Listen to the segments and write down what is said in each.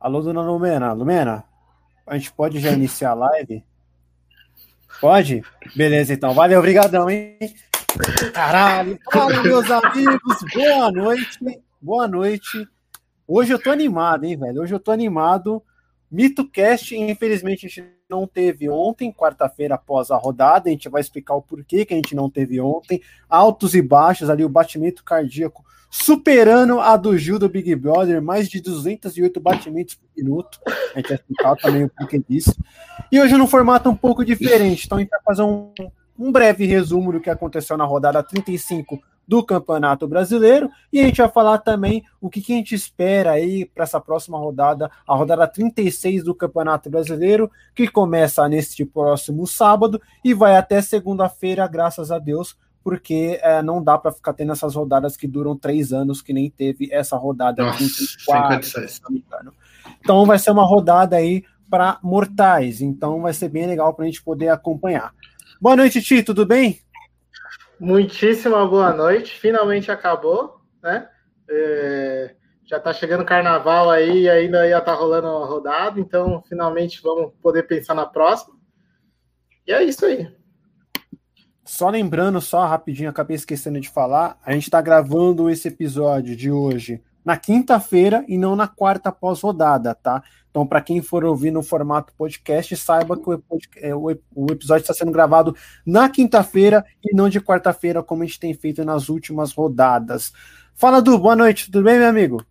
Alô, dona Lumena. Lumena, a gente pode já iniciar a live? Pode? Beleza, então. Valeu, obrigadão, hein? Caralho. Fala, meus amigos. Boa noite. Boa noite. Hoje eu tô animado, hein, velho? Hoje eu tô animado. MitoCast, infelizmente, a gente não teve ontem, quarta-feira após a rodada. A gente vai explicar o porquê que a gente não teve ontem. Altos e baixos ali, o batimento cardíaco superando a do Gil do Big Brother, mais de 208 batimentos por minuto. A gente vai explicar também o porquê disso. E hoje num formato um pouco diferente. Então a gente vai fazer um, um breve resumo do que aconteceu na rodada 35 do Campeonato Brasileiro e a gente vai falar também o que, que a gente espera aí para essa próxima rodada, a rodada 36 do Campeonato Brasileiro, que começa neste próximo sábado e vai até segunda-feira, graças a Deus, porque é, não dá para ficar tendo essas rodadas que duram três anos, que nem teve essa rodada Nossa, 24, se não me engano. Então vai ser uma rodada aí para mortais, então vai ser bem legal para a gente poder acompanhar. Boa noite, Ti, tudo bem? Muitíssima boa noite. Finalmente acabou, né? É, já está chegando carnaval aí, ainda ia tá rolando uma rodada, então finalmente vamos poder pensar na próxima. E é isso aí. Só lembrando, só rapidinho, acabei esquecendo de falar, a gente está gravando esse episódio de hoje na quinta-feira e não na quarta pós-rodada, tá? Então, para quem for ouvir no formato podcast, saiba que o, é, episódio está sendo gravado na quinta-feira e não de quarta-feira, como a gente tem feito nas últimas rodadas. Fala, Du, boa noite, tudo bem, meu amigo?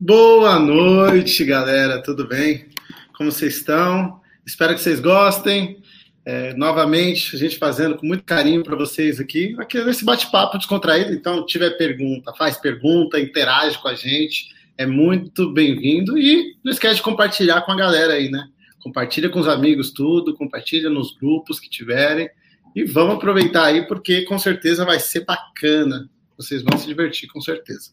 Boa noite, galera, tudo bem? Como vocês estão? Espero que vocês gostem. É, novamente, a gente fazendo com muito carinho para vocês aqui, aqui nesse bate-papo descontraído. Então, tiver pergunta, faz pergunta, interage com a gente, é muito bem-vindo. E não esquece de compartilhar com a galera aí, né? Compartilha com os amigos tudo, compartilha nos grupos que tiverem. E vamos aproveitar aí, porque com certeza vai ser bacana. Vocês vão se divertir, com certeza.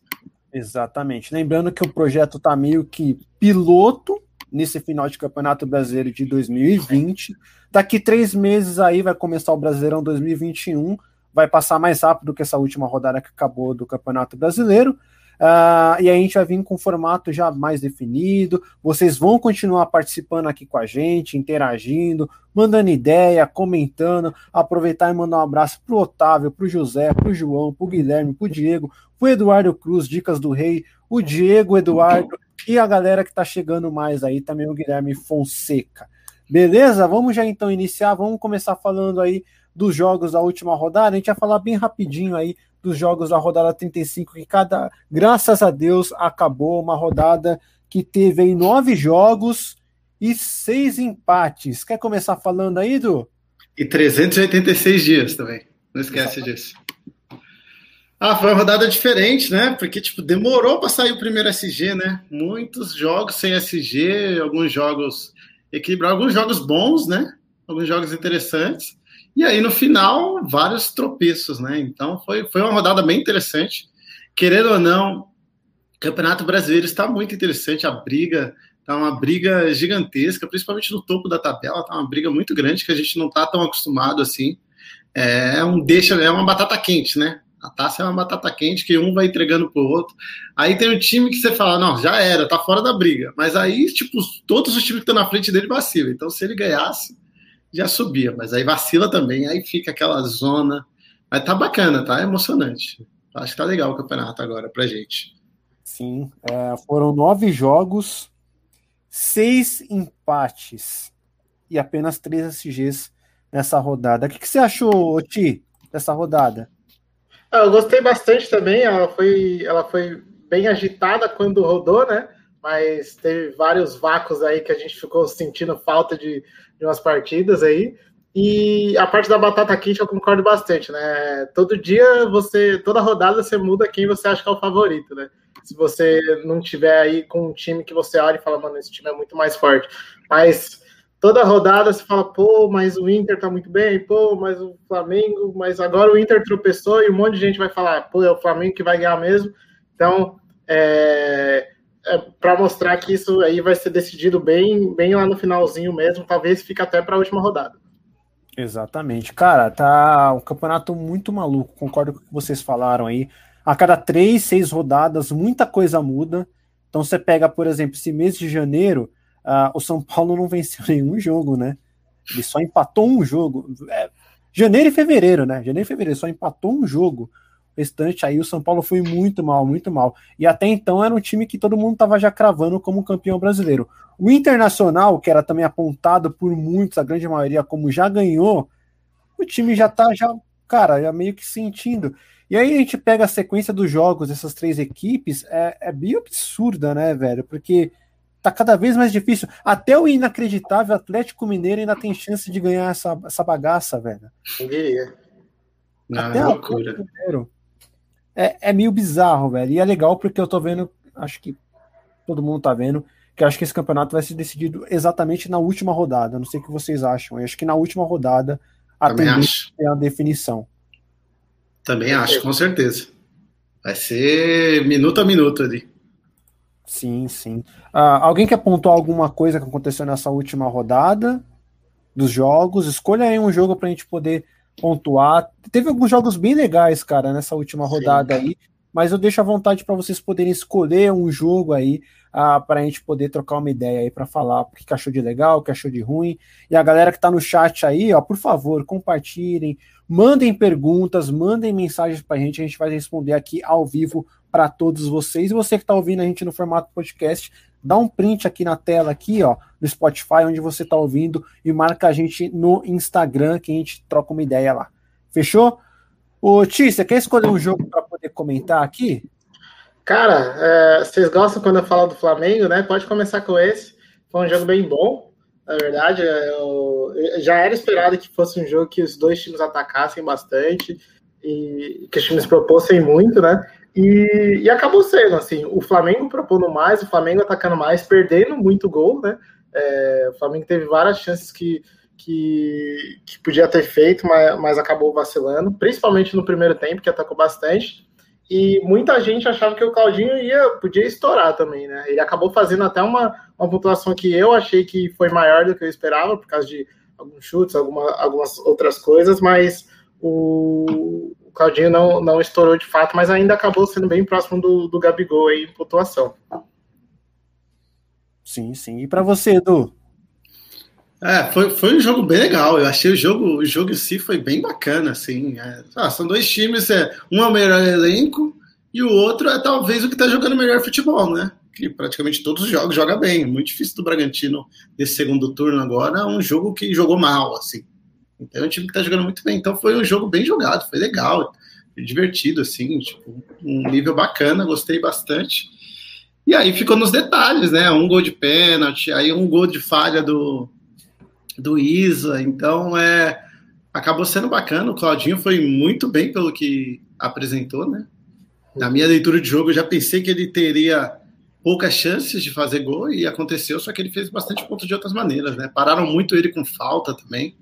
Exatamente. Lembrando que o projeto está meio que piloto nesse final de Campeonato Brasileiro de 2020. Daqui três meses aí vai começar o Brasileirão 2021. Vai passar mais rápido que essa última rodada que acabou do Campeonato Brasileiro. Uh, e a gente vai vir com um formato já mais definido. Vocês vão continuar participando aqui com a gente, interagindo, mandando ideia, comentando. Aproveitar e mandar um abraço pro Otávio, pro José, pro João, pro Guilherme, pro Diego, pro Eduardo Cruz, Dicas do Rei, o Diego, Eduardo e a galera que tá chegando mais aí também, o Guilherme Fonseca. Beleza? Vamos já então iniciar. Vamos começar falando aí dos jogos da última rodada. A gente vai falar bem rapidinho aí dos jogos da rodada 35, que cada, graças a Deus, acabou uma rodada que teve aí nove jogos e seis empates. Quer começar falando aí, Du? E 386 dias também. Não esquece disso. Ah, foi uma rodada diferente, né? Porque, tipo, demorou para sair o primeiro SG, né? Muitos jogos sem SG, alguns jogos equilibrados, alguns jogos bons, né? Alguns jogos interessantes. E aí, no final, vários tropeços, né? Então, foi, foi uma rodada bem interessante. Querendo ou não, o Campeonato Brasileiro está muito interessante. A briga tá uma briga gigantesca, principalmente no topo da tabela, tá uma briga muito grande que a gente não tá tão acostumado assim. É um deixa, é uma batata quente, né? A taça é uma batata quente que um vai entregando pro outro. Aí tem um time que você fala, não, já era, tá fora da briga. Mas aí, tipo, todos os times que estão na frente dele vacilam. Então, se ele ganhasse, já subia, mas aí vacila também, aí fica aquela zona. Mas tá bacana, tá emocionante. Acho que tá legal o campeonato agora pra gente. Sim, é, foram nove jogos, seis empates e apenas três SGs nessa rodada. O que, que você achou, Ti, dessa rodada? Ah, eu gostei bastante também. Ela foi, ela foi bem agitada quando rodou, né? Mas teve vários vácuos aí que a gente ficou sentindo falta de, de umas partidas aí. E a parte da batata quente eu concordo bastante, né? Todo dia você, toda rodada você muda quem você acha que é o favorito, né? Se você não tiver aí com um time que você olha e fala, mano, esse time é muito mais forte. Mas toda rodada você fala, pô, mas o Inter tá muito bem, pô, mas o Flamengo, mas agora o Inter tropeçou e um monte de gente vai falar, pô, é o Flamengo que vai ganhar mesmo. Então, é, é, para mostrar que isso aí vai ser decidido bem, bem lá no finalzinho mesmo, talvez fique até para a última rodada. Exatamente. Cara, tá um campeonato muito maluco, concordo com o que vocês falaram aí. A cada três, seis rodadas, muita coisa muda. Então você pega, por exemplo, esse mês de janeiro, uh, o São Paulo não venceu nenhum jogo, né? Ele só empatou um jogo. É, janeiro e fevereiro, né? Janeiro e fevereiro só empatou um jogo. O restante aí o São Paulo foi muito mal, muito mal. E até então era um time que todo mundo estava já cravando como campeão brasileiro. O Internacional, que era também apontado por muitos, a grande maioria, como já ganhou, o time já tá já, cara, já meio que sentindo. E aí a gente pega a sequência dos jogos dessas três equipes, é, é bem absurda, né, velho? Porque tá cada vez mais difícil. Até o inacreditável Atlético Mineiro ainda tem chance de ganhar essa, essa bagaça, velho. Quem diria? Até é loucura. Mineiro. É, é meio bizarro, velho. E é legal porque eu tô vendo, acho que todo mundo tá vendo, que acho que esse campeonato vai ser decidido exatamente na última rodada. Não sei o que vocês acham. Eu acho que na última rodada a Também acho. é a definição. Também acho, com certeza. Vai ser minuto a minuto ali. Sim, sim. Uh, alguém quer pontuar alguma coisa que aconteceu nessa última rodada dos jogos? Escolha aí um jogo para a gente poder pontuar. Teve alguns jogos bem legais, cara, nessa última rodada sim. aí, mas eu deixo à vontade para vocês poderem escolher um jogo aí uh, para a gente poder trocar uma ideia aí para falar o que achou de legal, o que achou de ruim. E a galera que está no chat aí, ó, por favor, compartilhem, Mandem perguntas, mandem mensagens para a gente, a gente vai responder aqui ao vivo para todos vocês. E você que está ouvindo a gente no formato podcast, dá um print aqui na tela, aqui, ó, no Spotify, onde você está ouvindo, e marca a gente no Instagram, que a gente troca uma ideia lá. Fechou? Ô, Ti, você quer escolher um jogo para poder comentar aqui? Cara, é, vocês gostam quando eu falo do Flamengo, né? Pode começar com esse. Foi um jogo bem bom. Na verdade, eu, já era esperado que fosse um jogo que os dois times atacassem bastante e que os times propôssem muito, né? E, e acabou sendo assim: o Flamengo propondo mais, o Flamengo atacando mais, perdendo muito gol, né? É, o Flamengo teve várias chances que, que, que podia ter feito, mas, mas acabou vacilando, principalmente no primeiro tempo, que atacou bastante. E muita gente achava que o Claudinho ia, podia estourar também, né? Ele acabou fazendo até uma, uma pontuação que eu achei que foi maior do que eu esperava, por causa de alguns chutes, alguma, algumas outras coisas, mas o, o Claudinho não, não estourou de fato, mas ainda acabou sendo bem próximo do, do Gabigol aí em pontuação. Sim, sim. E para você, Edu? É, foi, foi um jogo bem legal. Eu achei o jogo, o jogo em si foi bem bacana, assim. É, ah, são dois times, é, um é o melhor elenco e o outro é talvez o que está jogando melhor futebol, né? Que praticamente todos os jogos joga bem. Muito difícil do Bragantino nesse segundo turno agora, é um jogo que jogou mal, assim. Então é um time que está jogando muito bem. Então foi um jogo bem jogado, foi legal, foi divertido, assim, tipo, um nível bacana, gostei bastante. E aí ficou nos detalhes, né? Um gol de pênalti, aí um gol de falha do, do Isa. Então, é, acabou sendo bacana. O Claudinho foi muito bem pelo que apresentou, né? Na minha leitura de jogo, eu já pensei que ele teria poucas chances de fazer gol e aconteceu, só que ele fez bastante pontos de outras maneiras, né? Pararam muito ele com falta também.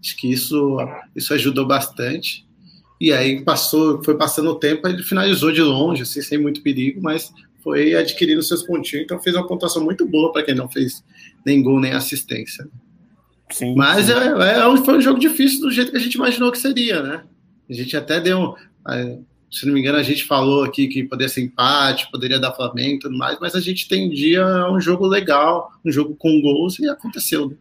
Acho que isso, isso ajudou bastante. E aí passou, foi passando o tempo, ele finalizou de longe, assim, sem muito perigo, mas foi adquirindo seus pontinhos, então fez uma pontuação muito boa para quem não fez nem gol nem assistência. Sim, Mas sim. É, é, foi um jogo difícil do jeito que a gente imaginou que seria, né? A gente até deu. Se não me engano, a gente falou aqui que poderia ser empate, poderia dar Flamengo e tudo mais, mas a gente tendia a um jogo legal, um jogo com gols, e aconteceu. Né?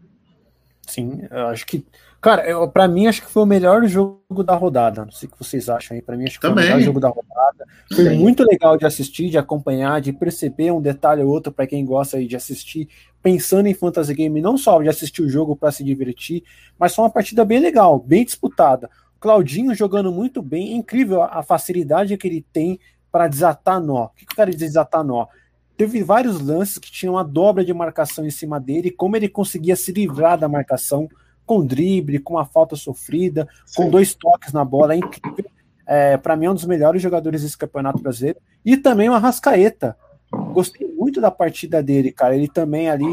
Sim, eu acho que Cara, para mim acho que foi o melhor jogo da rodada. Não sei o que vocês acham aí. Para mim acho que Também. foi o melhor jogo da rodada. Foi Sim. muito legal de assistir, de acompanhar, de perceber um detalhe ou outro para quem gosta aí de assistir, pensando em fantasy game, não só de assistir o jogo para se divertir, mas foi uma partida bem legal, bem disputada. Claudinho jogando muito bem, é incrível a facilidade que ele tem para desatar nó. O que, que eu quero dizer desatar nó? Teve vários lances que tinham uma dobra de marcação em cima dele, como ele conseguia se livrar da marcação com drible, com a falta sofrida, Sim. com dois toques na bola, é incrível. É, para mim é um dos melhores jogadores desse campeonato brasileiro. E também o Arrascaeta. Gostei muito da partida dele, cara. Ele também ali,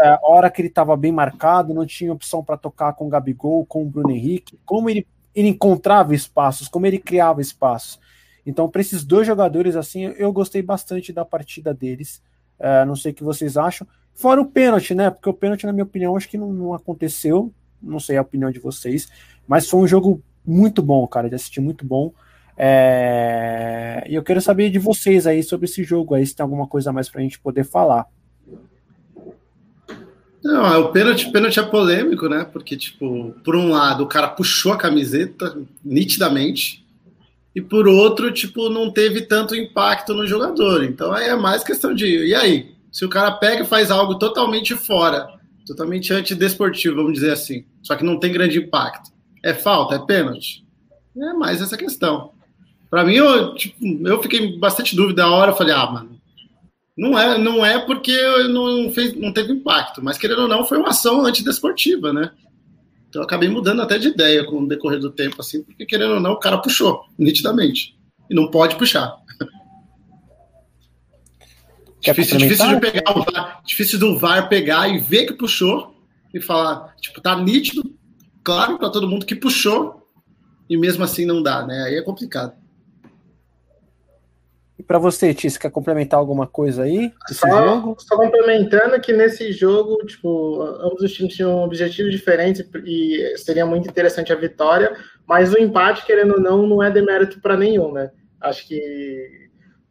é, hora que ele estava bem marcado, não tinha opção para tocar com o Gabigol, com o Bruno Henrique, como ele, ele encontrava espaços, como ele criava espaços. Então, para esses dois jogadores, assim, eu gostei bastante da partida deles. É, não sei o que vocês acham. Fora o pênalti, né? Porque o pênalti, na minha opinião, acho que não, não aconteceu não sei a opinião de vocês, mas foi um jogo muito bom, cara, de assistir muito bom. É... E eu quero saber de vocês aí sobre esse jogo aí, se tem alguma coisa mais para a gente poder falar. Não, é o pênalti, pênalti é polêmico, né? Porque, tipo, por um lado, o cara puxou a camiseta nitidamente, e por outro, tipo, não teve tanto impacto no jogador. Então aí é mais questão de. E aí? Se o cara pega e faz algo totalmente fora, totalmente antidesportivo, vamos dizer assim, só que não tem grande impacto. É falta? É pênalti? É mais essa questão. Para mim, eu, tipo, eu fiquei bastante dúvida a hora, eu falei, ah, mano, não é, não é porque não, fez, não teve impacto, mas querendo ou não, foi uma ação antidesportiva, né? Então eu acabei mudando até de ideia com o decorrer do tempo, assim, porque querendo ou não, o cara puxou, nitidamente. E não pode puxar. Difícil, difícil de pegar o VAR, difícil do VAR pegar e ver que puxou e falar, tipo, tá nítido, claro para todo mundo que puxou e mesmo assim não dá, né? Aí é complicado. E para você, Tis, quer complementar alguma coisa aí? Só, jogo? só complementando que nesse jogo, tipo, ambos os times tinham objetivos diferentes e seria muito interessante a vitória, mas o empate, querendo ou não, não é demérito para nenhum, né? Acho que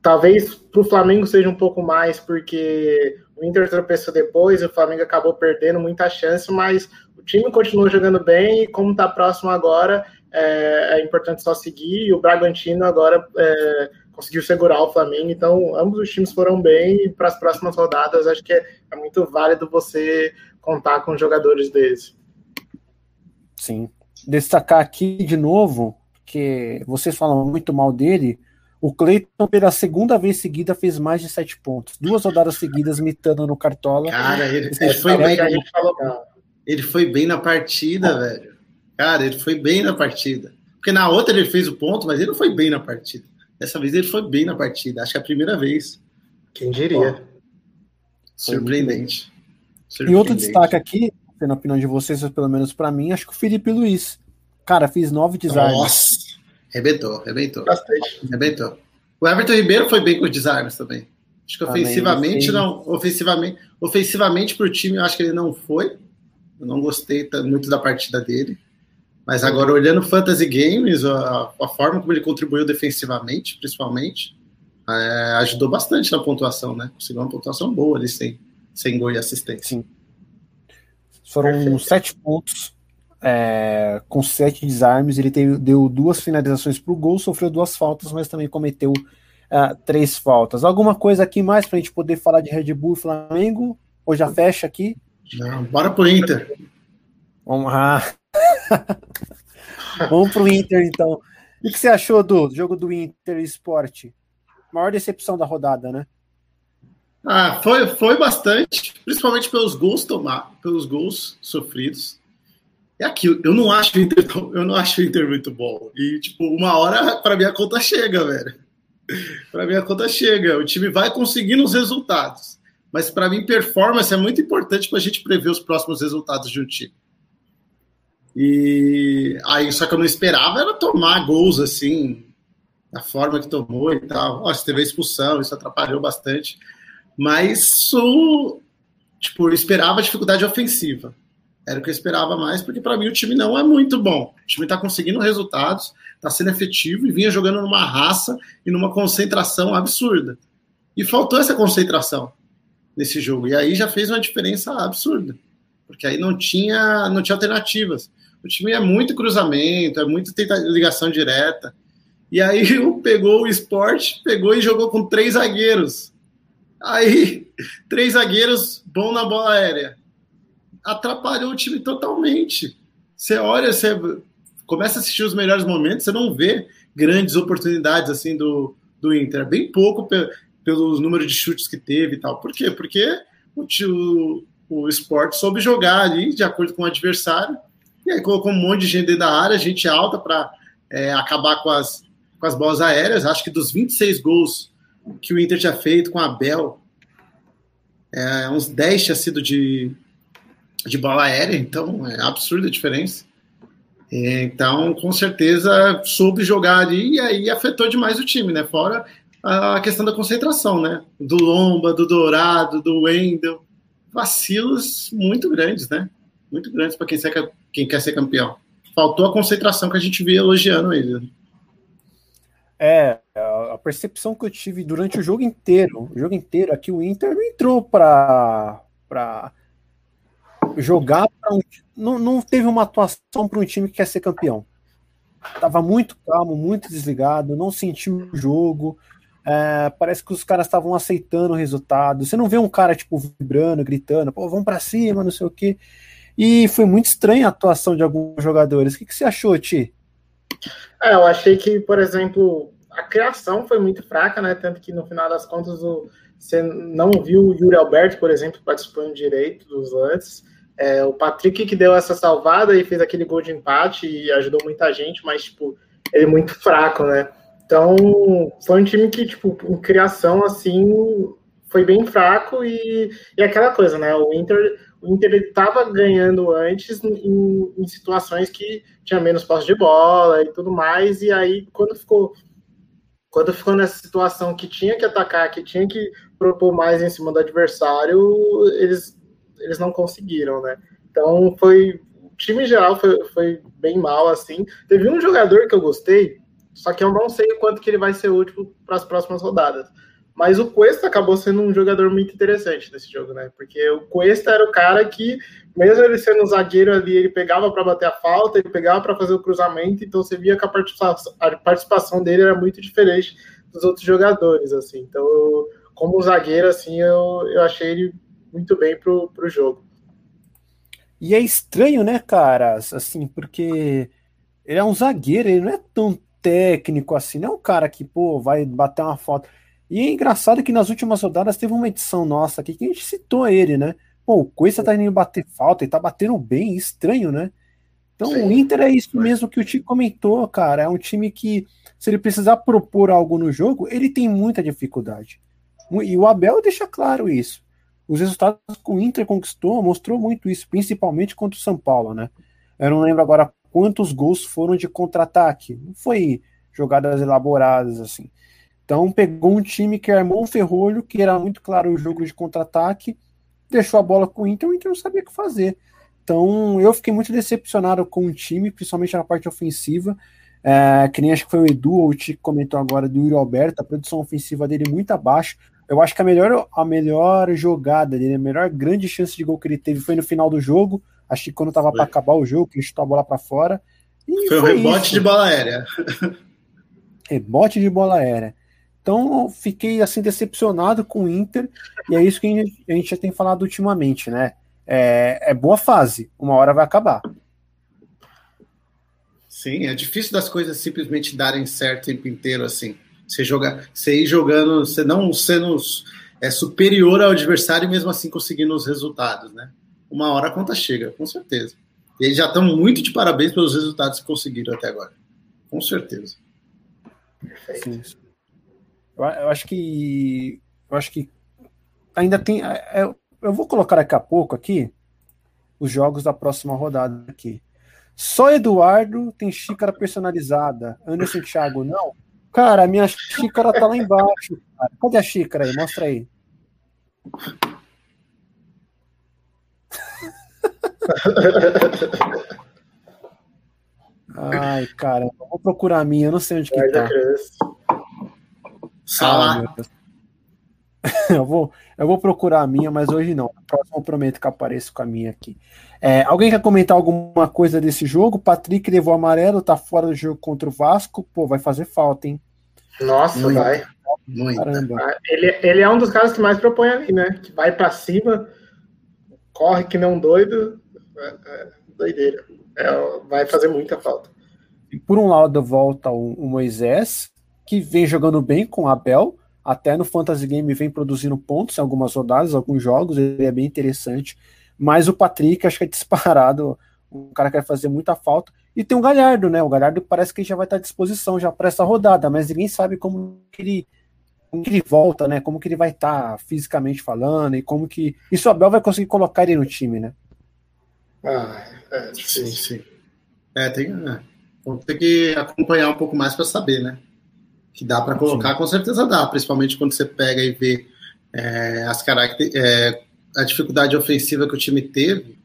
talvez para o Flamengo seja um pouco mais, porque o Inter tropeçou depois, o Flamengo acabou perdendo muita chance, mas o time continuou jogando bem e como está próximo agora, é, é, importante só seguir. E o Bragantino agora é, conseguiu segurar o Flamengo. Então, ambos os times foram bem e para as próximas rodadas acho que é, é, muito válido você contar com jogadores desses. Sim. Destacar aqui de novo que vocês falam muito mal dele. O Cleiton, pela segunda vez seguida, fez mais de sete pontos. Duas rodadas seguidas, mitando no Cartola. Cara, ele, ele foi bem. Ele foi bem na partida, velho. Cara, ele foi bem na partida. Porque na outra ele fez o ponto, mas ele não foi bem na partida. Dessa vez ele foi bem na partida. Acho que é a primeira vez. Quem diria? surpreendente. surpreendente. E outro destaque aqui, na opinião de vocês, pelo menos para mim, acho que o Felipe Luiz. Cara, fiz nove desarmes. Nossa! Rebentou, rebentou. Bastante. Rebentou. O Everton Ribeiro foi bem com os desarmes também. Acho que ofensivamente também, não. Ofensivamente, ofensivamente para o time, eu acho que ele não foi. Eu não gostei muito da partida dele. Mas agora, olhando Fantasy Games, a, a forma como ele contribuiu defensivamente, principalmente, é, ajudou bastante na pontuação, né? Conseguiu uma pontuação boa ali, sem, sem gol e assistência. Sim. Foram Perfeito. sete pontos é, com sete desarmes. Ele teve, deu duas finalizações para o gol, sofreu duas faltas, mas também cometeu uh, três faltas. Alguma coisa aqui mais para a gente poder falar de Red Bull e Flamengo? Ou já fecha aqui? Não, bora pro Inter. Vamos lá. Vamos pro Inter, então. O que você achou do jogo do Inter Esporte? Maior decepção da rodada, né? Ah, foi, foi bastante, principalmente pelos gols tomar, pelos gols sofridos. É aquilo, eu não acho o Inter, eu não acho o Inter muito bom. E tipo, uma hora para mim a conta chega, velho. Para mim a conta chega, o time vai conseguindo os resultados. Mas para mim performance é muito importante para a gente prever os próximos resultados de um time. E aí, só que eu não esperava era tomar gols assim, da forma que tomou e tal. Nossa, teve a expulsão, isso atrapalhou bastante. Mas o tipo, eu esperava dificuldade ofensiva. Era o que eu esperava mais, porque para mim o time não é muito bom. O time está conseguindo resultados, está sendo efetivo e vinha jogando numa raça e numa concentração absurda. E faltou essa concentração nesse jogo. E aí já fez uma diferença absurda. Porque aí não tinha, não tinha alternativas. O time é muito cruzamento, é muito ligação direta. E aí pegou o esporte, pegou e jogou com três zagueiros. Aí, três zagueiros bom na bola aérea. Atrapalhou o time totalmente. Você olha, você começa a assistir os melhores momentos, você não vê grandes oportunidades assim do, do Inter. É bem pouco pe pelos números de chutes que teve e tal. Por quê? Porque o, o, o esporte soube jogar ali de acordo com o adversário e aí colocou um monte de gente dentro da área, gente alta para é, acabar com as, com as bolas aéreas. Acho que dos 26 gols que o Inter tinha feito com a Bel, é, uns 10 tinha sido de, de bola aérea, então é absurda a diferença. Então, com certeza, soube jogar ali e aí afetou demais o time, né? Fora a questão da concentração, né? Do Lomba, do Dourado, do Wendel. Vacilos muito grandes, né? Muito grandes para quem quem quer ser campeão. Faltou a concentração que a gente via elogiando ele. É, a percepção que eu tive durante o jogo inteiro, o jogo inteiro, aqui é o Inter não entrou para jogar um, não, não teve uma atuação para um time que quer ser campeão. Tava muito calmo, muito desligado, não sentiu o jogo. É, parece que os caras estavam aceitando o resultado. Você não vê um cara tipo vibrando, gritando, pô, vamos para cima, não sei o quê. E foi muito estranha a atuação de alguns jogadores. O que, que você achou, Ti? É, eu achei que, por exemplo, a criação foi muito fraca, né? Tanto que no final das contas o, você não viu o Yuri Alberto, por exemplo, participando direito dos lances. É, o Patrick que deu essa salvada e fez aquele gol de empate e ajudou muita gente, mas tipo, ele é muito fraco, né? Então, foi um time que, tipo, em criação, assim, foi bem fraco e, e aquela coisa, né? O Inter, o Inter estava ganhando antes em, em, situações que tinha menos posse de bola e tudo mais, e aí quando ficou quando ficou nessa situação que tinha que atacar, que tinha que propor mais em cima do adversário, eles eles não conseguiram, né? Então foi. O time em geral foi, foi bem mal, assim. Teve um jogador que eu gostei, só que eu não sei o quanto que ele vai ser útil para as próximas rodadas. Mas o Cuesta acabou sendo um jogador muito interessante nesse jogo, né? Porque o Cuesta era o cara que, mesmo ele sendo um zagueiro ali, ele pegava para bater a falta, ele pegava para fazer o cruzamento, então você via que a participação, dele era muito diferente dos outros jogadores, assim. Então, como zagueiro, assim, eu, eu achei ele muito bem pro, pro jogo. E é estranho, né, cara? Assim, porque ele é um zagueiro, ele não é tão técnico assim, não é um cara que, pô, vai bater uma foto. E é engraçado que nas últimas rodadas teve uma edição nossa aqui que a gente citou ele, né? Pô, o Coisa tá indo bater falta e tá batendo bem, estranho, né? Então Sim. o Inter é isso mesmo que o Tico comentou, cara. É um time que, se ele precisar propor algo no jogo, ele tem muita dificuldade. E o Abel deixa claro isso os resultados que o Inter conquistou mostrou muito isso, principalmente contra o São Paulo, né? Eu não lembro agora quantos gols foram de contra-ataque. Não foi jogadas elaboradas assim. Então pegou um time que armou um ferrolho, que era muito claro o jogo de contra-ataque, deixou a bola com o Inter, o Inter não sabia o que fazer. Então eu fiquei muito decepcionado com o time, principalmente na parte ofensiva. É, que nem acho que foi o Edu ou o Tico comentou agora do Yuri Alberto, a produção ofensiva dele muito abaixo. Eu acho que a melhor, a melhor jogada dele, a melhor grande chance de gol que ele teve foi no final do jogo. Acho que quando tava para acabar o jogo, que ele chutou a bola para fora. E foi, foi um rebote isso. de bola aérea. Rebote de bola aérea. Então, fiquei assim decepcionado com o Inter, e é isso que a gente já tem falado ultimamente, né? É, é boa fase, uma hora vai acabar. Sim, é difícil das coisas simplesmente darem certo o tempo inteiro assim. Você, jogar, você ir jogando, você não sendo é, superior ao adversário e mesmo assim conseguindo os resultados, né? Uma hora a conta chega, com certeza. E eles já estão muito de parabéns pelos resultados que conseguiram até agora. Com certeza. Perfeito. Eu, eu acho que. Eu acho que ainda tem. Eu, é, é, eu vou colocar daqui a pouco aqui os jogos da próxima rodada aqui. Só Eduardo tem xícara personalizada. Anderson Thiago não. Cara, a minha xícara tá lá embaixo. Cara. Cadê a xícara aí? Mostra aí. Ai, cara, vou procurar a minha, eu não sei onde que tá. Sala. eu, vou, eu vou procurar a minha, mas hoje não. No próximo eu prometo que apareço com a minha aqui. É, alguém quer comentar alguma coisa desse jogo? Patrick levou amarelo, tá fora do jogo contra o Vasco. Pô, vai fazer falta, hein? Nossa, Muito. vai. Muito. Ah, ele, ele é um dos caras que mais propõe ali, né? Que vai para cima, corre que não doido. É, é, doideira. É, vai fazer muita falta. E por um lado, volta o, o Moisés, que vem jogando bem com o Abel até no Fantasy Game vem produzindo pontos em algumas rodadas, alguns jogos, ele é bem interessante. Mas o Patrick, acho que é disparado, um cara que vai fazer muita falta. E tem o Galhardo, né? O Galhardo parece que já vai estar à disposição já para essa rodada, mas ninguém sabe como que ele, como que ele volta, né? Como que ele vai estar fisicamente falando e como que. Isso o Abel vai conseguir colocar ele no time, né? Ah, é, sim, sim. É, tem. É. Vamos ter que acompanhar um pouco mais para saber, né? Que dá para colocar, sim. com certeza dá, principalmente quando você pega e vê é, as características. É, a dificuldade ofensiva que o time teve,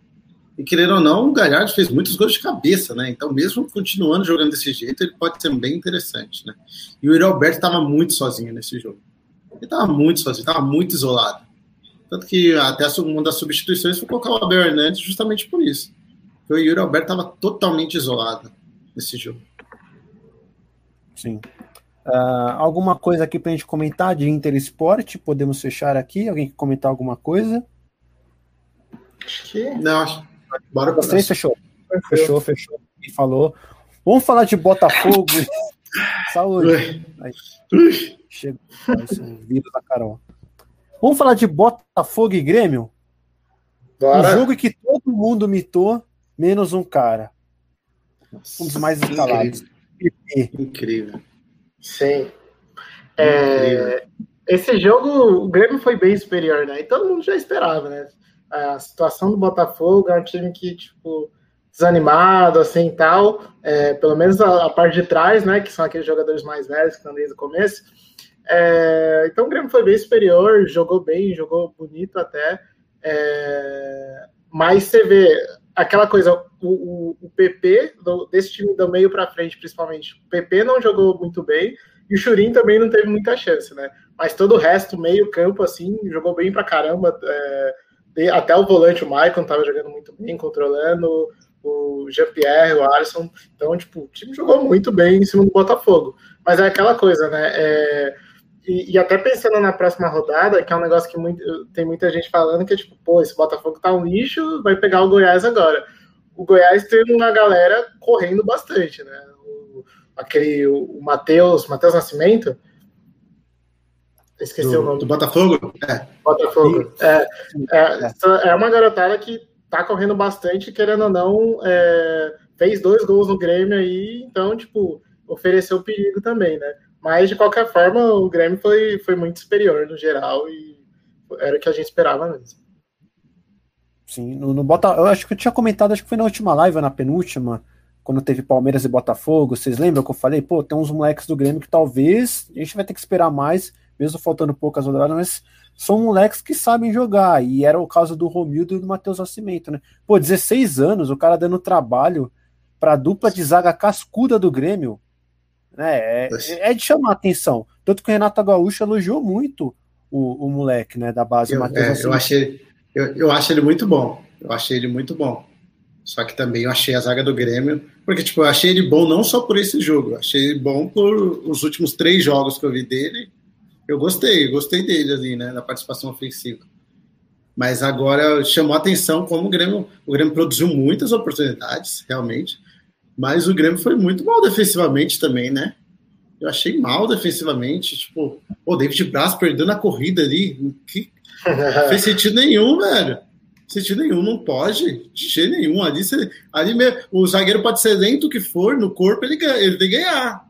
E querendo ou não, o Galhardo fez muitos gols de cabeça, né? Então, mesmo continuando jogando desse jeito, ele pode ser bem interessante, né? E o Yuri Alberto estava muito sozinho nesse jogo. Ele estava muito sozinho, estava muito isolado. Tanto que até uma das substituições foi colocar o Abel Hernandes justamente por isso. Porque o Yuri Alberto estava totalmente isolado nesse jogo. Sim. Uh, alguma coisa aqui para a gente comentar de Inter Esporte? Podemos fechar aqui? Alguém quer comentar alguma coisa? Acho que. Não, acho. Bora Vocês fechou. Fechou, fechou. E falou. Vamos falar de Botafogo. Saúde. Aí, chega um vírus da Carol. Vamos falar de Botafogo e Grêmio? Bora. Um jogo que todo mundo mitou, menos um cara. Um dos mais escalados. Incrível. Incrível. Sim. É, esse jogo, o Grêmio foi bem superior, né? E todo mundo já esperava, né? A situação do Botafogo é um time que, tipo, desanimado, assim, tal. É, pelo menos a, a, parte de trás, né? Que são aqueles jogadores mais velhos que estão desde o começo. É, então o Grêmio foi bem superior, jogou bem, jogou bonito até. É, mas você vê aquela coisa, o, o, o PP, do, desse time do meio para frente, principalmente, o PP não jogou muito bem e o Churin também não teve muita chance, né? Mas todo o resto, meio campo, assim, jogou bem pra caramba. É, até o volante, o Maicon, tava jogando muito bem, controlando o Jean-Pierre, o Alisson. Então, tipo, o time jogou muito bem em cima do Botafogo. Mas é aquela coisa, né? É, e, e, até pensando na próxima rodada, que é um negócio que muito, tem muita gente falando que é tipo, pô, esse Botafogo tá um lixo, vai pegar o Goiás agora. O Goiás tem uma galera correndo bastante, né? O, aquele, o Matheus, Matheus Nascimento, esqueci do, o nome. Do Botafogo? É. Botafogo. É, é, é uma garotada que tá correndo bastante, querendo ou não, é, fez dois gols no Grêmio aí, então, tipo, ofereceu perigo também, né? Mas, de qualquer forma, o Grêmio foi, foi muito superior no geral e era o que a gente esperava mesmo. Sim, no, no Bota, eu acho que eu tinha comentado, acho que foi na última live, na penúltima, quando teve Palmeiras e Botafogo. Vocês lembram que eu falei, pô, tem uns moleques do Grêmio que talvez a gente vai ter que esperar mais, mesmo faltando poucas rodadas, mas são moleques que sabem jogar. E era o caso do Romildo e do Matheus Nascimento, né? Pô, 16 anos, o cara dando trabalho pra dupla de zaga cascuda do Grêmio. Né? É, é, de chamar a atenção. Tanto que o Renato Gaúcho elogiou muito o, o moleque né, da base. Eu, é, eu, achei, eu, eu acho ele muito bom. Eu achei ele muito bom. Só que também eu achei a zaga do Grêmio, porque tipo, eu achei ele bom não só por esse jogo, eu achei ele bom por os últimos três jogos que eu vi dele. Eu gostei, gostei dele ali, né, na participação ofensiva. Mas agora chamou a atenção como o Grêmio, o Grêmio produziu muitas oportunidades, realmente. Mas o Grêmio foi muito mal defensivamente também, né? Eu achei mal defensivamente. Tipo, o David Braz perdendo a corrida ali. Que... Não fez sentido nenhum, velho. Sentido nenhum, não pode. De jeito nenhum. Ali, você... ali mesmo, o zagueiro pode ser lento que for, no corpo ele, ele tem que ganhar.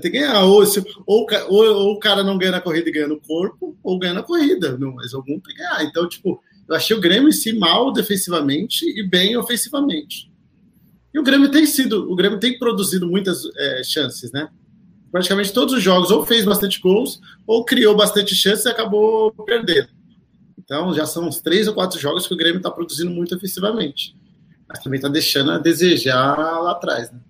Tem que ganhar. Ou, se, ou, ou, ou, o cara não ganha na corrida e ganha no corpo, ou ganha na corrida. Não, mas algum tem que ganhar. Então, tipo, eu achei o Grêmio em si mal defensivamente e bem ofensivamente. E o Grêmio tem sido, o Grêmio tem produzido muitas é, chances, né? Praticamente todos os jogos ou fez bastante gols ou criou bastante chances e acabou perdendo. Então já são uns três ou quatro jogos que o Grêmio está produzindo muito efetivamente. Mas também está deixando a desejar lá atrás, né?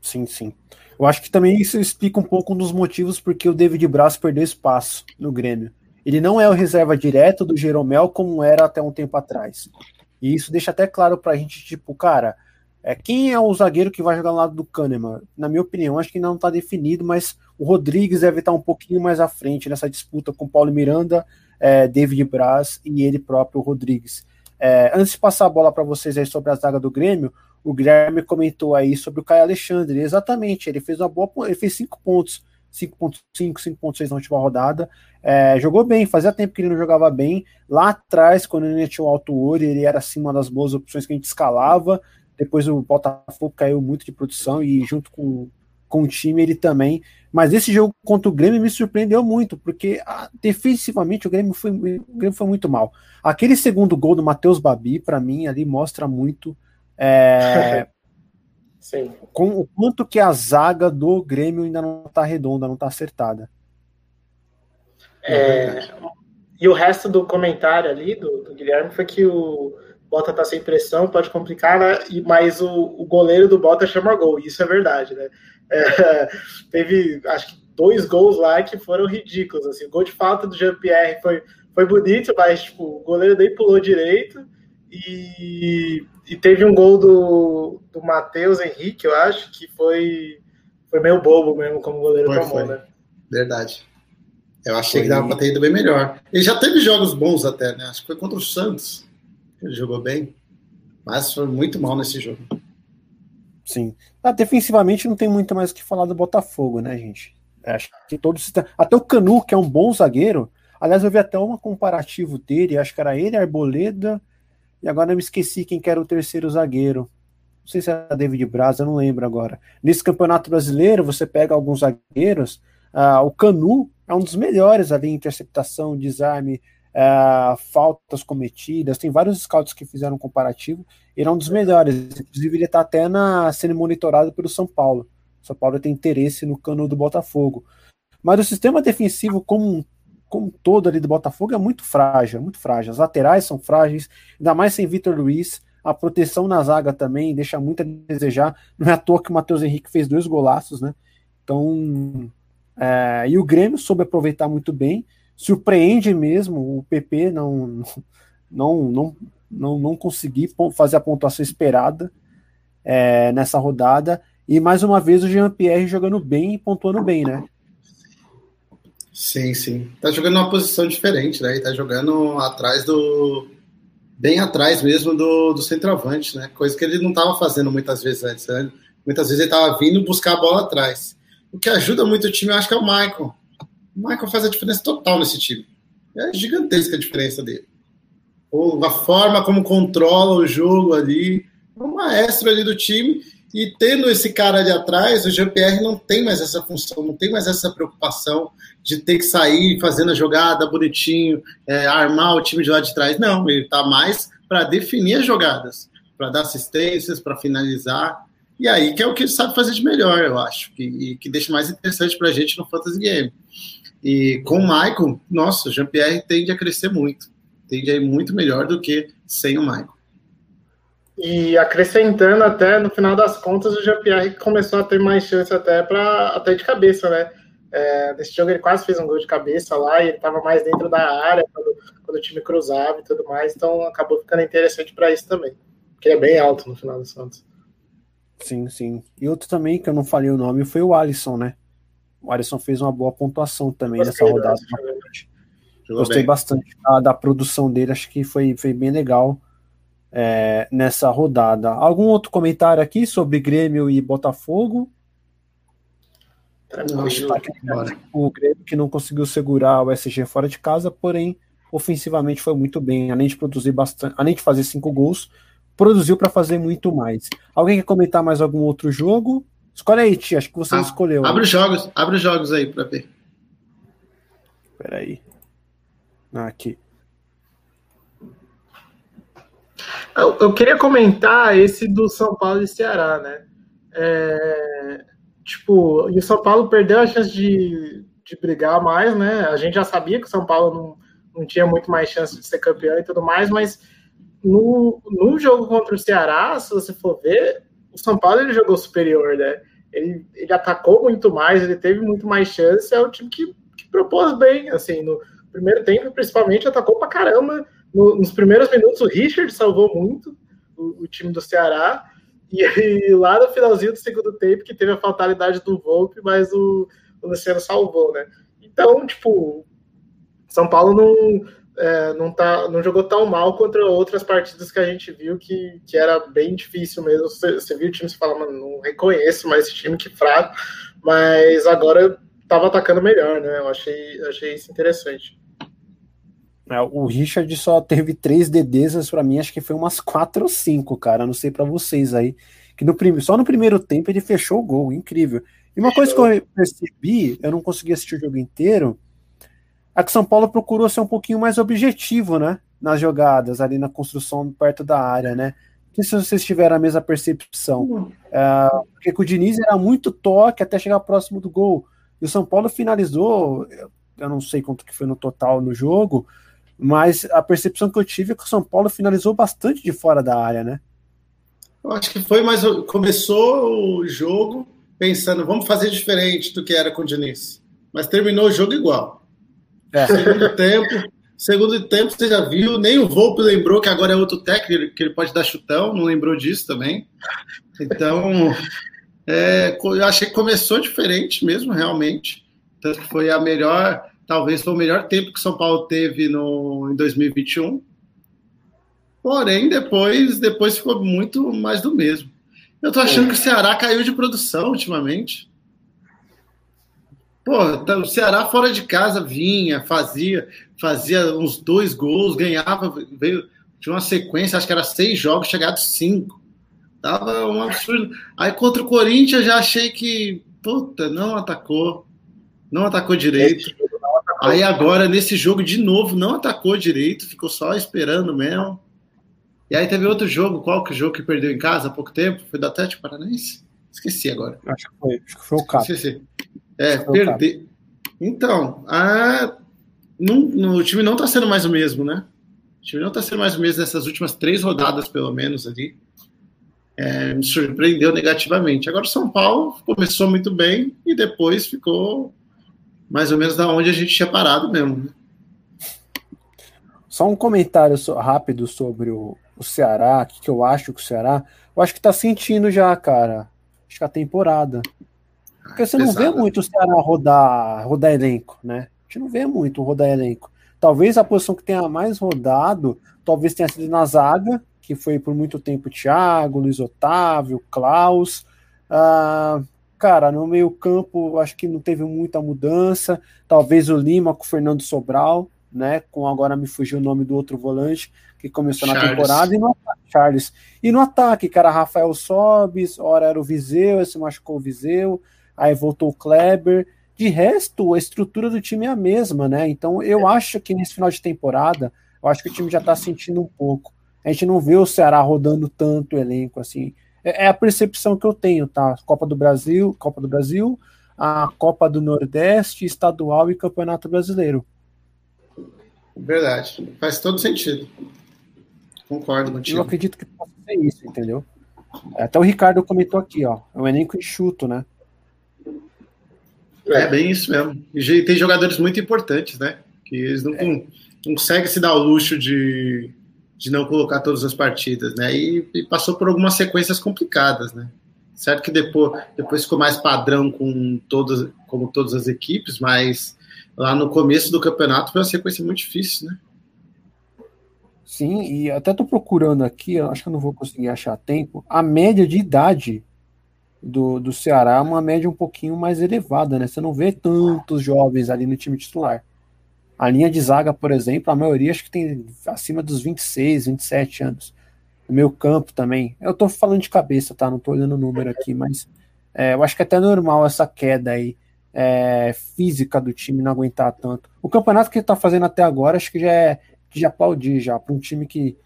Sim, sim. Eu acho que também isso explica um pouco um dos motivos porque o David Braz perdeu espaço no Grêmio. Ele não é o reserva direto do Jeromel como era até um tempo atrás. E isso deixa até claro pra gente, tipo, cara, é, quem é o zagueiro que vai jogar no lado do Kahneman? Na minha opinião, acho que ainda não está definido, mas o Rodrigues deve estar um pouquinho mais à frente nessa disputa com Paulo Miranda, é, David Braz e ele próprio, o Rodrigues. É, antes de passar a bola para vocês aí sobre a zaga do Grêmio, o Guilherme comentou aí sobre o Caio Alexandre. Exatamente, ele fez uma boa, ele fez 5 pontos, 5.5, 5.6 na última rodada. É, jogou bem, fazia tempo que ele não jogava bem. Lá atrás, quando ele tinha o Alto Ouro, ele era assim uma das boas opções que a gente escalava. Depois o Botafogo caiu muito de produção e junto com, com o time ele também. Mas esse jogo contra o Grêmio me surpreendeu muito, porque defensivamente o Grêmio, foi, o Grêmio foi muito mal. Aquele segundo gol do Matheus Babi, para mim, ali mostra muito é, com o quanto que a zaga do Grêmio ainda não está redonda, não está acertada. É, e o resto do comentário ali do, do Guilherme foi que o Bota tá sem pressão, pode complicar, né? E, mas o, o goleiro do Bota chama gol, isso é verdade, né? É, teve, acho que dois gols lá que foram ridículos, assim, o gol de falta do Jean-Pierre foi, foi bonito, mas, tipo, o goleiro daí pulou direito, e, e teve um gol do, do Matheus Henrique, eu acho, que foi, foi meio bobo mesmo, como o goleiro foi, tomou, foi. né? Verdade. Eu achei foi. que dava pra ter ido bem melhor. Ele já teve jogos bons até, né? Acho que foi contra o Santos. Ele jogou bem. Mas foi muito mal nesse jogo. Sim. Ah, defensivamente não tem muito mais o que falar do Botafogo, né, gente? Acho que todos. Até o Canu, que é um bom zagueiro. Aliás, eu vi até um comparativo dele, acho que era ele, Arboleda, e agora eu me esqueci quem que era o terceiro zagueiro. Não sei se era David Braz, eu não lembro agora. Nesse campeonato brasileiro, você pega alguns zagueiros, uh, o Canu é um dos melhores ali em interceptação, desarme, uh, faltas cometidas. Tem vários scouts que fizeram um comparativo. Ele é um dos melhores. Inclusive, ele está até na, sendo monitorado pelo São Paulo. São Paulo tem interesse no Canu do Botafogo. Mas o sistema defensivo como um como todo ali do Botafogo é muito frágil, muito frágil. As laterais são frágeis, ainda mais sem Vitor Luiz. A proteção na zaga também deixa muito a desejar. Não é à toa que o Matheus Henrique fez dois golaços, né? Então, é, e o Grêmio soube aproveitar muito bem. Surpreende mesmo o PP não não não não, não conseguir fazer a pontuação esperada é, nessa rodada. E mais uma vez o Jean Pierre jogando bem e pontuando bem, né? Sim, sim. Tá jogando numa posição diferente, né? E tá jogando atrás do. Bem atrás mesmo do, do centroavante, né? Coisa que ele não estava fazendo muitas vezes antes. Né? Muitas vezes ele estava vindo buscar a bola atrás. O que ajuda muito o time, eu acho que é o Michael. O Michael faz a diferença total nesse time. É gigantesca a diferença dele. Ou a forma como controla o jogo ali. É um maestro ali do time. E tendo esse cara ali atrás, o Jean-Pierre não tem mais essa função, não tem mais essa preocupação de ter que sair fazendo a jogada bonitinho, é, armar o time de lá de trás. Não, ele está mais para definir as jogadas, para dar assistências, para finalizar. E aí que é o que ele sabe fazer de melhor, eu acho, e que deixa mais interessante para a gente no Fantasy Game. E com o Michael, nossa, o Jean-Pierre tende a crescer muito, tende a ir muito melhor do que sem o Michael. E acrescentando até, no final das contas, o Jean-Pierre começou a ter mais chance até para até de cabeça, né? É, nesse jogo ele quase fez um gol de cabeça lá e ele estava mais dentro da área quando, quando, o time cruzava e tudo mais, então acabou ficando interessante para isso também, porque é bem alto no final das contas. Sim, sim. E outro também que eu não falei o nome foi o Alisson, né? O Alisson fez uma boa pontuação também Gostei nessa rodada. Gostei bem. bastante da, da, produção dele, acho que foi, foi bem legal é, nessa rodada. Algum outro comentário aqui sobre Grêmio e Botafogo? o Grêmio que não conseguiu segurar o SG fora de casa, porém ofensivamente foi muito bem, além de produzir bastante, além de fazer cinco gols, produziu para fazer muito mais. Alguém quer comentar mais algum outro jogo? Escolhe aí, Tia, acho que você ah, escolheu. Abre os jogos, abre os jogos aí para ver. Peraí. Ah, aqui. Eu, eu, queria comentar esse do São Paulo e Ceará, né? É, tipo, e o São Paulo perdeu a chance de, de brigar mais, né? A gente já sabia que o São Paulo não, não tinha muito mais chance de ser campeão e tudo mais, mas no, no jogo contra o Ceará, se você for ver, o São Paulo ele jogou superior, né? Ele, ele atacou muito mais, ele teve muito mais chance, é o time que, que propôs bem, assim, no primeiro tempo, principalmente, atacou pra caramba no, nos primeiros minutos, o Richard salvou muito o, o time do Ceará. E, e, lá no finalzinho do segundo tempo, que teve a fatalidade do Volpe, mas o, o Luciano salvou, né? Então, tipo, São Paulo não, é, não, tá, não jogou tão mal contra outras partidas que a gente viu que, que era bem difícil mesmo. Você, você viu o time e fala, mano, não reconheço mais esse time que fraco, mas agora estava atacando melhor, né? Eu achei, achei isso interessante. É, o Richard só teve três DDs, para mim acho que foi umas quatro ou cinco, cara. Não sei para vocês aí. Que no prim... Só no primeiro tempo ele fechou o gol, incrível. E uma coisa que eu percebi, eu não consegui assistir o jogo inteiro, é que São Paulo procurou ser um pouquinho mais objetivo, né? Nas jogadas, ali na construção perto da área, né? Não sei se vocês tiveram a mesma percepção. É, porque com o Diniz era muito toque até chegar próximo do gol. E o São Paulo finalizou, eu não sei quanto que foi no total no jogo, Mas a percepção que eu tive é que o São Paulo finalizou bastante de fora da área, né? Eu acho que foi mais. Começou o jogo pensando, vamos fazer diferente do que era com o Diniz. Mas terminou o jogo igual. É. Segundo tempo, segundo tempo, você já viu, nem o Volpe lembrou que agora é outro técnico, que ele pode dar chutão, não lembrou disso também. Então, é, eu achei que começou diferente mesmo, realmente. Tanto que foi a melhor, talvez foi o melhor tempo que São Paulo teve no, em 2021. Porém, depois, depois ficou muito mais do mesmo. Eu tô achando que o Ceará caiu de produção ultimamente. Pô, tá, o Ceará fora de casa vinha, fazia, fazia uns dois gols, ganhava, veio, tinha uma sequência, acho que era seis jogos, chegado cinco. Tava um absurdo. Aí contra o Corinthians já achei que, puta, não atacou, não atacou direito. Aí agora, nesse jogo, de novo, não atacou direito, ficou só esperando mesmo. E aí teve outro jogo, qual que o jogo que perdeu em casa há pouco tempo? Foi do Atlético Paranaense? Esqueci agora. Acho que foi, acho que foi o Cap. Esqueci. É, perder. Então, a... Não, no, o time não está sendo mais o mesmo, né? O time não está sendo mais o mesmo nessas últimas três rodadas, pelo menos, ali. É, me surpreendeu negativamente. Agora o São Paulo começou muito bem e depois ficou mais ou menos da onde a gente tinha parado mesmo. Né? Só um comentário rápido sobre o, o Ceará, o que, que eu acho que o Ceará. Eu acho que tá sentindo já, cara. Acho que a temporada. Porque você não vê muito o Ceará rodar, rodar elenco, né? A gente não vê muito rodar elenco. Talvez a posição que tenha mais rodado, talvez tenha sido na zaga, que foi por muito tempo Thiago, Luiz Otávio, Klaus. Ah, cara, no meio campo, acho que não teve muita mudança. Talvez o Lima com o Fernando Sobral, né? Com agora me fugiu o nome do outro volante que começou Charles. na temporada e no ataque, Charles. E no ataque, cara, Rafael Sobis, ora era o Viseu, se machucou o Viseu, aí voltou o Kleber. De resto, a estrutura do time é a mesma, né? Então eu acho que nesse final de temporada, eu acho que o time já tá sentindo um pouco. A gente não vê o Ceará rodando tanto o elenco assim. É, é a percepção que eu tenho, tá? Copa do Brasil, Copa do Brasil, a Copa do Nordeste, estadual e Campeonato Brasileiro. Verdade. Faz todo sentido. Concordo contigo. Eu acredito que possa ser isso, entendeu? Até o Ricardo comentou aqui, ó. É um elenco enxuto, né? É bem isso mesmo. E tem jogadores muito importantes, né? Que eles não, é. conseguem se dar o luxo de, de não colocar todas as partidas, né? E, e, passou por algumas sequências complicadas, né? Certo que depois, depois ficou mais padrão com todas, como todas as equipes, mas lá no começo do campeonato foi uma sequência muito difícil, né? Sim, e até tô procurando aqui, acho que eu não vou conseguir achar tempo. A média de idade do, do Ceará é uma média um pouquinho mais elevada, né? Você não vê tantos jovens ali no time titular. A linha de zaga, por exemplo, a maioria acho que tem acima dos 26, 27 anos. O meu campo também. Eu tô falando de cabeça, tá? Não tô olhando o número aqui, mas é, eu acho que é até normal essa queda aí é, física do time não aguentar tanto. O campeonato que ele tá fazendo até agora, acho que já é de aplaudir já, para um time que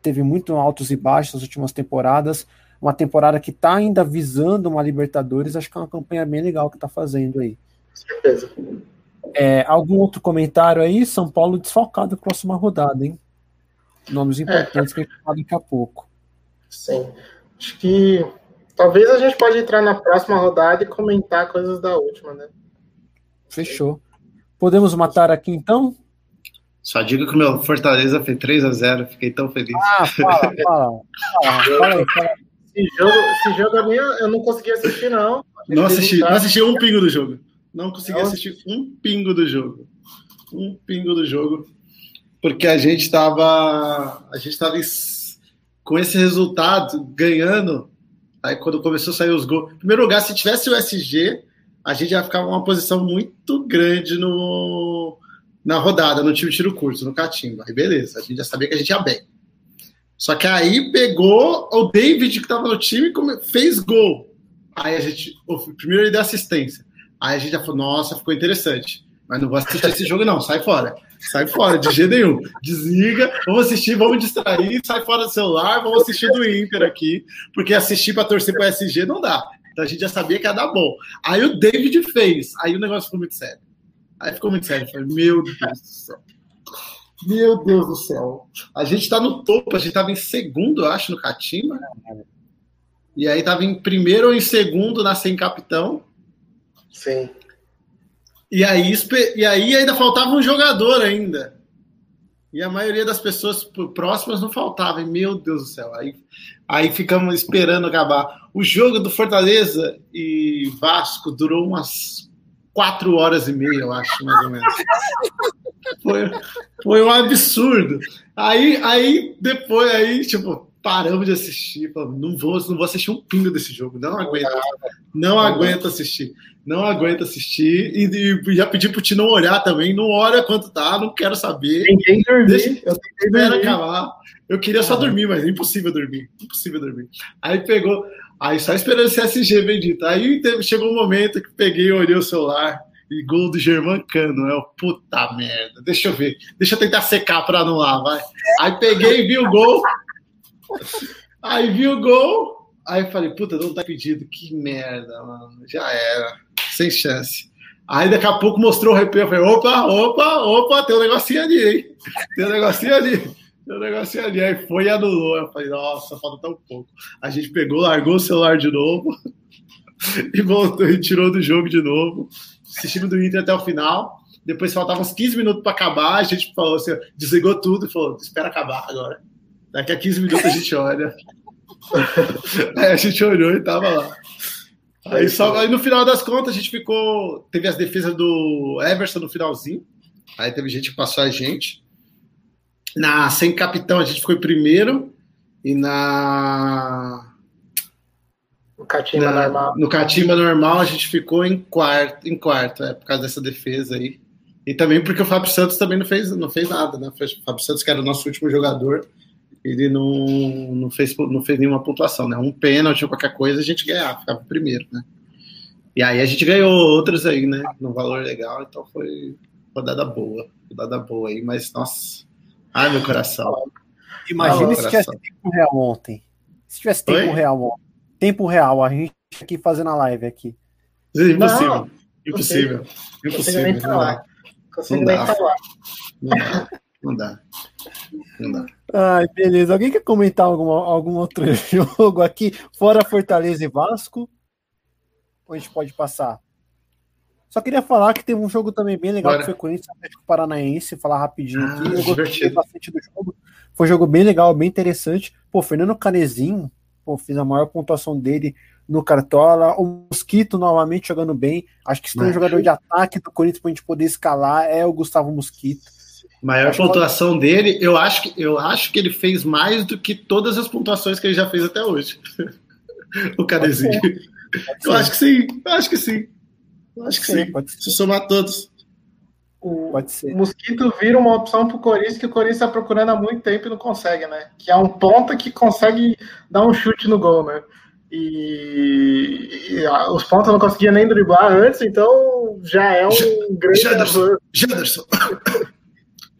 teve muito altos e baixos nas últimas temporadas, uma temporada que está ainda visando uma Libertadores, acho que é uma campanha bem legal que está fazendo aí. Certeza. É, algum outro comentário aí? São Paulo desfalcado na próxima rodada, hein? Nomes é. importantes é. que a gente fala daqui a pouco. Sim. Acho que talvez a gente pode entrar na próxima rodada e comentar coisas da última, né? Fechou. Podemos matar aqui então? Só digo que o meu Fortaleza fez 3 a 0 fiquei tão feliz. Ah, fala, fala. fala, fala, fala. Esse jogo, esse jogo eu não consegui assistir, não. Não assisti, não assisti um pingo do jogo. Não consegui não. assistir um pingo do jogo. Um pingo do jogo. Porque a gente estava. A gente estava com esse resultado, ganhando. Aí quando começou a sair os gols. Em primeiro lugar, se tivesse o SG, a gente já ficava uma posição muito grande no, na rodada, no time tiro curto, no Catimba. Aí beleza, a gente já sabia que a gente ia bem. Só que aí pegou o David, que estava no time, fez gol. Aí a gente, primeiro ele deu assistência. Aí a gente já falou, nossa, ficou interessante. Mas não vou assistir esse jogo, não, sai fora. Sai fora, de jeito nenhum. Desliga, vamos assistir, vamos distrair, sai fora do celular, vamos assistir do Inter aqui, porque assistir para torcer para o SG não dá. Então a gente já sabia que ia dar bom. Aí o David fez, aí o negócio ficou muito sério. Aí ficou muito sério. Falei, meu Deus do céu. Meu Deus do céu. A gente tá no topo, a gente tava em segundo, eu acho, no Catima. E aí tava em primeiro ou em segundo na sem capitão. Sim. E aí, e aí ainda faltava um jogador ainda. E a maioria das pessoas próximas não faltava. E, meu Deus do céu. Aí, aí ficamos esperando acabar. O jogo do Fortaleza e Vasco durou umas quatro horas e meia, eu acho, mais ou menos. Foi, foi um absurdo. Aí, aí depois, aí, tipo, paramos de assistir. Falamos, não vou, não vou assistir um pingo desse jogo. Não aguento. Não aguento assistir não aguento assistir e, e já pedi pro Ti não olhar também. Não olha quanto tá, não quero saber. Ninguém dormir. Deixa, eu tentei acabar. Eu queria só dormir, mas é impossível dormir. Impossível dormir. Aí pegou, aí só esperando esse SG bendito. Aí teve, chegou um momento que peguei, olhei o celular e gol do Germancano. É o puta merda. Deixa eu ver. Deixa eu tentar secar para anular, vai. Aí peguei, vi o gol. Aí vi o gol. Aí falei, puta, não tá pedido. Que merda, mano. Já era sem chance. Aí daqui a pouco mostrou o replay, eu falei, opa, opa, opa, tem um negocinho ali, hein? Tem um negocinho ali, tem um negocinho ali. Aí foi e anulou. Eu falei, nossa, falta tão pouco. A gente pegou, largou o celular de novo e voltou e tirou do jogo de novo. Assistimos do Inter até o final. Depois faltavam uns 15 minutos para acabar. A gente falou assim, desligou tudo e falou: espera acabar agora. Daqui a 15 minutos a gente olha. Aí a gente olhou e tava lá. Aí, só, aí no final das contas a gente ficou. Teve as defesas do Everson no finalzinho. Aí teve gente que passou a gente. Na sem capitão a gente ficou em primeiro. E na. No Catimba na, normal. No Catimba normal a gente ficou em quarto, em quarto, é, por causa dessa defesa aí. E também porque o Fábio Santos também não fez, não fez nada, né? O Fábio Santos, que era o nosso último jogador, ele não, não, fez, não fez nenhuma pontuação, né? Um pênalti ou qualquer coisa, a gente ganhava, ficava primeiro, né? E aí a gente ganhou outros aí, né? No valor legal, então foi rodada boa, rodada boa aí, mas nossa, ai meu coração. Imagina se tivesse tempo real ontem. Se tivesse tempo Oi? real ontem. Tempo real, a gente aqui fazendo a live aqui. Impossível. Não, impossível. Impossível. Impossível. Não dá. Não dá. Não dá. Não dá. Não dá. Ai, beleza. Alguém quer comentar algum, algum outro jogo aqui, fora Fortaleza e Vasco? Ou a gente pode passar? Só queria falar que teve um jogo também bem legal, Bora. que foi Corinthians Atlético Paranaense, falar rapidinho ah, aqui. Eu gostei bastante do jogo. Foi um jogo bem legal, bem interessante. Pô, Fernando Canezinho, pô, fiz a maior pontuação dele no Cartola. O Mosquito novamente jogando bem. Acho que se tem um jogador de ataque do Corinthians pra gente poder escalar é o Gustavo Mosquito. Maior pontuação que... dele, eu acho, que, eu acho que ele fez mais do que todas as pontuações que ele já fez até hoje. o Canezinho. Eu acho que sim, eu acho que sim. Eu acho que sim. Se somar todos. O, o Mosquito vira uma opção para o Corinthians que o Corinthians está procurando há muito tempo e não consegue, né? Que é um ponta que consegue dar um chute no gol, né? E, e os pontos não conseguiam nem driblar antes, então já é um grande. Janderson! Janderson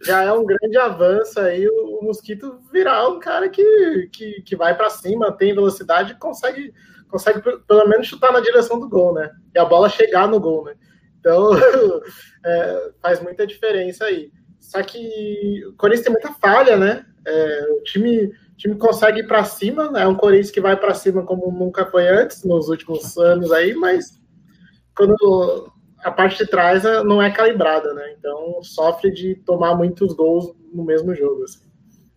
já é um grande avanço aí o, o Mosquito virar um cara que, que, que vai para cima, tem velocidade e consegue, consegue pelo menos chutar na direção do gol, né? E a bola chegar no gol, né? Então é, faz muita diferença aí. Só que o Corinthians tem muita falha, né? É, o time, time consegue ir para cima, né? É um Corinthians que vai para cima como nunca foi antes, nos últimos anos aí, mas quando a parte de trás não é calibrada, né? Então sofre de tomar muitos gols no mesmo jogo. Assim.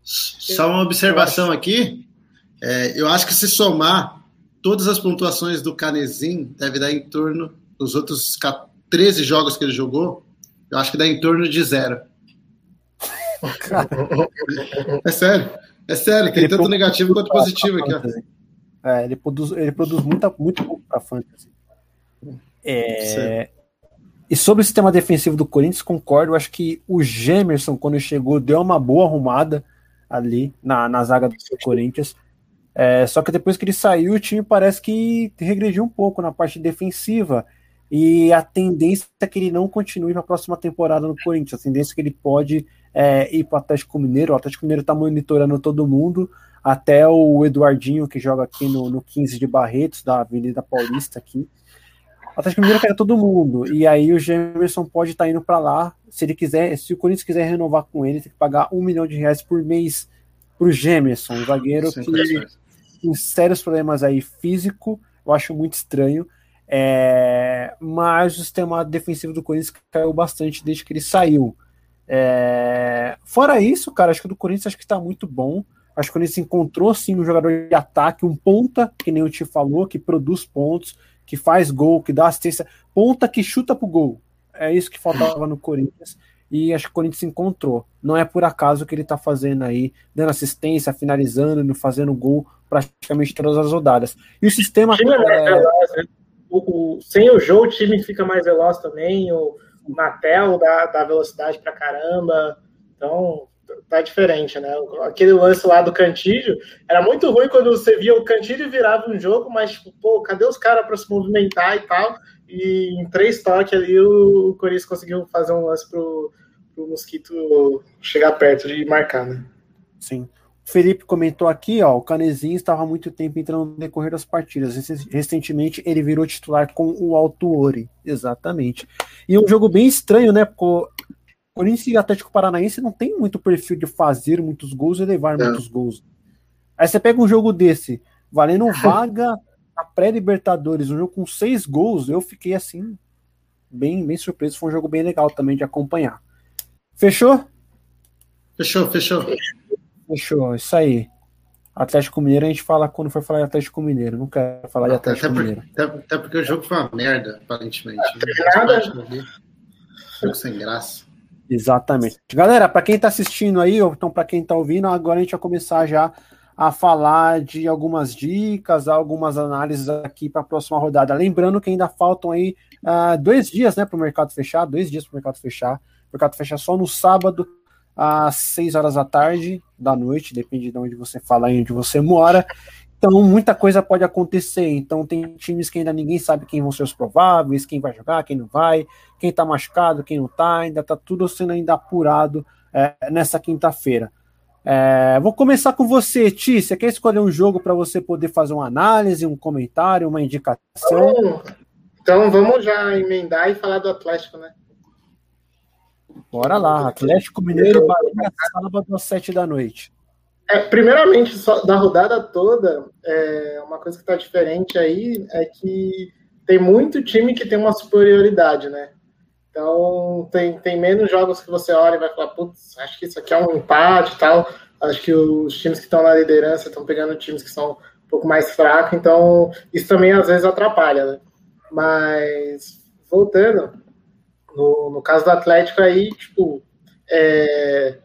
Só uma observação aqui. É, eu acho que se somar todas as pontuações do Canesim, deve dar em torno dos outros 13 jogos que ele jogou, eu acho que dá em torno de zero. é sério, é sério, tem ele tanto negativo quanto positivo aqui. Ó. É, ele produz, ele produz muita, muito pouco para fantasy. É, e sobre o sistema defensivo do Corinthians, concordo. Acho que o Gemerson, quando chegou, deu uma boa arrumada ali na, na zaga do Corinthians. É, só que depois que ele saiu, o time parece que regrediu um pouco na parte defensiva. E a tendência é que ele não continue para a próxima temporada no Corinthians. A tendência é que ele pode é, ir para o Atlético Mineiro. O Atlético Mineiro está monitorando todo mundo, até o Eduardinho, que joga aqui no, no 15 de Barretos, da Avenida Paulista aqui. O Atlético Mineiro quer todo mundo. E aí o Gemerson pode estar tá indo para lá. Se ele quiser, se o Corinthians quiser renovar com ele, tem que pagar um milhão de reais por mês pro Gemerson, um zagueiro Sim, que tem sérios problemas aí físico. Eu acho muito estranho. É, mas o sistema defensivo do Corinthians caiu bastante desde que ele saiu. É, fora isso, cara, acho que o do Corinthians acho que está muito bom. Acho que o Corinthians encontrou sim um jogador de ataque, um ponta, que nem o Ti falou, que produz pontos, que faz gol, que dá assistência, ponta que chuta pro gol. É isso que faltava no Corinthians. E acho que o Corinthians encontrou. Não é por acaso que ele tá fazendo aí, dando assistência, finalizando, fazendo gol praticamente todas as rodadas. E o sistema. O time é mais é... veloz, né? o, o, sem o jogo, o time fica mais veloz também. O, o Natel dá, dá velocidade pra caramba. Então, tá diferente, né? Aquele lance lá do Cantídio era muito ruim quando você via o Cantídio virava um jogo, mas, tipo, pô, cadê os caras para se movimentar e tal? E em três toques ali o Corinthians conseguiu fazer um lance pro, pro Mosquito chegar perto de marcar, né? Sim. O Felipe comentou aqui, ó, o Canezinho estava há muito tempo entrando no decorrer das partidas. Recentemente ele virou titular com o Altuori. Exatamente. E um jogo bem estranho, né? Porque Corinthians e Atlético Paranaense não tem muito perfil de fazer muitos gols e levar é. muitos gols. Aí você pega um jogo desse, valendo vaga na pré-Libertadores, um jogo com seis gols, eu fiquei assim, bem, bem surpreso. Foi um jogo bem legal também de acompanhar. Fechou? Fechou, fechou. Fechou, isso aí. Atlético Mineiro a gente fala quando for falar de Atlético Mineiro. Não quero falar de Atlético até Mineiro. Até, até, porque o jogo foi uma merda, aparentemente. Nada. Jogo sem graça. Exatamente. Galera, para quem está assistindo aí, ou então para quem está ouvindo, agora a gente vai começar já a falar de algumas dicas, algumas análises aqui para a próxima rodada. Lembrando que ainda faltam aí uh, dois dias né, para o mercado fechar, dois dias para o mercado fechar. O mercado fecha só no sábado, às 6 horas da tarde, da noite, depende de onde você fala e onde você mora. Então, muita coisa pode acontecer. Então, tem times que ainda ninguém sabe quem vão ser os prováveis, quem vai jogar, quem não vai, quem tá machucado, quem não tá. Ainda tá tudo sendo ainda apurado é, nessa quinta-feira. É, vou começar com você, Ti. Você quer escolher um jogo para você poder fazer uma análise, um comentário, uma indicação? Então, então, vamos já emendar e falar do Atlético, né? Bora lá, Atlético Mineiro, Bahia, sábado às sete da noite. É, primeiramente, da rodada toda, é, uma coisa que está diferente aí é que tem muito time que tem uma superioridade, né? Então, tem, tem menos jogos que você olha e vai falar, putz, acho que isso aqui é um empate e tal. Acho que os times que estão na liderança estão pegando times que são um pouco mais fracos, então isso também às vezes atrapalha, né? Mas, voltando, no, no caso do Atlético aí, tipo, é,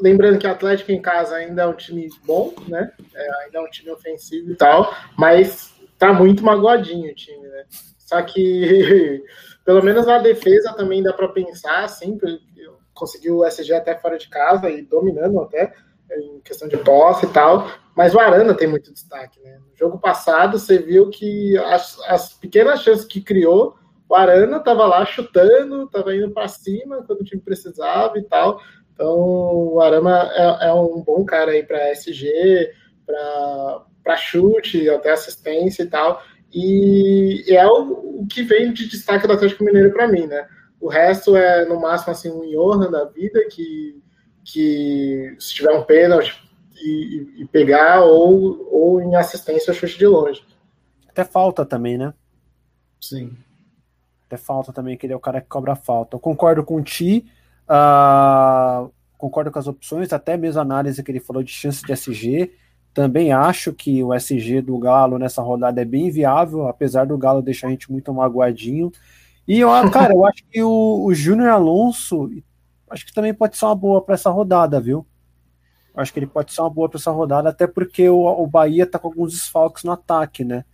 lembrando que o Atlético em casa ainda é um time bom, né? É, ainda é um time ofensivo e tal, mas tá muito magoadinho o time, né? Só que pelo menos na defesa também dá para pensar, assim, conseguiu o SG até fora de casa e dominando até em questão de posse e tal, mas o Arana tem muito destaque, né? No jogo passado você viu que as, as pequenas chances que criou, o Arana estava lá chutando, estava indo para cima quando o time precisava e tal. Então, o Arama é, é um bom cara aí para SG, para chute, até assistência e tal. E é o, o que vem de destaque do Atlético Mineiro para mim, né? O resto é, no máximo, assim, um Johan da vida, que, que se tiver um pênalti e, e, pegar, ou, ou em assistência, chute de longe. Até falta também, né? Sim. Até falta também, que ele é o cara que cobra falta. Eu concordo com o Ti, Uh, concordo com as opções, até mesmo a análise que ele falou de chance de SG. Também acho que o SG do Galo nessa rodada é bem viável, apesar do Galo deixar a gente muito magoadinho. E, eu, cara, eu acho que o, o Júnior Alonso, acho que também pode ser uma boa para essa rodada, viu? Acho que ele pode ser uma boa para essa rodada, até porque o, o Bahia tá com alguns desfalques no ataque, né?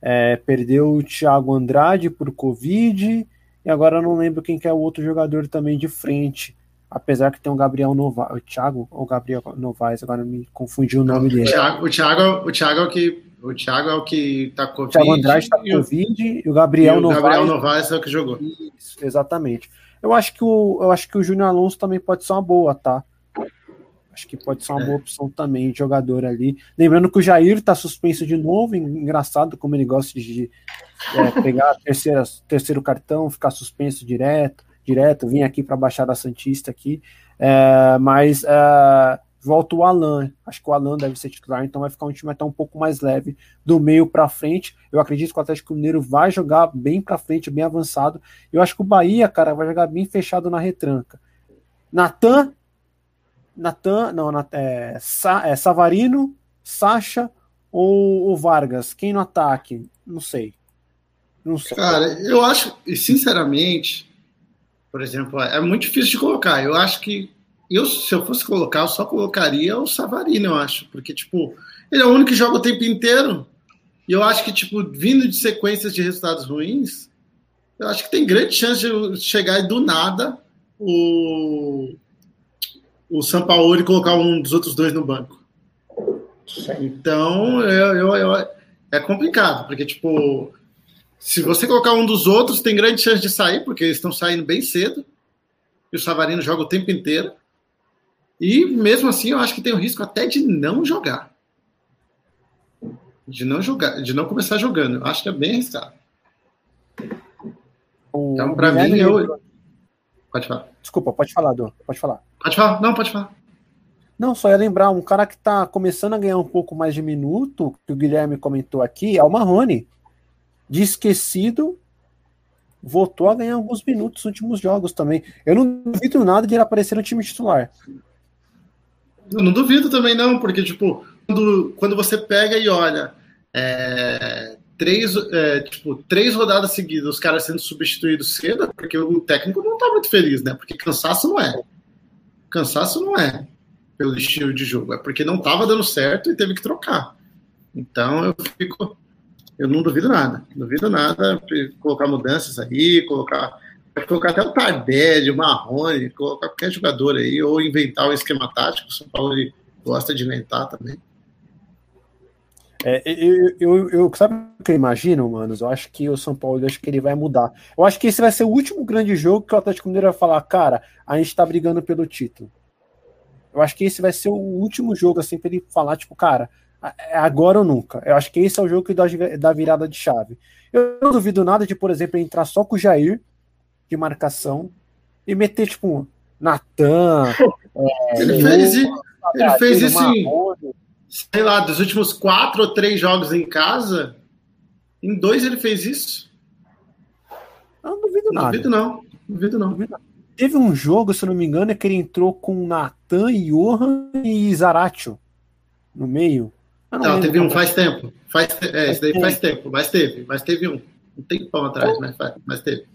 É, perdeu o Thiago Andrade por Covid, e agora eu não lembro quem que é o outro jogador também de frente. Apesar que tem o Gabriel Novaes, o Thiago ou Gabriel Novaes, agora me confundi o nome dele. O Thiago, o Thiago, o Thiago é o que o Thiago é o que tá Covid. O Thiago Andrade tá com Covid e o Gabriel e o Novaes. Gabriel Novaes é o que jogou. Isso, exatamente. Eu acho que o eu acho que o Júnior Alonso também pode ser uma boa, tá? Acho que pode ser uma é. boa opção também de jogador ali. Lembrando que o Jair está suspenso de novo, engraçado como ele gosta de é, pegar terceira, terceiro cartão, ficar suspenso direto, direto, vir aqui para a Baixada Santista aqui. É, mas é, volta o Alan. Acho que o Alan deve ser titular, então vai ficar um time até um pouco mais leve do meio para frente. Eu acredito que o Atlético Mineiro vai jogar bem para frente, bem avançado. Eu acho que o Bahia, cara, vai jogar bem fechado na retranca. Natan, Natan, não, é, Sa, é, Savarino, Sacha ou, ou Vargas? Quem no ataque? Não sei. Não sei. Cara, eu acho, sinceramente, por exemplo, é muito difícil de colocar. Eu acho que eu, se eu fosse colocar, eu só colocaria o Savarino, eu acho, porque, tipo, ele é o único que joga o tempo inteiro. E eu acho que, tipo, vindo de sequências de resultados ruins, eu acho que tem grande chance de chegar e do nada o, o São Paulo e colocar um dos outros dois no banco. Então, eu, eu, eu, é complicado, porque, tipo, se você colocar um dos outros, tem grande chance de sair, porque eles estão saindo bem cedo. E o Savarino joga o tempo inteiro. E mesmo assim, eu acho que tem o risco até de não jogar. De não jogar, de não começar jogando. Eu acho que é bem arriscado. Então, para mim, eu. Pode falar. Desculpa, pode falar, Dô. Pode falar. Pode falar. Não, pode falar. Não, só ia lembrar, um cara que está começando a ganhar um pouco mais de minuto, que o Guilherme comentou aqui, é o Marrone. De esquecido, voltou a ganhar alguns minutos nos últimos jogos também. Eu não duvido nada de ele aparecer no time titular. Eu não duvido também, não, porque, tipo, quando, quando você pega e olha é, três, é, tipo, três rodadas seguidas, os caras sendo substituídos cedo, é porque o técnico não tá muito feliz, né? Porque cansaço não é. Cansaço não é pelo estilo de jogo, é porque não tava dando certo e teve que trocar. Então eu fico. Eu não duvido nada. Não duvido nada colocar mudanças aí, colocar colocar até o Tardelli, o Marrone, colocar qualquer jogador aí, ou inventar um esquema tático. O São Paulo gosta de inventar também. É, eu, eu, eu, sabe o que eu imagino, manos? Eu acho que o São Paulo, acho que ele vai mudar. Eu acho que esse vai ser o último grande jogo que o Atlético Mineiro vai falar, cara, a gente tá brigando pelo título. Eu acho que esse vai ser o último jogo, assim, pra ele falar, tipo, cara, é agora ou nunca. Eu acho que esse é o jogo que dá, dá virada de chave. Eu não duvido nada de, por exemplo, entrar só com o Jair, de marcação e meter, tipo, Natan. É, ele fez, ele fez isso em, sei lá, dos últimos quatro ou três jogos em casa, em dois ele fez isso. Eu não duvido não nada. Duvido não. Duvido não. Duvido. Teve um jogo, se eu não me engano, é que ele entrou com Natan, Johan e Zaratio no meio. não, não teve um faz tempo. Faz, é, esse daí faz tempo, mas teve. Mas teve um. Um tempão atrás, então, mas, mas teve.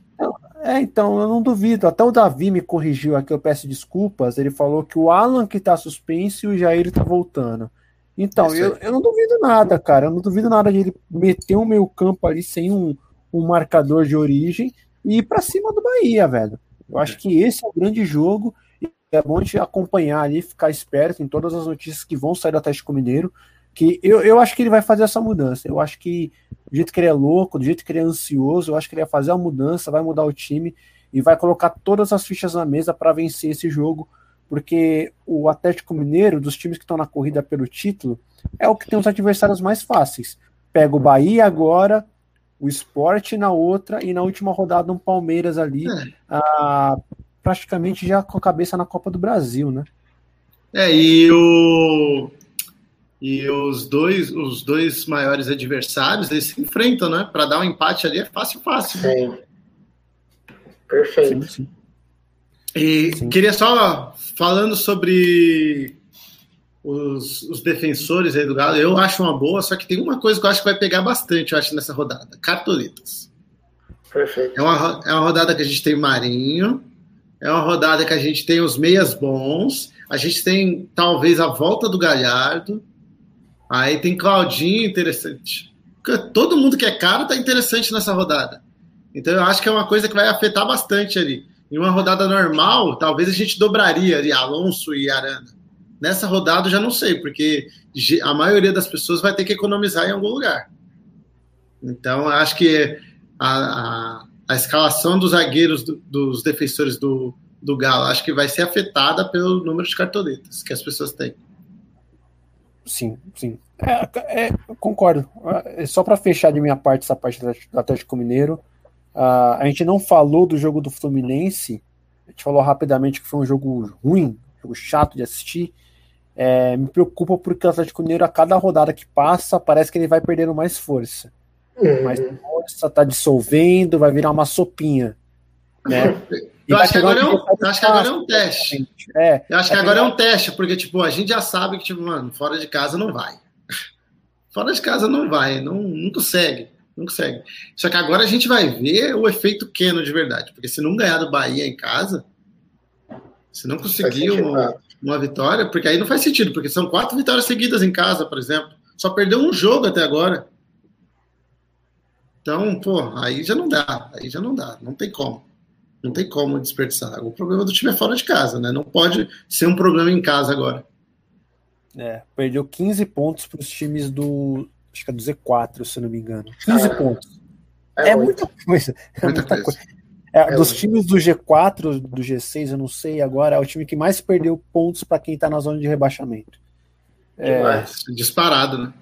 É, então, eu não duvido. Até o Davi me corrigiu aqui, eu peço desculpas. Ele falou que o Alan que tá suspenso e o Jair tá voltando. Então, eu, eu não duvido nada, cara. Eu não duvido nada de ele meter um meio campo ali sem um, um marcador de origem e ir pra cima do Bahia, velho. Eu acho que esse é o grande jogo. E é bom de acompanhar ali, ficar esperto em todas as notícias que vão sair do Atlético Mineiro. Que eu, eu acho que ele vai fazer essa mudança. Eu acho que do jeito que ele é louco, do jeito que ele é ansioso, eu acho que ele vai fazer a mudança, vai mudar o time e vai colocar todas as fichas na mesa para vencer esse jogo, porque o Atlético Mineiro, dos times que estão na corrida pelo título, é o que tem os adversários mais fáceis. Pega o Bahia agora, o Sport na outra, e na última rodada um Palmeiras ali, é. ah, praticamente já com a cabeça na Copa do Brasil, né? É, e o, e os dois, os dois maiores adversários, eles se enfrentam, né? Para dar um empate ali é fácil, fácil. Sim. Perfeito. Sim, sim. E sim. queria só, falando sobre os, os, defensores aí do Galo, eu acho uma boa, só que tem uma coisa que eu acho que vai pegar bastante, eu acho, nessa rodada: cartoletas. Perfeito. É uma, é uma rodada que a gente tem Marinho, é uma rodada que a gente tem os meias bons, a gente tem talvez a volta do Galhardo, Aí tem Claudinho interessante. Todo mundo que é caro tá interessante nessa rodada. Então eu acho que é uma coisa que vai afetar bastante ali. Em uma rodada normal, talvez a gente dobraria ali Alonso e Arana. Nessa rodada eu já não sei, porque a maioria das pessoas vai ter que economizar em algum lugar. Então acho que a, a, a escalação dos zagueiros, do, dos defensores do, do Galo. Acho que vai ser afetada pelo número de cartoletas que as pessoas têm. Sim, sim. É, é, concordo. É, só para fechar de minha parte essa parte do Atlético Mineiro, uh, a gente não falou do jogo do Fluminense. A gente falou rapidamente que foi um jogo ruim, um jogo chato de assistir. É, me preocupa porque o Atlético Mineiro, a cada rodada que passa, parece que ele vai perdendo mais força. Uhum. Mais força, tá dissolvendo, vai virar uma sopinha. Né? Eu acho que, agora é um, acho que agora é um teste. É, eu acho que agora é um teste, porque tipo, a gente já sabe que, tipo, mano, fora de casa não vai. Fora de casa não vai, não, não consegue. Não consegue. Só que agora a gente vai ver o efeito Keno de verdade. Porque se não ganhar do Bahia em casa, se não conseguir uma, uma, vitória, porque aí não faz sentido, porque são quatro vitórias seguidas em casa, por exemplo. Só perdeu um jogo até agora. Então, pô, aí já não dá. Aí já não dá. Não tem como. Não tem como desperdiçar. O problema do time é fora de casa, né? Não pode ser um problema em casa agora. É, perdeu 15 pontos para os times do. Acho que é do Z4, se não me engano. 15 ah, pontos. É, é muita coisa. É muita, muita coisa. coisa. É, é, dos times do G4, do G6, eu não sei agora, é o time que mais perdeu pontos para quem está na zona de rebaixamento. É, disparado, né?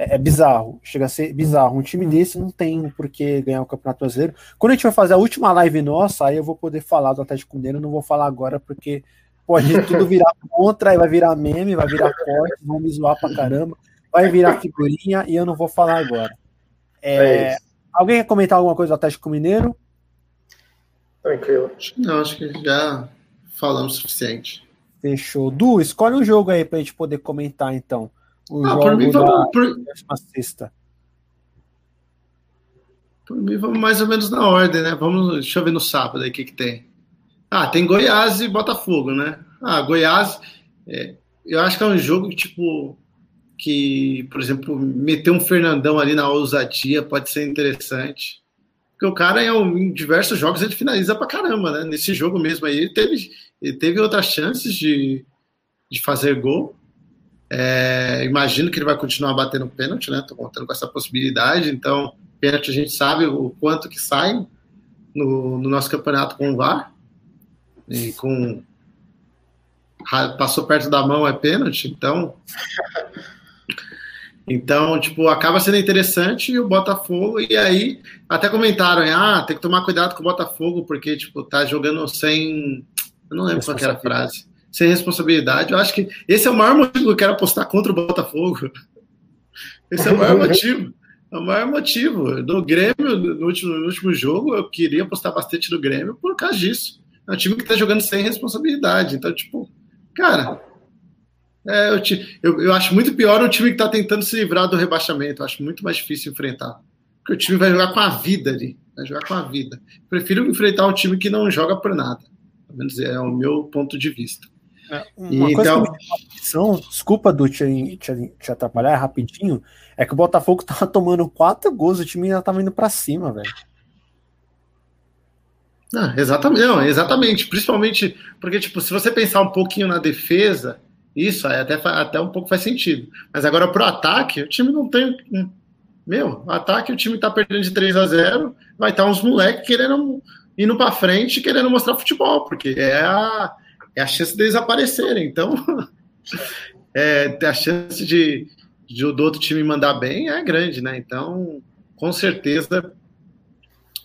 é, é, bizarro, chega a ser bizarro. Um time desse não tem por que ganhar o Campeonato Brasileiro. Quando a gente vai fazer a última live nossa, aí eu vou poder falar do Atlético Mineiro, não vou falar agora porque pode tudo virar contra, aí vai virar meme, vai virar corte, vão me zoar pra caramba, vai virar figurinha e eu não vou falar agora. É, é alguém quer comentar alguma coisa do Atlético Mineiro? Tranquilo. Não, acho que já falamos o suficiente. Fechou. Du, escolhe um jogo aí pra gente poder comentar então o ah, por mim, vamos, por... sexta. Por mim, vamos mais ou menos na ordem, né? Vamos, deixa eu ver no sábado aí o que, que tem. Ah, tem Goiás e Botafogo, né? Ah, Goiás, é, eu acho que é um jogo tipo que, por exemplo, meter um Fernandão ali na ousadia pode ser interessante. Porque o cara, em, diversos jogos, ele finaliza pra caramba, né? Nesse jogo mesmo aí, ele teve, ele teve outras chances de, de fazer gol. É, imagino que ele vai continuar batendo pênalti, né? Tô contando com essa possibilidade. Então, pênalti a gente sabe o quanto que sai no, no nosso campeonato com o VAR. E com. Passou perto da mão é pênalti, então. Então, tipo, acaba sendo interessante o Botafogo, e aí até comentaram, ah, tem que tomar cuidado com o Botafogo, porque, tipo, tá jogando sem. Eu não lembro qual era a frase sem responsabilidade. Eu acho que esse é o maior motivo que eu quero apostar contra o Botafogo. Esse é o maior motivo. É o maior motivo. Do Grêmio, no último, no último jogo, eu queria apostar bastante no Grêmio por causa disso. É um time que tá jogando sem responsabilidade. Então, tipo, cara, é, eu, te, eu, eu, acho muito pior o time que tá tentando se livrar do rebaixamento. Eu acho muito mais difícil enfrentar. Porque o time vai jogar com a vida ali. Vai jogar com a vida. Prefiro enfrentar um time que não joga por nada. Pelo menos é o meu ponto de vista. É, uma coisa então... que me atenção, desculpa do te, te, te, atrapalhar rapidinho, é que o Botafogo tava tomando quatro gols, o time ainda tava indo para cima, velho. Ah, exatamente, não, exatamente. Principalmente porque, tipo, se você pensar um pouquinho na defesa, isso até, até um pouco faz sentido. Mas agora pro ataque, o time não tem. Meu, ataque, o time tá perdendo de 3 a 0 vai estar tá uns moleques querendo indo para frente querendo mostrar futebol, porque é a, é a chance deles aparecerem. Então, é, a chance de, de do outro time mandar bem é grande, né? Então, com certeza,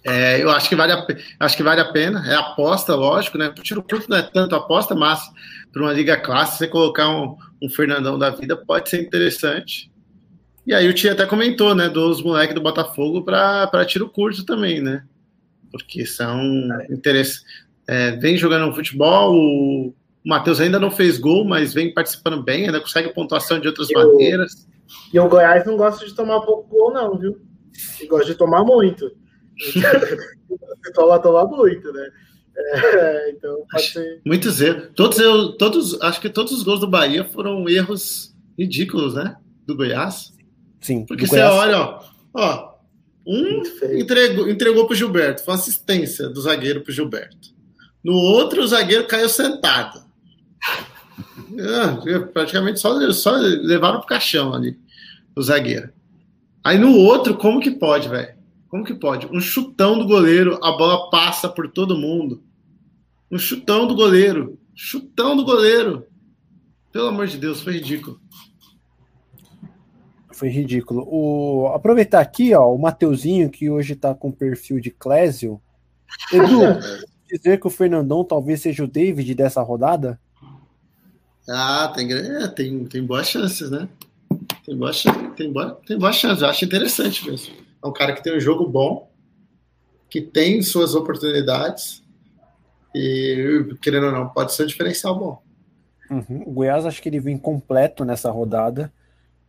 é, eu acho que, vale a, acho que vale a pena. É aposta, lógico, né? O tiro curto não é tanto aposta, mas para uma liga clássica, você colocar um, um Fernandão da vida pode ser interessante. E aí o Tia até comentou, né, dos moleques do Botafogo para tiro curto também, né? Porque são interesses é, vem jogando futebol. O Matheus ainda não fez gol, mas vem participando bem, ainda consegue pontuação de outras e maneiras. O, e o Goiás não gosta de tomar pouco gol, não, viu? Ele gosta de tomar muito. Toma, tomar muito, né? É, então pode ser. Muitos erros. Todos, eu, todos, acho que todos os gols do Bahia foram erros ridículos, né? Do Goiás. Sim. Porque você Goiás... olha, ó, ó, um entregou, entregou para Gilberto, foi assistência do zagueiro para Gilberto. No outro, o zagueiro caiu sentado. É, praticamente só, só levaram pro caixão ali, o zagueiro. Aí no outro, como que pode, velho? Como que pode? Um chutão do goleiro, a bola passa por todo mundo. Um chutão do goleiro. Chutão do goleiro. Pelo amor de Deus, foi ridículo. Foi ridículo. O... Aproveitar aqui, ó, o Mateuzinho, que hoje está com perfil de Clésio. Edu, dizer que o Fernandão talvez seja o David dessa rodada? Ah, tem, é, tem, tem boas chances, né? Tem boas, tem, boa, tem boas chances. Eu acho interessante mesmo. É um cara que tem um jogo bom, que tem suas oportunidades e, querendo ou não, pode ser um diferencial bom. Uhum. O Goiás acho que ele vem completo nessa rodada.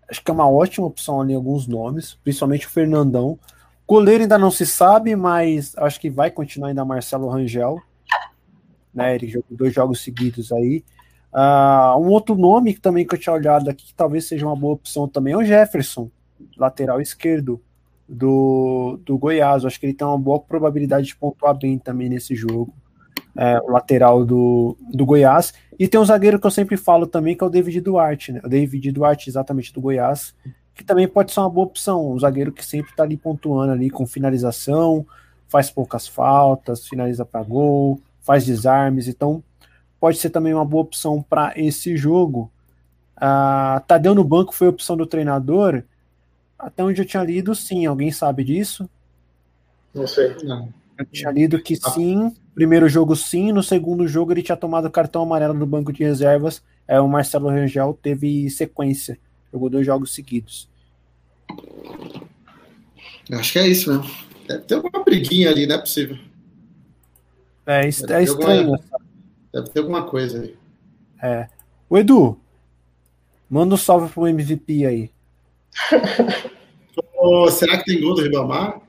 Acho que é uma ótima opção ali alguns nomes, principalmente o Fernandão. Goleiro ainda não se sabe, mas acho que vai continuar ainda Marcelo Rangel. Né, ele jogou dois jogos seguidos aí. Uh, um outro nome que também que eu tinha olhado aqui, que talvez seja uma boa opção também, é o Jefferson, lateral esquerdo do, do Goiás. Eu acho que ele tem uma boa probabilidade de pontuar bem também nesse jogo. É, o lateral do, do Goiás. E tem um zagueiro que eu sempre falo também, que é o David Duarte, né? O David Duarte, exatamente do Goiás, que também pode ser uma boa opção. Um zagueiro que sempre está ali pontuando ali com finalização, faz poucas faltas, finaliza para gol, faz desarmes. Então, pode ser também uma boa opção para esse jogo. Uh, Tadeu no banco foi opção do treinador. Até onde eu tinha lido, sim. Alguém sabe disso? Não sei. Não. Eu tinha lido que ah. sim. Primeiro jogo, sim. No segundo jogo, ele tinha tomado cartão amarelo do banco de reservas. É, o Marcelo Rangel teve sequência. Jogou dois jogos seguidos. Eu acho que é isso mesmo. Deve ter alguma briguinha ali, não é possível. É, é estranho. Alguma... Deve ter alguma coisa aí. É. O Edu, manda um salve pro MVP aí. Oh, será que tem gol do Ribamar?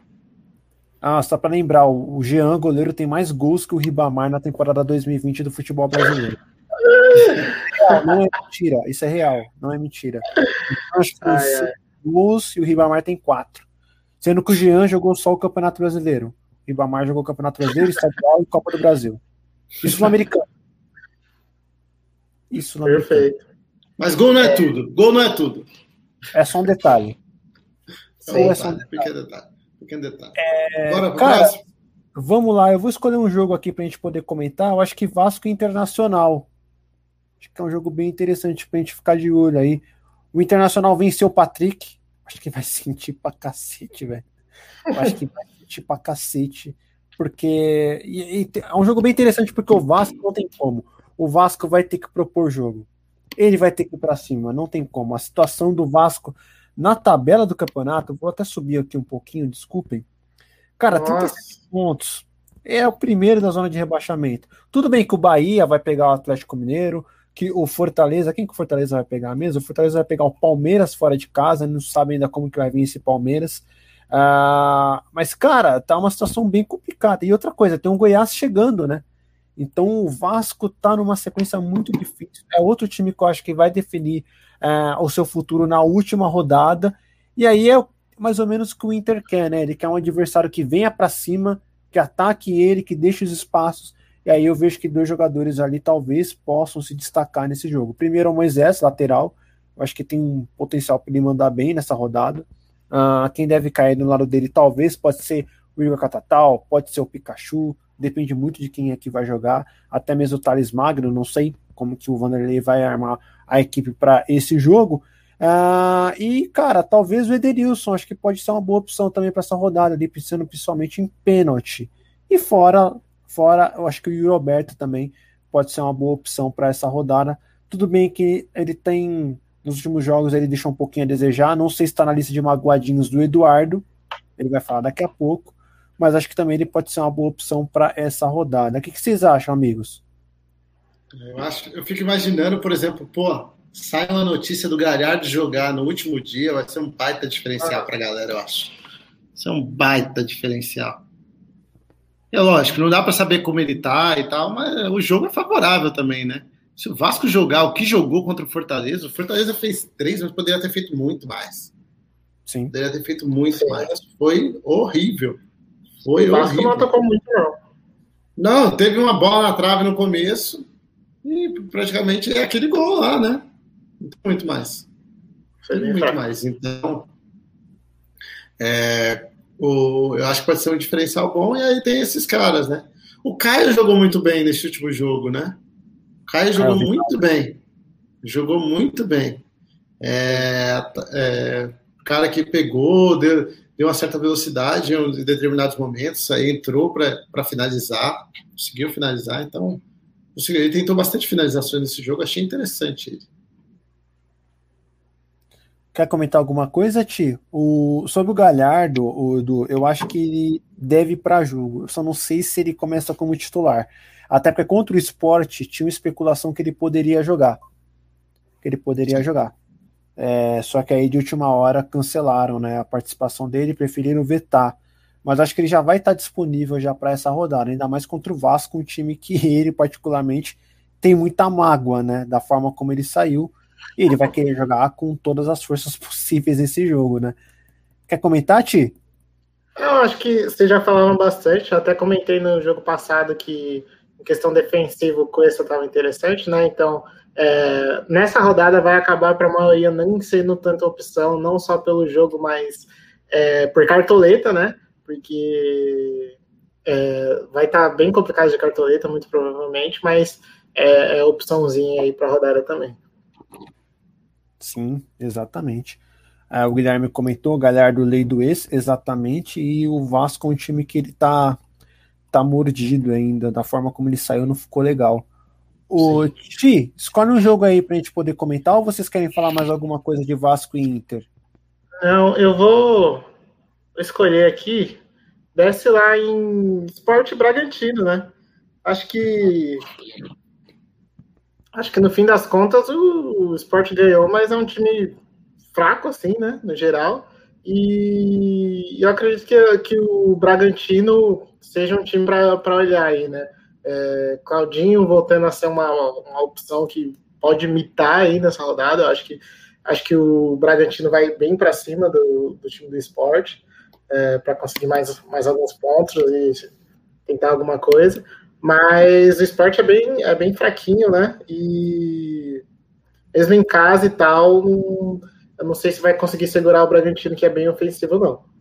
Ah, só para lembrar, o Jean, goleiro, tem mais gols que o Ribamar na temporada 2020 do futebol brasileiro. Não é mentira, isso é real, não é mentira. Acho que ai, gols e o Ribamar tem quatro. Sendo que o Jean jogou só o Campeonato Brasileiro. O Ribamar jogou o Campeonato Brasileiro, Estadual e Copa do Brasil. Isso no americano. Isso Perfeito. Mas gol não é, tudo. Gol não é tudo. É só um detalhe. Sim, é só um detalhe. Pequeno detalhe. Pequeno detalhe. É... Bora pro Cara, próximo. Vamos lá, eu vou escolher um jogo aqui para a gente poder comentar. Eu acho que Vasco Internacional. Acho que é um jogo bem interessante para a gente ficar de olho aí. O Internacional venceu o Patrick. Acho que vai sentir pra cacete, velho. Acho que vai sentir pra cacete. Porque e, e, é um jogo bem interessante porque o Vasco não tem como o Vasco vai ter que propor jogo. Ele vai ter que ir para cima, não tem como. A situação do Vasco na tabela do campeonato, vou até subir aqui um pouquinho, desculpem. Cara, Nossa. 37 pontos. É o primeiro da zona de rebaixamento. Tudo bem que o Bahia vai pegar o Atlético Mineiro, que o Fortaleza, quem que o Fortaleza vai pegar mesmo? O Fortaleza vai pegar o Palmeiras fora de casa, não sabe ainda como que vai vir esse Palmeiras. Uh, mas, cara, tá uma situação bem complicada. E outra coisa, tem um Goiás chegando, né? Então o Vasco está numa sequência muito difícil. É outro time que eu acho que vai definir é, o seu futuro na última rodada. E aí é mais ou menos o que o Inter quer, né? Ele quer um adversário que venha para cima, que ataque ele, que deixe os espaços. E aí eu vejo que dois jogadores ali talvez possam se destacar nesse jogo. Primeiro é o Moisés, lateral. Eu acho que tem um potencial para ele mandar bem nessa rodada. Uh, quem deve cair no lado dele talvez pode ser o Igor Catatal, pode ser o Pikachu, depende muito de quem é que vai jogar, até mesmo o Thales Magno, não sei como que o Vanderlei vai armar a equipe para esse jogo. Uh, e, cara, talvez o Ederilson, acho que pode ser uma boa opção também para essa rodada, ali, pensando principalmente em pênalti. E fora, fora, eu acho que o Yuri Roberto também pode ser uma boa opção para essa rodada. Tudo bem que ele tem, nos últimos jogos, ele deixou um pouquinho a desejar. Não sei se está na lista de magoadinhos do Eduardo, ele vai falar daqui a pouco mas acho que também ele pode ser uma boa opção para essa rodada. O que, que, vocês acham, amigos? Eu, acho, eu fico imaginando, por exemplo, pô, sai uma notícia do Galhardo jogar no último dia, vai ser um baita diferencial ah. para a galera, eu acho. Isso é um baita diferencial. É lógico, não dá para saber como ele tá e tal, mas o jogo é favorável também, né? Se o Vasco jogar o que jogou contra o Fortaleza, o Fortaleza fez três, mas poderia ter feito muito mais. Sim. Poderia ter feito muito mais. Foi horrível. Foi o Vasco horrível. não atacou muito, não. Não, teve uma bola na trave no começo e praticamente é aquele gol lá, né? Muito mais. Foi muito fraco. mais. Então, é, o, eu acho que pode ser um diferencial bom e aí tem esses caras, né? O Caio jogou muito bem nesse último jogo, né? O Caio jogou muito bem. Jogou muito bem. É, é, cara que pegou, deu, deu uma certa velocidade em determinados momentos, aí entrou para finalizar, conseguiu finalizar, então conseguiu, ele tentou bastante finalizações nesse jogo, achei interessante ele. Quer comentar alguma coisa, Ti? O, sobre o Galhardo, o, do, eu acho que ele deve ir para jogo. Eu só não sei se ele começa como titular. Até porque contra o esporte tinha uma especulação que ele poderia jogar. Que ele poderia jogar. É, só que aí de última hora cancelaram né, a participação dele, preferiram vetar. Mas acho que ele já vai estar disponível já para essa rodada, ainda mais contra o Vasco, um time que ele particularmente tem muita mágoa, né, da forma como ele saiu e ele vai querer jogar com todas as forças possíveis nesse jogo, né? Quer comentar, Ti? Eu acho que vocês já falaram bastante. Eu até comentei no jogo passado que em questão defensiva o Cuesta estava interessante, né? Então, é, nessa rodada vai acabar para a maioria nem sendo tanta opção, não só pelo jogo, mas é, por cartoleta, né? Porque é, vai estar tá bem complicado de cartoleta, muito provavelmente, mas é, é opçãozinha aí para a rodada também. Sim, exatamente. É, o Guilherme comentou, Galhardo lei do ex, exatamente, e o Vasco é um time que ele tá, tá mordido ainda, da forma como ele saiu não ficou legal. O Ti, escolhe um jogo aí pra gente poder comentar, ou vocês querem falar mais alguma coisa de Vasco e Inter? Não, eu vou escolher aqui, desce lá em Esporte Bragantino, né? Acho que Acho que no fim das contas o, o Sport ganhou, mas é um time fraco, assim, né? No geral. E eu acredito que, que o Bragantino seja um time para olhar aí, né? É, Claudinho voltando a ser uma, uma opção que pode imitar aí nessa rodada. Eu acho que, acho que o Bragantino vai bem para cima do, do time do esporte é, para conseguir mais, mais alguns pontos e tentar alguma coisa. Mas o esporte é bem, é bem fraquinho, né? E mesmo em casa e tal, eu não sei se vai conseguir segurar o Bragantino, que é bem ofensivo, não.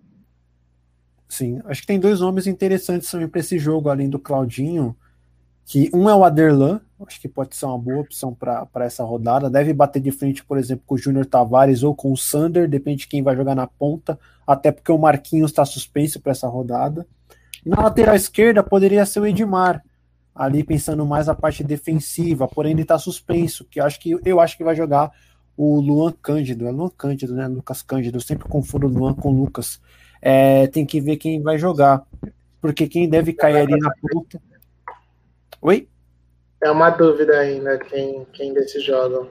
Sim, acho que tem dois nomes interessantes também para esse jogo, além do Claudinho, que um é o Aderlan, acho que pode ser uma boa opção para essa rodada. Deve bater de frente, por exemplo, com o Júnior Tavares ou com o Sander, depende de quem vai jogar na ponta, até porque o Marquinhos está suspenso para essa rodada. Na lateral esquerda poderia ser o Edmar, ali pensando mais a parte defensiva, porém ele está suspenso, que acho que eu acho que vai jogar o Luan Cândido, é Luan Cândido, né? Lucas Cândido, eu sempre confundo Luan com Lucas. É, tem que ver quem vai jogar, porque quem deve cair ali na ponta. Oi? É uma dúvida ainda quem, quem desses jogam.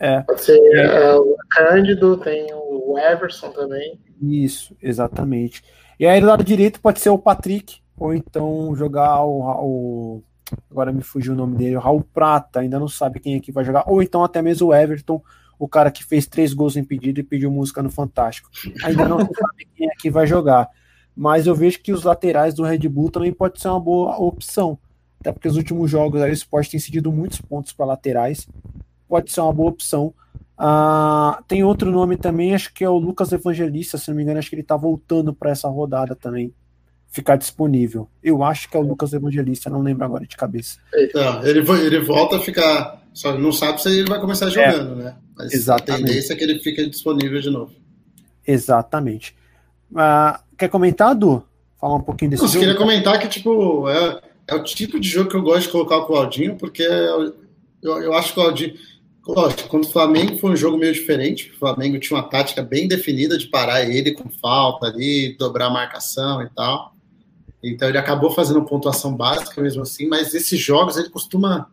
É. Pode ser é. é o Cândido, tem o Everson também. Isso, exatamente. E aí do lado direito pode ser o Patrick, ou então jogar o, o agora me fugiu o nome dele, o Raul Prata, ainda não sabe quem é que vai jogar, ou então até mesmo o Everton, o cara que fez três gols impedido e pediu música no Fantástico. Ainda não sabe quem é que vai jogar. Mas eu vejo que os laterais do Red Bull também pode ser uma boa opção. Até porque os últimos jogos aí, o esporte tem cedido muitos pontos para laterais. Pode ser uma boa opção. Ah, tem outro nome também, acho que é o Lucas Evangelista, se não me engano, acho que ele está voltando para essa rodada também ficar disponível. Eu acho que é o Lucas Evangelista, não lembro agora de cabeça. Não, ele, ele volta a ficar. Só não sabe se ele vai começar jogando, é, né? Mas exatamente. a tendência é que ele fique disponível de novo. Exatamente. Uh, quer comentar, Du? Falar um pouquinho desse não, jogo? Eu queria comentar que, tipo, é, é o tipo de jogo que eu gosto de colocar o Claudinho, porque eu, eu acho que o Claudinho. Lógico, quando o Flamengo foi um jogo meio diferente, o Flamengo tinha uma tática bem definida de parar ele com falta ali, dobrar a marcação e tal. Então ele acabou fazendo pontuação básica mesmo assim, mas esses jogos ele costuma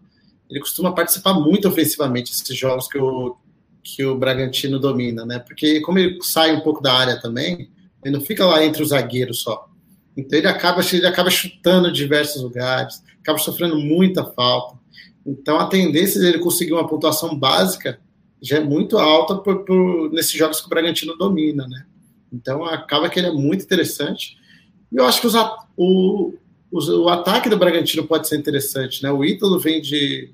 ele costuma participar muito ofensivamente esses jogos que o que o Bragantino domina, né? Porque como ele sai um pouco da área também, ele não fica lá entre os zagueiros só. Então ele acaba ele acaba chutando diversos lugares, acaba sofrendo muita falta. Então a tendência dele conseguir uma pontuação básica já é muito alta por, por, nesses jogos que o Bragantino domina, né? Então acaba que ele é muito interessante. E eu acho que os, o, o, ataque do Bragantino pode ser interessante, né? O Ítalo vem de,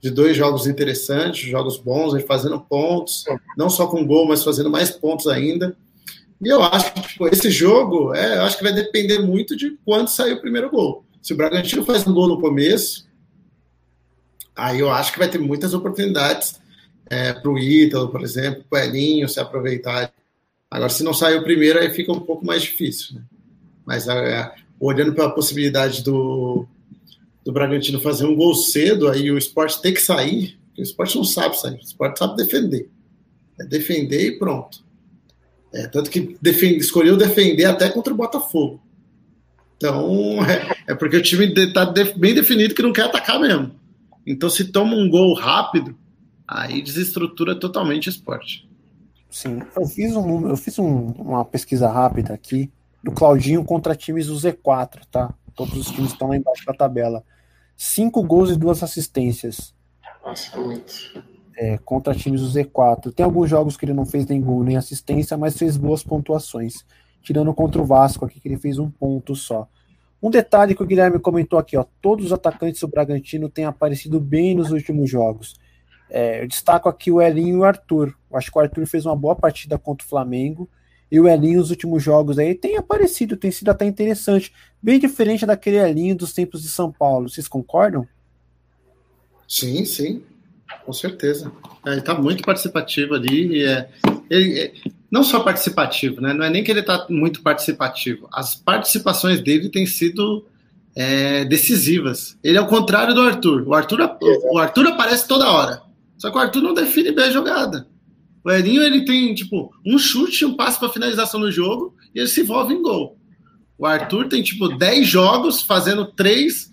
de dois jogos interessantes, jogos bons, fazendo pontos, não só com gol, mas fazendo mais pontos ainda. E eu acho que tipo, esse jogo, é, eu acho que vai depender muito de quando sair o primeiro gol. Se o Bragantino faz um gol no começo, aí eu acho que vai ter muitas oportunidades é, para o Ítalo, por exemplo, para o Elinho se aproveitar. Agora, se não sair o primeiro, aí fica um pouco mais difícil. Né? Mas é, olhando pela possibilidade do, do Bragantino fazer um gol cedo, aí o esporte tem que sair, o esporte não sabe sair, o esporte sabe defender. É defender e pronto. É, tanto que defende, escolheu defender até contra o Botafogo. Então, é, é porque o time está de, bem definido que não quer atacar mesmo. Então, se toma um gol rápido, aí desestrutura totalmente o esporte. Sim, eu fiz, um, eu fiz um, uma pesquisa rápida aqui do Claudinho contra times do Z4, tá? Todos os times estão lá embaixo da tabela. Cinco gols e duas assistências. Nossa, muito. É, contra times do Z4. Tem alguns jogos que ele não fez nem gol nem assistência, mas fez boas pontuações. Tirando contra o Vasco aqui, que ele fez um ponto só. Um detalhe que o Guilherme comentou aqui, ó, todos os atacantes do Bragantino têm aparecido bem nos últimos jogos. É, eu destaco aqui o Elinho e o Arthur. Eu acho que o Arthur fez uma boa partida contra o Flamengo. E o Elinho, nos últimos jogos aí, tem aparecido, tem sido até interessante. Bem diferente daquele Elinho dos tempos de São Paulo. Vocês concordam? Sim, sim. Com certeza. É, ele está muito participativo ali. É, ele, é, não só participativo, né? Não é nem que ele está muito participativo. As participações dele têm sido é, decisivas. Ele é o contrário do Arthur. O Arthur, o Arthur aparece toda hora. Só que o Arthur não define bem a jogada. O Elinho ele tem tipo um chute, um passe para finalização no jogo e ele se envolve em gol. O Arthur tem tipo 10 jogos fazendo três,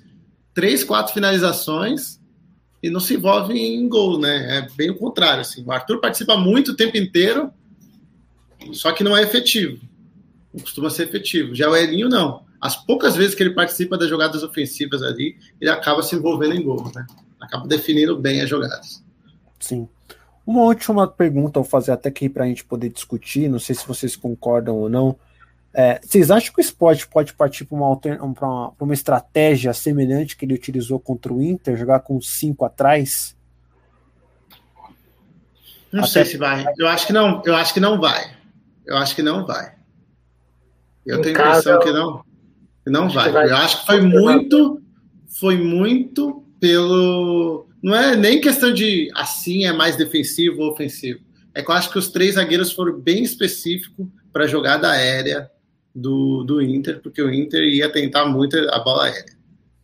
três, quatro finalizações e não se envolve em gol, né? É bem o contrário. Assim. O Arthur participa muito o tempo inteiro, só que não é efetivo. Não costuma ser efetivo. Já o Elinho, não. As poucas vezes que ele participa das jogadas ofensivas ali, ele acaba se envolvendo em gol, né? Acaba definindo bem as jogadas. Sim. Uma última pergunta eu vou fazer até aqui para a gente poder discutir, não sei se vocês concordam ou não. É, vocês acham que o esporte pode partir para uma, uma, uma, estratégia semelhante que ele utilizou contra o Inter, jogar com cinco atrás? Não Até sei se vai. Eu acho que não. Eu acho que não vai. Eu acho que não vai. Eu em tenho a impressão que não. Que não vai. Que vai. Eu acho que foi muito. Foi muito pelo. Não é nem questão de assim é mais defensivo ou ofensivo. É que eu acho que os três zagueiros foram bem específicos para a jogada aérea do, do Inter, porque o Inter ia tentar muito a bola aérea.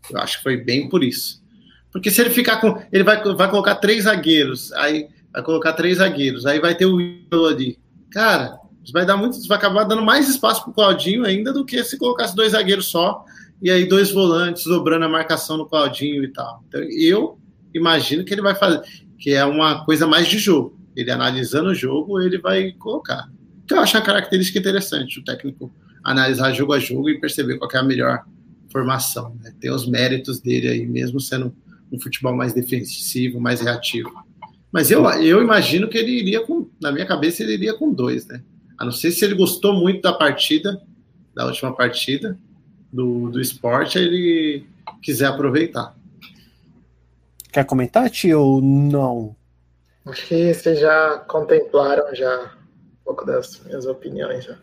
Eu acho que foi bem por isso. Porque se ele ficar com. Ele vai, vai colocar três zagueiros, aí vai colocar três zagueiros, aí vai ter o Ídolo ali. Cara, vai dar muito. Vai acabar dando mais espaço pro Claudinho ainda do que se colocasse dois zagueiros só, e aí dois volantes dobrando a marcação no Claudinho e tal. Então, eu imagino que ele vai fazer, que é uma coisa mais de jogo. Ele analisando o jogo, ele vai colocar. Que eu acho uma característica interessante, o técnico analisar jogo a jogo e perceber qual é a melhor formação. Né? Tem os méritos dele aí, mesmo sendo um futebol mais defensivo, mais reativo. Mas eu, eu imagino que ele iria com, na minha cabeça, ele iria com dois, né? A não ser se ele gostou muito da partida, da última partida do, do esporte, ele quiser aproveitar. Quer comentar, tio, ou não? Acho que vocês já contemplaram já um pouco das minhas opiniões. Já.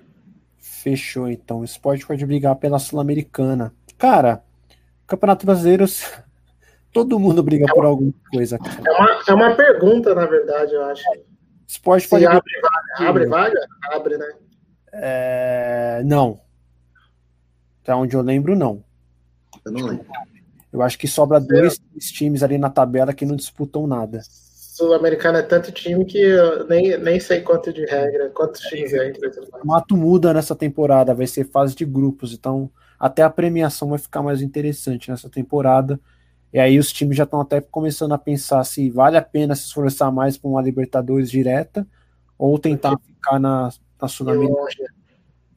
Fechou, então. O esporte pode brigar pela Sul-Americana. Cara, Campeonato Brasileiro, todo mundo briga é por alguma coisa. É uma, é uma pergunta, na verdade, eu acho. Esporte pode abre, vaga, abre vaga? Abre, né? É, não. Até onde eu lembro, não. Eu não lembro. Eu acho que sobra dois times ali na tabela que não disputam nada. Sul-Americana é tanto time que eu nem, nem sei quanto de regra, quantos times é. O formato muda nessa temporada, vai ser fase de grupos, então até a premiação vai ficar mais interessante nessa temporada. E aí os times já estão até começando a pensar se vale a pena se esforçar mais para uma Libertadores direta ou tentar ficar na, na Sul-Americana. E longe,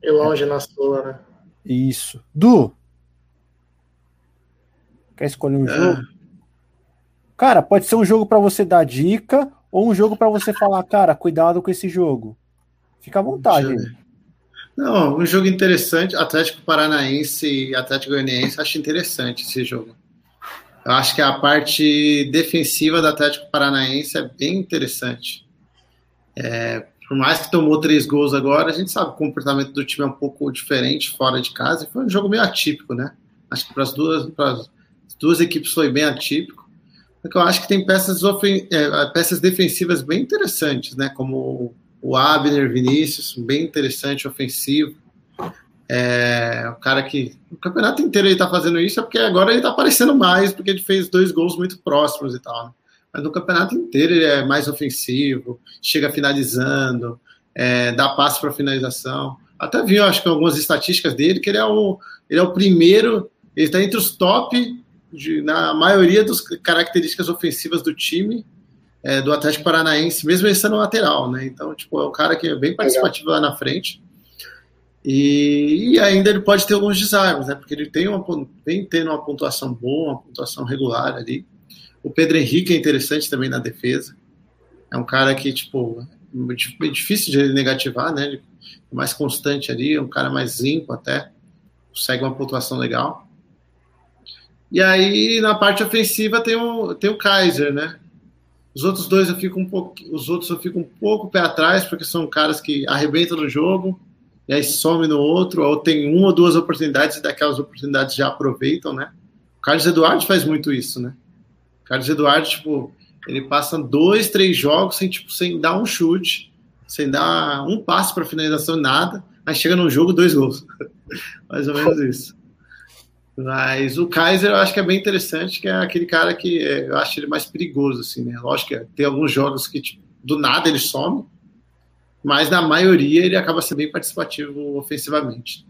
e longe na Sul, né? Isso. Du, quer escolher um é. jogo? Cara, pode ser um jogo para você dar dica ou um jogo para você falar, cara, cuidado com esse jogo. Fica à vontade. Não, um jogo interessante, Atlético Paranaense e Atlético Goianiense, acho interessante esse jogo. Eu acho que a parte defensiva do Atlético Paranaense é bem interessante. É, por mais que tomou três gols agora, a gente sabe que o comportamento do time é um pouco diferente fora de casa. Foi um jogo meio atípico, né? Acho que para as duas, duas equipes foi bem atípico. Porque eu acho que tem peças, ofen é, peças defensivas bem interessantes, né? Como o Abner Vinícius, bem interessante, ofensivo. É, o cara que o campeonato inteiro ele tá fazendo isso é porque agora ele tá aparecendo mais, porque ele fez dois gols muito próximos e tal. Né? Mas no campeonato inteiro ele é mais ofensivo, chega finalizando, é, dá passe para finalização. Até vi, acho que algumas estatísticas dele, que ele é o, ele é o primeiro, ele está entre os top de, na maioria das características ofensivas do time é, do Atlético Paranaense, mesmo ele sendo lateral, né? Então, tipo, é um cara que é bem participativo lá na frente. E, e, ainda ele pode ter alguns desarmes, né? Porque ele tem uma, vem tendo uma pontuação boa, uma pontuação regular ali. O Pedro Henrique é interessante também na defesa. É um cara que, tipo, é difícil de negativar, né? Ele é mais constante ali, é um cara mais limpo até. Consegue uma pontuação legal. E aí, na parte ofensiva, tem o, tem o Kaiser, né? Os outros dois eu fico um pouco, os outros eu fico um pouco pé atrás, porque são caras que arrebentam no jogo, e aí some no outro, ou tem uma ou duas oportunidades, e daquelas oportunidades já aproveitam, né? O Carlos Eduardo faz muito isso, né? O Carlos Eduardo, tipo, ele passa dois, três jogos sem, tipo, sem dar um chute, sem dar um passe para finalização, nada, aí chega num jogo, dois gols. Mais ou menos isso. Mas o Kaiser eu acho que é bem interessante, que é aquele cara que é, eu acho ele mais perigoso, assim, né? Lógico que tem alguns jogos que tipo, do nada ele some, mas na maioria ele acaba sendo bem participativo ofensivamente.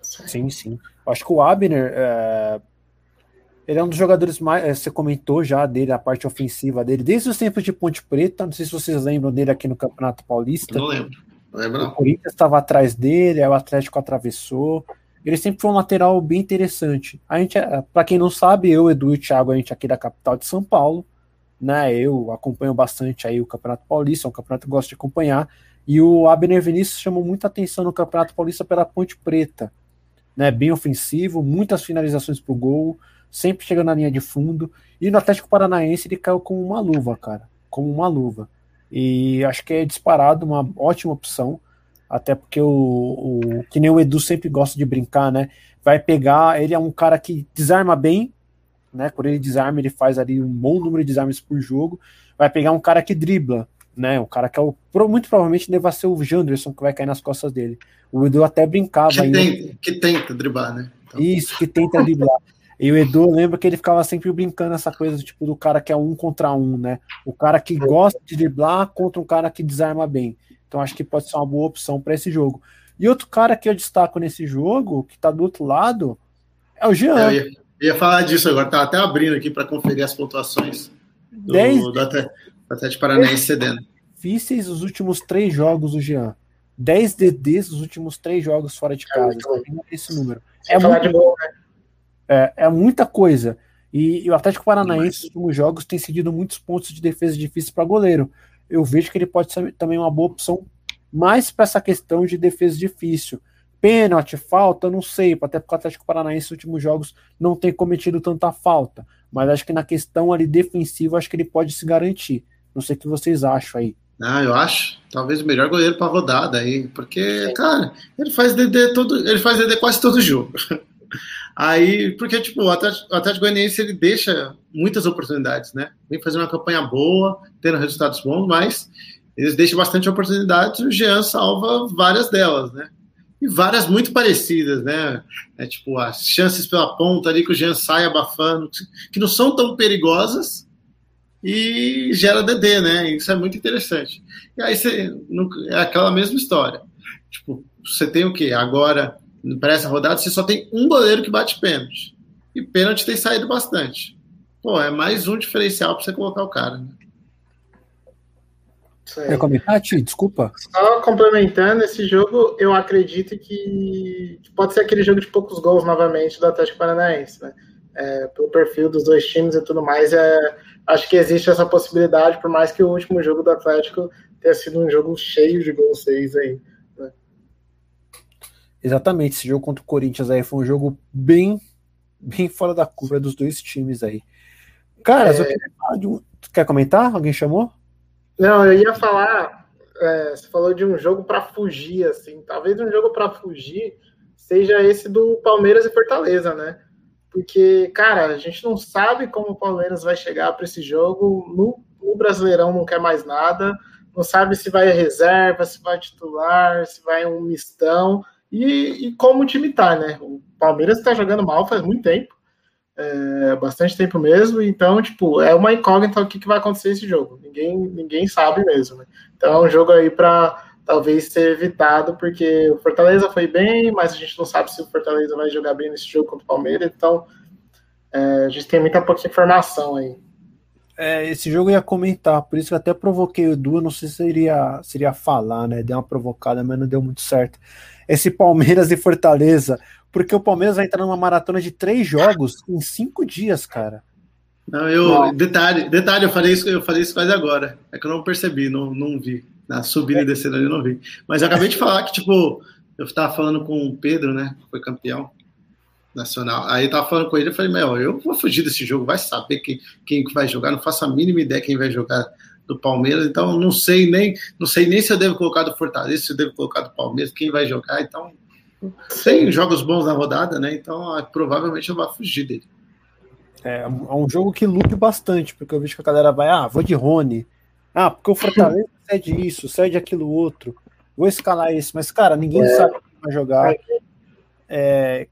Sim, sim. Acho que o Abner é... ele é um dos jogadores mais. É, você comentou já dele, a parte ofensiva dele, desde os tempos de Ponte Preta. Não sei se vocês lembram dele aqui no Campeonato Paulista. Não lembro. Não lembro não. O Corinthians estava atrás dele, aí o Atlético atravessou. Ele sempre foi um lateral bem interessante. A gente, é, para quem não sabe, eu, Edu e o Thiago, a gente aqui da capital de São Paulo né? Eu acompanho bastante aí o Campeonato Paulista, é um campeonato que eu gosto de acompanhar. E o Abner Vinícius chamou muita atenção no Campeonato Paulista pela Ponte Preta, né? Bem ofensivo, muitas finalizações pro gol, sempre chegando na linha de fundo. E no Atlético Paranaense ele caiu como uma luva, cara, como uma luva. E acho que é disparado uma ótima opção, até porque o, o que nem o Edu sempre gosta de brincar, né? Vai pegar, ele é um cara que desarma bem, né? Quando ele desarma, ele faz ali um bom número de desarmes por jogo. Vai pegar um cara que dribla, né? O cara que é o. Muito provavelmente deve ser o Janderson que vai cair nas costas dele. O Edu até brincava que ainda. Tenta, que tenta driblar, né? Então... Isso, que tenta driblar. E o Edu lembra que ele ficava sempre brincando essa coisa tipo do cara que é um contra um, né? O cara que gosta de driblar contra um cara que desarma bem. Então acho que pode ser uma boa opção para esse jogo. E outro cara que eu destaco nesse jogo, que tá do outro lado, é o Jean. É, eu, ia, ia falar disso agora, estava até abrindo aqui para conferir as pontuações do, Dez, do Atlético Paranaense cedendo. Difíceis os últimos três jogos do Jean. 10 DDs nos últimos três jogos fora de é casa. É esse número. é, muito, bom, né? é, é, muita coisa. E, e o Atlético Paranaense, nos últimos jogos, tem cedido muitos pontos de defesa difíceis para goleiro. Eu vejo que ele pode ser também uma boa opção, mais para essa questão de defesa difícil. Pênalti, falta, não sei, até porque o Atlético Paranaense nos últimos jogos não tem cometido tanta falta. Mas acho que na questão ali defensiva, acho que ele pode se garantir. Não sei o que vocês acham aí. Ah, eu acho talvez o melhor goleiro para rodada aí, porque, cara, ele faz DD todo, ele faz DD quase todo jogo. Aí, porque, tipo, o Atlético, o Atlético Goianiense ele deixa muitas oportunidades, né? Vem fazer uma campanha boa, tendo resultados bons, mas eles deixam bastante oportunidades e o Jean salva várias delas, né? e várias muito parecidas, né? É, tipo, as chances pela ponta ali que o Jean sai abafando, que não são tão perigosas e gera DD, né? Isso é muito interessante. E aí você, é aquela mesma história. Tipo, você tem o quê? Agora, para essa rodada, você só tem um goleiro que bate pênalti. E pênalti tem saído bastante. Pô, é mais um diferencial para você colocar o cara. Né? Quer comentar, Ti? Desculpa. Só complementando, esse jogo eu acredito que pode ser aquele jogo de poucos gols novamente do Atlético Paranaense, né? É, pelo perfil dos dois times e tudo mais, é, acho que existe essa possibilidade, por mais que o último jogo do Atlético tenha sido um jogo cheio de gols seis aí. Exatamente, esse jogo contra o Corinthians aí foi um jogo bem, bem fora da curva dos dois times aí. Cara, é... um... quer comentar? Alguém chamou? Não, eu ia falar. É, você falou de um jogo para fugir, assim. Talvez um jogo para fugir seja esse do Palmeiras e Fortaleza, né? Porque, cara, a gente não sabe como o Palmeiras vai chegar para esse jogo. No, no, Brasileirão não quer mais nada, não sabe se vai a reserva, se vai titular, se vai um mistão. E, e como o time tá, né? O Palmeiras está jogando mal faz muito tempo, é, bastante tempo mesmo. Então, tipo, é uma incógnita o que, que vai acontecer esse jogo. Ninguém, ninguém sabe mesmo. Né? Então, é um jogo aí para talvez ser evitado, porque o Fortaleza foi bem, mas a gente não sabe se o Fortaleza vai jogar bem nesse jogo contra o Palmeiras, então é, a gente tem muita pouca informação aí. É, esse jogo eu ia comentar, por isso que eu até provoquei o Edu, não sei se seria, seria falar, né? Deu uma provocada, mas não deu muito certo. Esse Palmeiras e Fortaleza, porque o Palmeiras vai entrar numa maratona de três jogos em cinco dias, cara. Não, eu, não. detalhe, detalhe, eu falei isso, eu falei isso quase agora. É que eu não percebi, não, não vi. Na subida é. e descendo ali eu não vi. Mas eu acabei de falar que, tipo, eu estava falando com o Pedro, né? Que foi campeão nacional. Aí eu tava falando com ele, eu falei, meu, eu vou fugir desse jogo, vai saber quem, quem vai jogar, não faço a mínima ideia quem vai jogar do Palmeiras, então não sei nem, não sei nem se eu devo colocar do Fortaleza, se eu devo colocar do Palmeiras, quem vai jogar, então tem jogos bons na rodada, né? Então ah, provavelmente eu vou fugir dele. É, é um jogo que lute bastante, porque eu vejo que a galera vai, ah, vou de Rony. Ah, porque o Fortaleza cede isso, cede aquilo outro. Vou escalar isso, mas, cara, ninguém é. sabe quem vai jogar. É,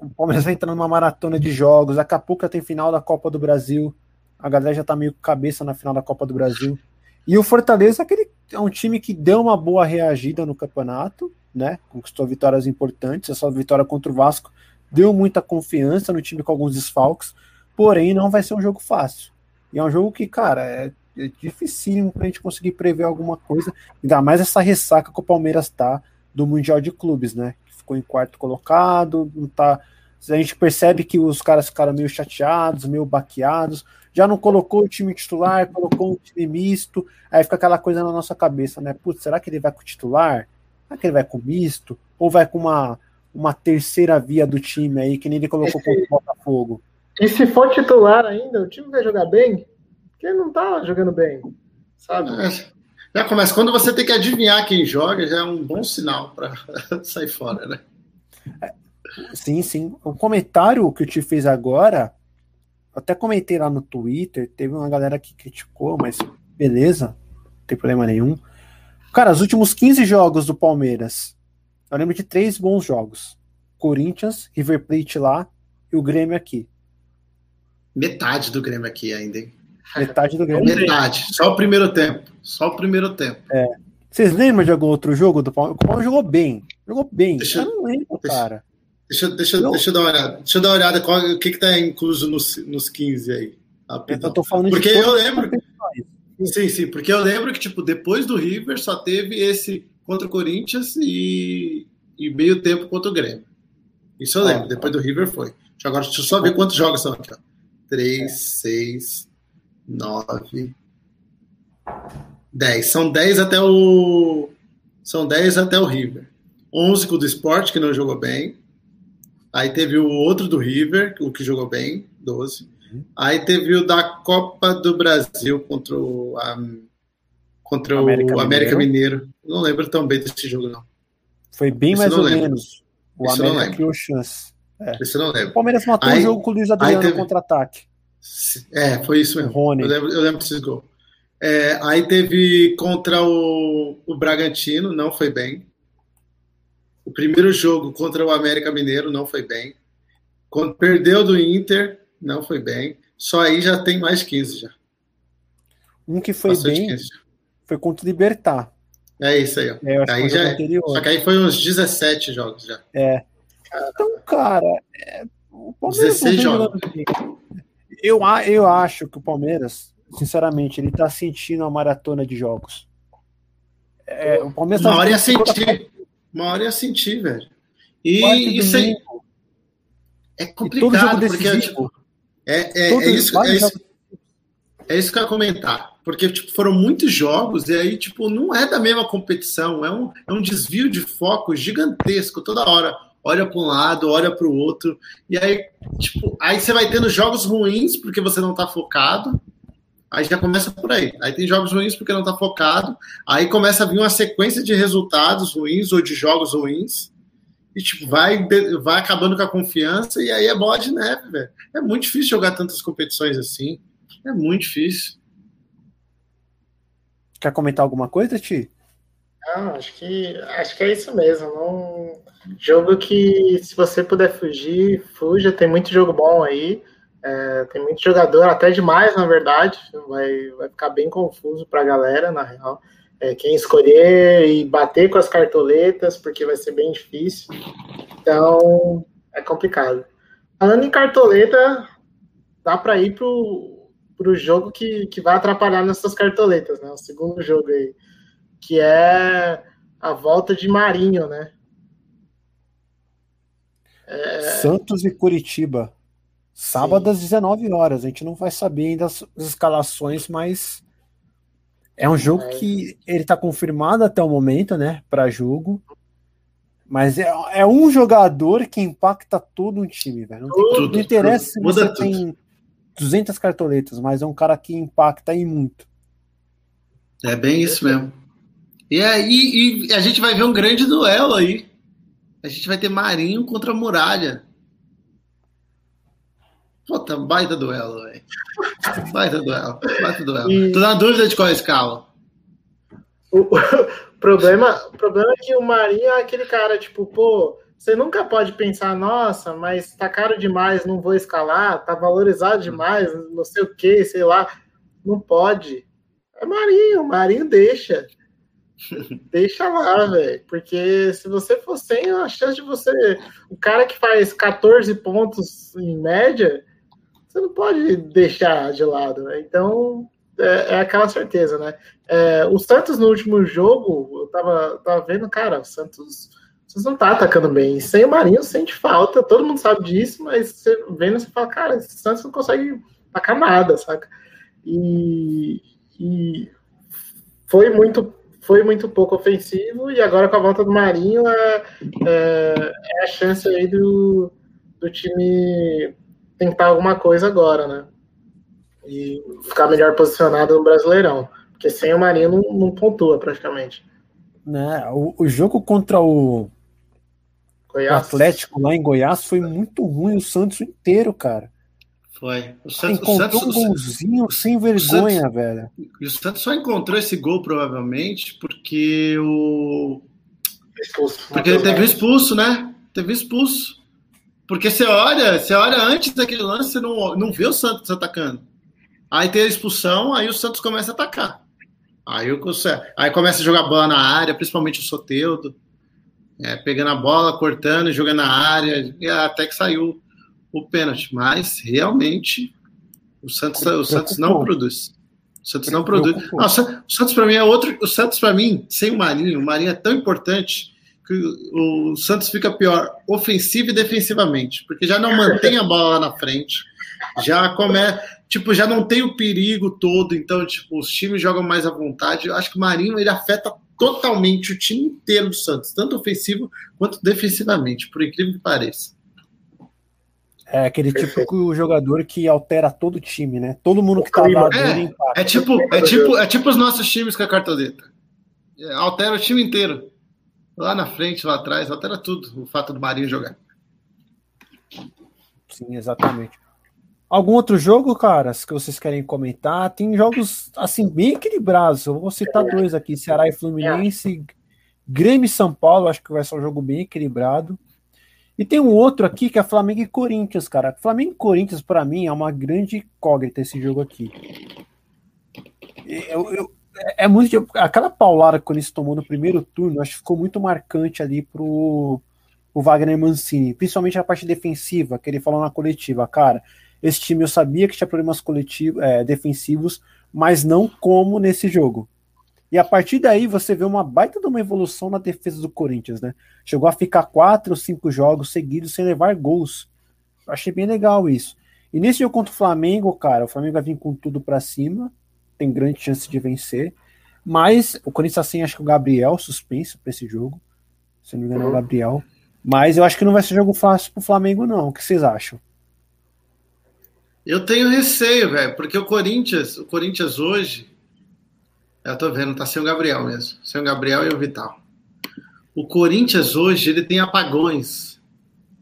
o Palmeiras vai entrando numa maratona de jogos. Daqui a pouco já tem final da Copa do Brasil. A galera já tá meio cabeça na final da Copa do Brasil. E o Fortaleza aquele, é um time que deu uma boa reagida no campeonato, né? Conquistou vitórias importantes. Essa vitória contra o Vasco deu muita confiança no time com alguns desfalques. Porém, não vai ser um jogo fácil. E é um jogo que, cara, é, é dificílimo pra gente conseguir prever alguma coisa. Ainda mais essa ressaca que o Palmeiras tá do Mundial de Clubes, né? Ficou em quarto colocado, não tá. A gente percebe que os caras ficaram meio chateados, meio baqueados. Já não colocou o time titular, colocou um time misto. Aí fica aquela coisa na nossa cabeça, né? Putz, será que ele vai com o titular? Será que ele vai com o misto? Ou vai com uma, uma terceira via do time aí, que nem ele colocou com o Botafogo? E se for titular ainda, o time vai jogar bem? Porque ele não tá jogando bem, sabe? É. Já começa. Quando você tem que adivinhar quem joga, já é um bom sinal para sair fora, né? Sim, sim. O comentário que eu te fiz agora, até comentei lá no Twitter, teve uma galera que criticou, mas beleza, não tem problema nenhum. Cara, os últimos 15 jogos do Palmeiras, eu lembro de três bons jogos: Corinthians, River Plate lá e o Grêmio aqui. Metade do Grêmio aqui ainda, hein? Metade do Grêmio. Metade, só o primeiro tempo. Só o primeiro tempo. É. Vocês lembram de algum outro jogo do Palmeiras? O Palmeiras jogou bem. Jogou bem. Deixa, eu não lembro, deixa, cara. Deixa, deixa, não. deixa eu dar uma olhada. Deixa eu dar uma olhada qual, o que, que tá incluso nos, nos 15 aí. Eu tô falando porque eu lembro. Sim, sim, porque eu lembro que, tipo, depois do River só teve esse contra o Corinthians e, e meio tempo contra o Grêmio. Isso eu lembro. Ah, depois do River foi. Agora, deixa eu só ver quantos jogos são aqui. Ó. 3, 6, 9, 10. São 10 até o. São 10 até o River. 11 com o do Sport, que não jogou bem. Aí teve o outro do River, o que jogou bem, 12. Aí teve o da Copa do Brasil contra o, um, contra América o América Mineiro. Mineiro. Não lembro tão bem desse jogo, não. Foi bem Esse mais ou lembro. menos. O Esse América criou chance. É. Esse eu não lembro. O Palmeiras matou o jogo com o Luiz Adriano teve... contra-ataque. É, foi isso mesmo. Rony. Eu lembro, eu lembro desses gols. É, aí teve contra o, o Bragantino, não foi bem. O primeiro jogo contra o América Mineiro não foi bem. Quando perdeu do Inter, não foi bem. Só aí já tem mais 15 já. Um que foi Passou bem foi contra o Libertar. É isso aí. Ó. É, aí já, é. só que aí foi uns 17 jogos já. É. Então, cara, é, o Palmeiras 16 jogos. Eu, eu acho que o Palmeiras sinceramente, ele tá sentindo a maratona de jogos. É, o Palmeiras uma tá hora ia sentir. Uma hora ia sentir, velho. E isso aí. É complicado, porque tipo, é, é, é, isso, é, isso, é isso que eu ia comentar. Porque tipo, foram muitos jogos e aí, tipo, não é da mesma competição, é um, é um desvio de foco gigantesco toda hora. Olha para um lado, olha para o outro, e aí, tipo, aí você vai tendo jogos ruins porque você não está focado, Aí já começa por aí. Aí tem jogos ruins porque não está focado. Aí começa a vir uma sequência de resultados ruins ou de jogos ruins. e tipo, vai, vai acabando com a confiança, e aí é bola de neve, velho. É muito difícil jogar tantas competições assim. É muito difícil. Quer comentar alguma coisa, Ti? Não, acho que acho que é isso mesmo. Não... Jogo que se você puder fugir, fuja. Tem muito jogo bom aí. É, tem muito jogador, até demais, na verdade. Vai, vai ficar bem confuso para a galera, na real. É, quem escolher e bater com as cartoletas, porque vai ser bem difícil. Então, é complicado. Falando em cartoleta, dá para ir pro, pro jogo que, que vai atrapalhar nessas cartoletas, né? O segundo jogo aí, que é a volta de Marinho, né? É... Santos e Curitiba. Sábado Sim. às 19 horas. A gente não vai saber ainda as escalações, mas é um jogo é. que ele está confirmado até o momento, né, para jogo. Mas é, é, um jogador que impacta todo um time, velho. Não, tem, tudo, não interessa tudo, se você tudo. tem 200 cartoletas, mas é um cara que impacta aí muito. É bem isso mesmo. E, aí, e a gente vai ver um grande duelo aí. A gente vai ter Marinho contra Muralha. Puta, baita duelo, velho. Baita duelo, baita duelo. E... Tô na dúvida de qual é escala. O, problema, o problema é que o Marinho é aquele cara, tipo, pô, você nunca pode pensar, nossa, mas tá caro demais, não vou escalar, tá valorizado demais, não sei o que, sei lá. Não pode. É Marinho, Marinho deixa. Deixa lá, velho. Porque se você for sem, a chance de você. O cara que faz 14 pontos em média, você não pode deixar de lado, né? Então, é, é, aquela certeza, né? É, o Santos no último jogo, eu tava, tava vendo, cara, o Santos, Santos não tá atacando bem. Sem o Marinho sente falta, todo mundo sabe disso, mas você vendo, você fala, cara, esse Santos não consegue atacar nada, saca? E, e foi muito foi muito pouco ofensivo e agora com a volta do Marinho é, é, é a chance aí do, do time tentar alguma coisa agora, né? E ficar melhor posicionado no Brasileirão. Porque sem o Marinho não, não pontua praticamente. Né? O, o jogo contra o, o, Atlético lá em Goiás foi muito ruim, o Santos inteiro, cara. Foi. O Santos, encontrou o Santos, um golzinho o, sem vergonha, Santos, velho. E o Santos só encontrou esse gol, provavelmente, porque o. Expulso. Porque ele teve expulso, né? Teve expulso. Porque você olha, você olha antes daquele lance, você não, não vê o Santos atacando. Aí tem a expulsão, aí o Santos começa a atacar. Aí, o, aí começa a jogar bola na área, principalmente o Soteudo. É, pegando a bola, cortando, jogando na área, e até que saiu o pênalti. Mas realmente o Santos, o Santos não produz. O Santos não produz. Não, o Santos para mim é outro. O Santos para mim, sem o Marinho, o Marinho é tão importante que o Santos fica pior ofensivo e defensivamente, porque já não mantém a bola lá na frente, já começa, tipo, já não tem o perigo todo, então, tipo, os times jogam mais à vontade. Eu acho que o Marinho ele afeta totalmente o time inteiro do Santos, tanto ofensivo quanto defensivamente, por incrível que pareça. É aquele tipo de jogador que altera todo o time, né? Todo mundo que tá lá é, é tipo, é tipo, é tipo os nossos times com a cartoleta. É, altera o time inteiro lá na frente, lá atrás, altera tudo o fato do Marinho jogar. Sim, exatamente. Algum outro jogo, caras, que vocês querem comentar? Tem jogos, assim, bem equilibrados. Eu vou citar dois aqui: Ceará e Fluminense, Grêmio e São Paulo. Acho que vai ser um jogo bem equilibrado. E tem um outro aqui que é Flamengo e Corinthians, cara. Flamengo e Corinthians, para mim, é uma grande incógnita esse jogo aqui. Eu, eu, é, muito. Aquela paulada que o Corinthians tomou no primeiro turno, acho que ficou muito marcante ali pro, o Wagner Mancini, principalmente a parte defensiva, que ele falou na coletiva. Cara, esse time eu sabia que tinha problemas coletivos, é, defensivos, mas não como nesse jogo. E a partir daí você vê uma baita de uma evolução na defesa do Corinthians, né? Chegou a ficar quatro ou cinco jogos seguidos sem levar gols. Eu achei bem legal isso. E nesse jogo contra o Flamengo, cara, o Flamengo vai vir com tudo para cima tem grande chance de vencer. Mas o Corinthians assim, acho que o Gabriel suspenso para esse jogo. Se não me engano, é o Gabriel. Mas eu acho que não vai ser jogo fácil pro Flamengo, não. O que vocês acham? Eu tenho receio, velho, porque o Corinthians, o Corinthians hoje, eu tô vendo, tá sem o Gabriel mesmo. Sem o Gabriel e o Vital. o Corinthians hoje ele tem apagões.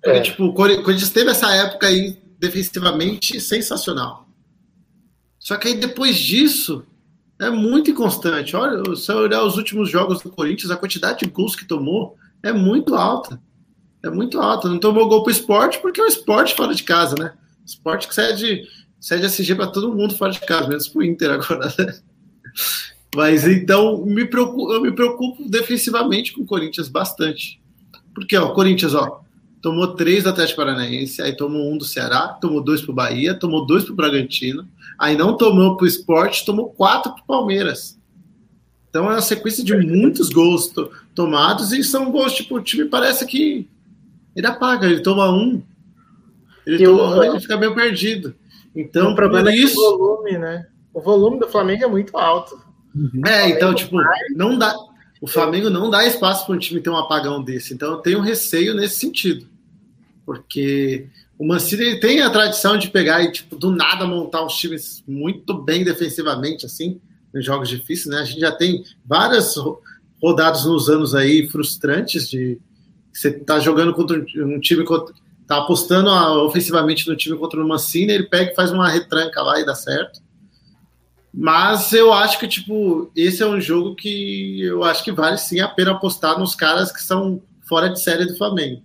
Porque, é. tipo, o Corinthians teve essa época aí defensivamente sensacional. Só que aí depois disso é muito inconstante. Olha, se eu olhar os últimos jogos do Corinthians, a quantidade de gols que tomou é muito alta. É muito alta. Não tomou gol pro esporte porque é o esporte fora de casa, né? Esporte que cede, cede SG para todo mundo fora de casa, menos pro Inter agora, né? Mas então me preocupo, eu me preocupo defensivamente com o Corinthians bastante. Porque ó, o Corinthians ó, tomou três do Atlético Paranaense, aí tomou um do Ceará, tomou dois pro Bahia, tomou dois pro Bragantino, aí não tomou pro Esporte, tomou quatro pro Palmeiras. Então é uma sequência de muitos gols to tomados e são gols, tipo, o time parece que ele apaga, ele toma um, ele toma um, ele fica meio perdido. Então, o problema é isso... é o volume, né? O volume do Flamengo é muito alto. Uhum. É, então, tipo, não dá. O Flamengo não dá espaço para um time ter um apagão desse. Então, eu tenho receio nesse sentido. Porque o Mancini tem a tradição de pegar e, tipo, do nada montar uns times muito bem defensivamente, assim, em jogos difíceis, né? A gente já tem várias rodadas nos anos aí frustrantes de você tá jogando contra um time tá apostando ofensivamente no time contra o Mancini, ele pega e faz uma retranca lá e dá certo. Mas eu acho que, tipo, esse é um jogo que eu acho que vale sim a pena apostar nos caras que são fora de série do Flamengo.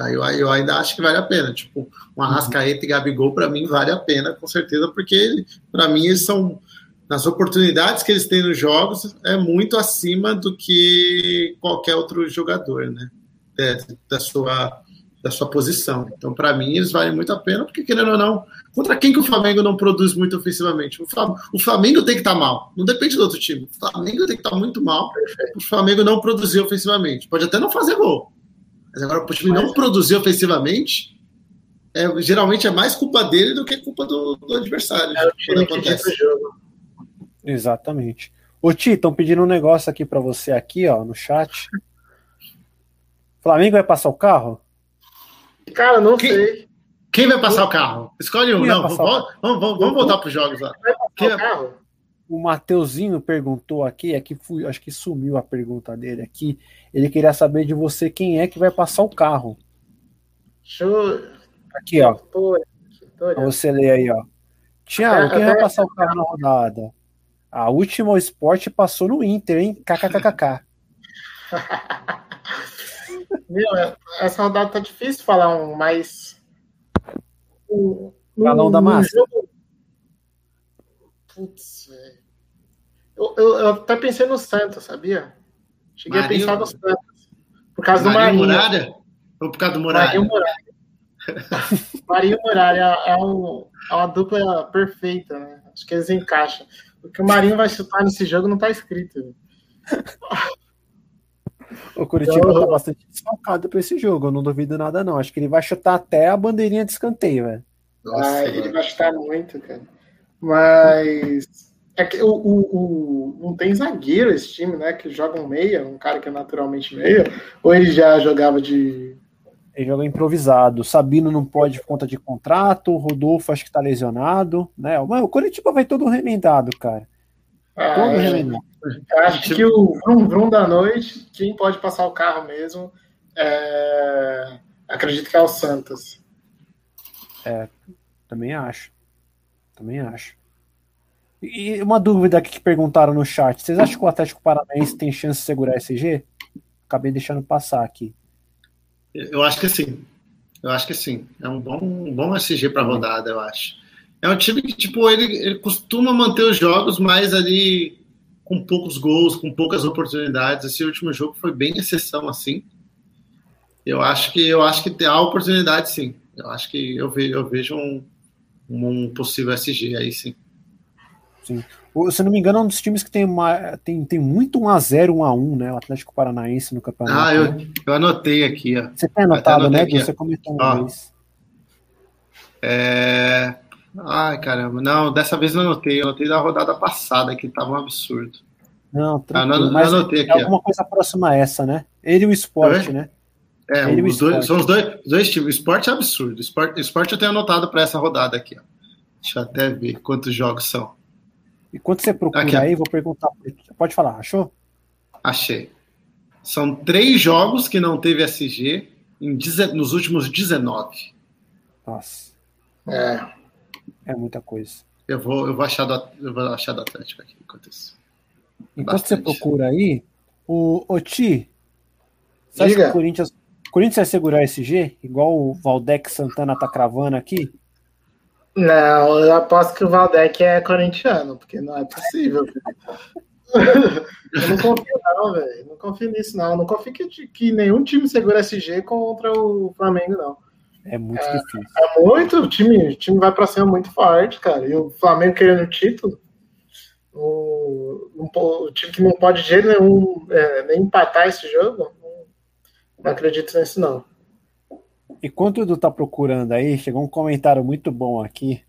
Aí eu, eu ainda acho que vale a pena. Tipo, um Arrascaeta e Gabigol, para mim, vale a pena, com certeza, porque para mim eles são, nas oportunidades que eles têm nos jogos, é muito acima do que qualquer outro jogador, né? É, da sua da sua posição. Então, para mim, eles valem muito a pena, porque, querendo ou não, contra quem que o Flamengo não produz muito ofensivamente? O Flamengo, o Flamengo tem que estar tá mal, não depende do outro time. O Flamengo tem que estar tá muito mal o Flamengo não produzir ofensivamente. Pode até não fazer gol, mas agora o time não produzir ofensivamente, é, geralmente é mais culpa dele do que culpa do, do adversário. É o time que o jogo. Exatamente. Ô Ti, estão pedindo um negócio aqui para você aqui, ó, no chat. Flamengo vai passar o carro? Cara, não quem, sei. Quem vai passar o carro? Escolhe um. Não, vamos, vamos, vamos, vamos voltar para os jogos lá. Quem o carro? O Mateuzinho perguntou aqui, aqui fui, acho que sumiu a pergunta dele aqui. Ele queria saber de você quem é que vai passar o carro. Show. Aqui, ó. Pra você ler aí, ó. Tiago, quem vai passar o carro na rodada? A última esporte passou no Inter, hein? KKKKK. Meu, essa rodada tá difícil falar um, mas. O, no, da massa. Jogo... Putz, velho. Eu, eu, eu, até pensei no Santos, sabia? Cheguei Marinho, a pensar no Santos. Por causa Marinho do Marinho. Muralha? Ou por causa do Muralha? Marinho Muralha. Marinho Muralha é, um, é uma dupla perfeita, né? Acho que eles encaixam. O que o Marinho vai chutar nesse jogo não tá escrito. O Curitiba está bastante desfalcado para esse jogo, eu não duvido nada, não. Acho que ele vai chutar até a bandeirinha de escanteio, velho. Ah, ele vai chutar muito, cara. Mas é que o, o, o, não tem zagueiro esse time, né? Que joga um meia, um cara que é naturalmente meia, ou ele já jogava de. Ele joga improvisado. Sabino não pode por conta de contrato, o Rodolfo acho que tá lesionado, né? O Curitiba vai todo remendado, cara. Ah, todo é. remendado. Acho que o vrum, vrum da noite, quem pode passar o carro mesmo, é... acredito que é o Santos. É, também acho. Também acho. E uma dúvida aqui que perguntaram no chat: vocês acham que o Atlético Paranaense tem chance de segurar esse G? Acabei deixando passar aqui. Eu acho que sim. Eu acho que sim. É um bom, um bom SG para rodada, eu acho. É um time que, tipo, ele, ele costuma manter os jogos mais ali com poucos gols, com poucas oportunidades. Esse último jogo foi bem exceção assim. Eu acho que eu acho que há oportunidade sim. Eu acho que eu vejo, eu vejo um, um possível SG aí sim. Sim. Se não me engano, é um dos times que tem, uma, tem, tem muito 1x0, 1x1, né? O Atlético Paranaense no campeonato. Ah, eu, né? eu anotei aqui, ó. Você tem anotado, né? Aqui, Você comentou uma vez. É... Ai, caramba. Não, dessa vez não anotei. Eu anotei da rodada passada, que tava um absurdo. Não, ah, não, mas anotei é aqui, alguma ó. coisa próxima a essa, né? Ele e o esporte, é? né? É, os dois, são os dois, dois times. O esporte é absurdo. O esporte, o esporte eu tenho anotado para essa rodada aqui. Ó. Deixa eu até ver quantos jogos são. E quando você procura aqui, aí, vou perguntar. Pode falar, achou? Achei. São três jogos que não teve SG em, nos últimos 19. Nossa. É. É muita coisa. Eu vou, eu vou achar do, eu vou achar do Atlético aqui enquanto isso. Enquanto Bastante. você procura aí, o, o Ti, você acha que o Corinthians, Corinthians vai segurar esse G, igual o Valdec Santana tá cravando aqui? Não, eu aposto que o Valdec é corintiano, porque não é possível. eu não confio, não, velho. Não confio nisso, não. Não confio que, que nenhum time segura SG contra o Flamengo, não. É muito é, difícil. É muito. O time, o time vai pra cima muito forte, cara. E o Flamengo querendo o título. O, o time que não pode de jeito nenhum é, nem empatar esse jogo. Não, não acredito nisso, não. Enquanto o Edu tá procurando aí, chegou um comentário muito bom aqui.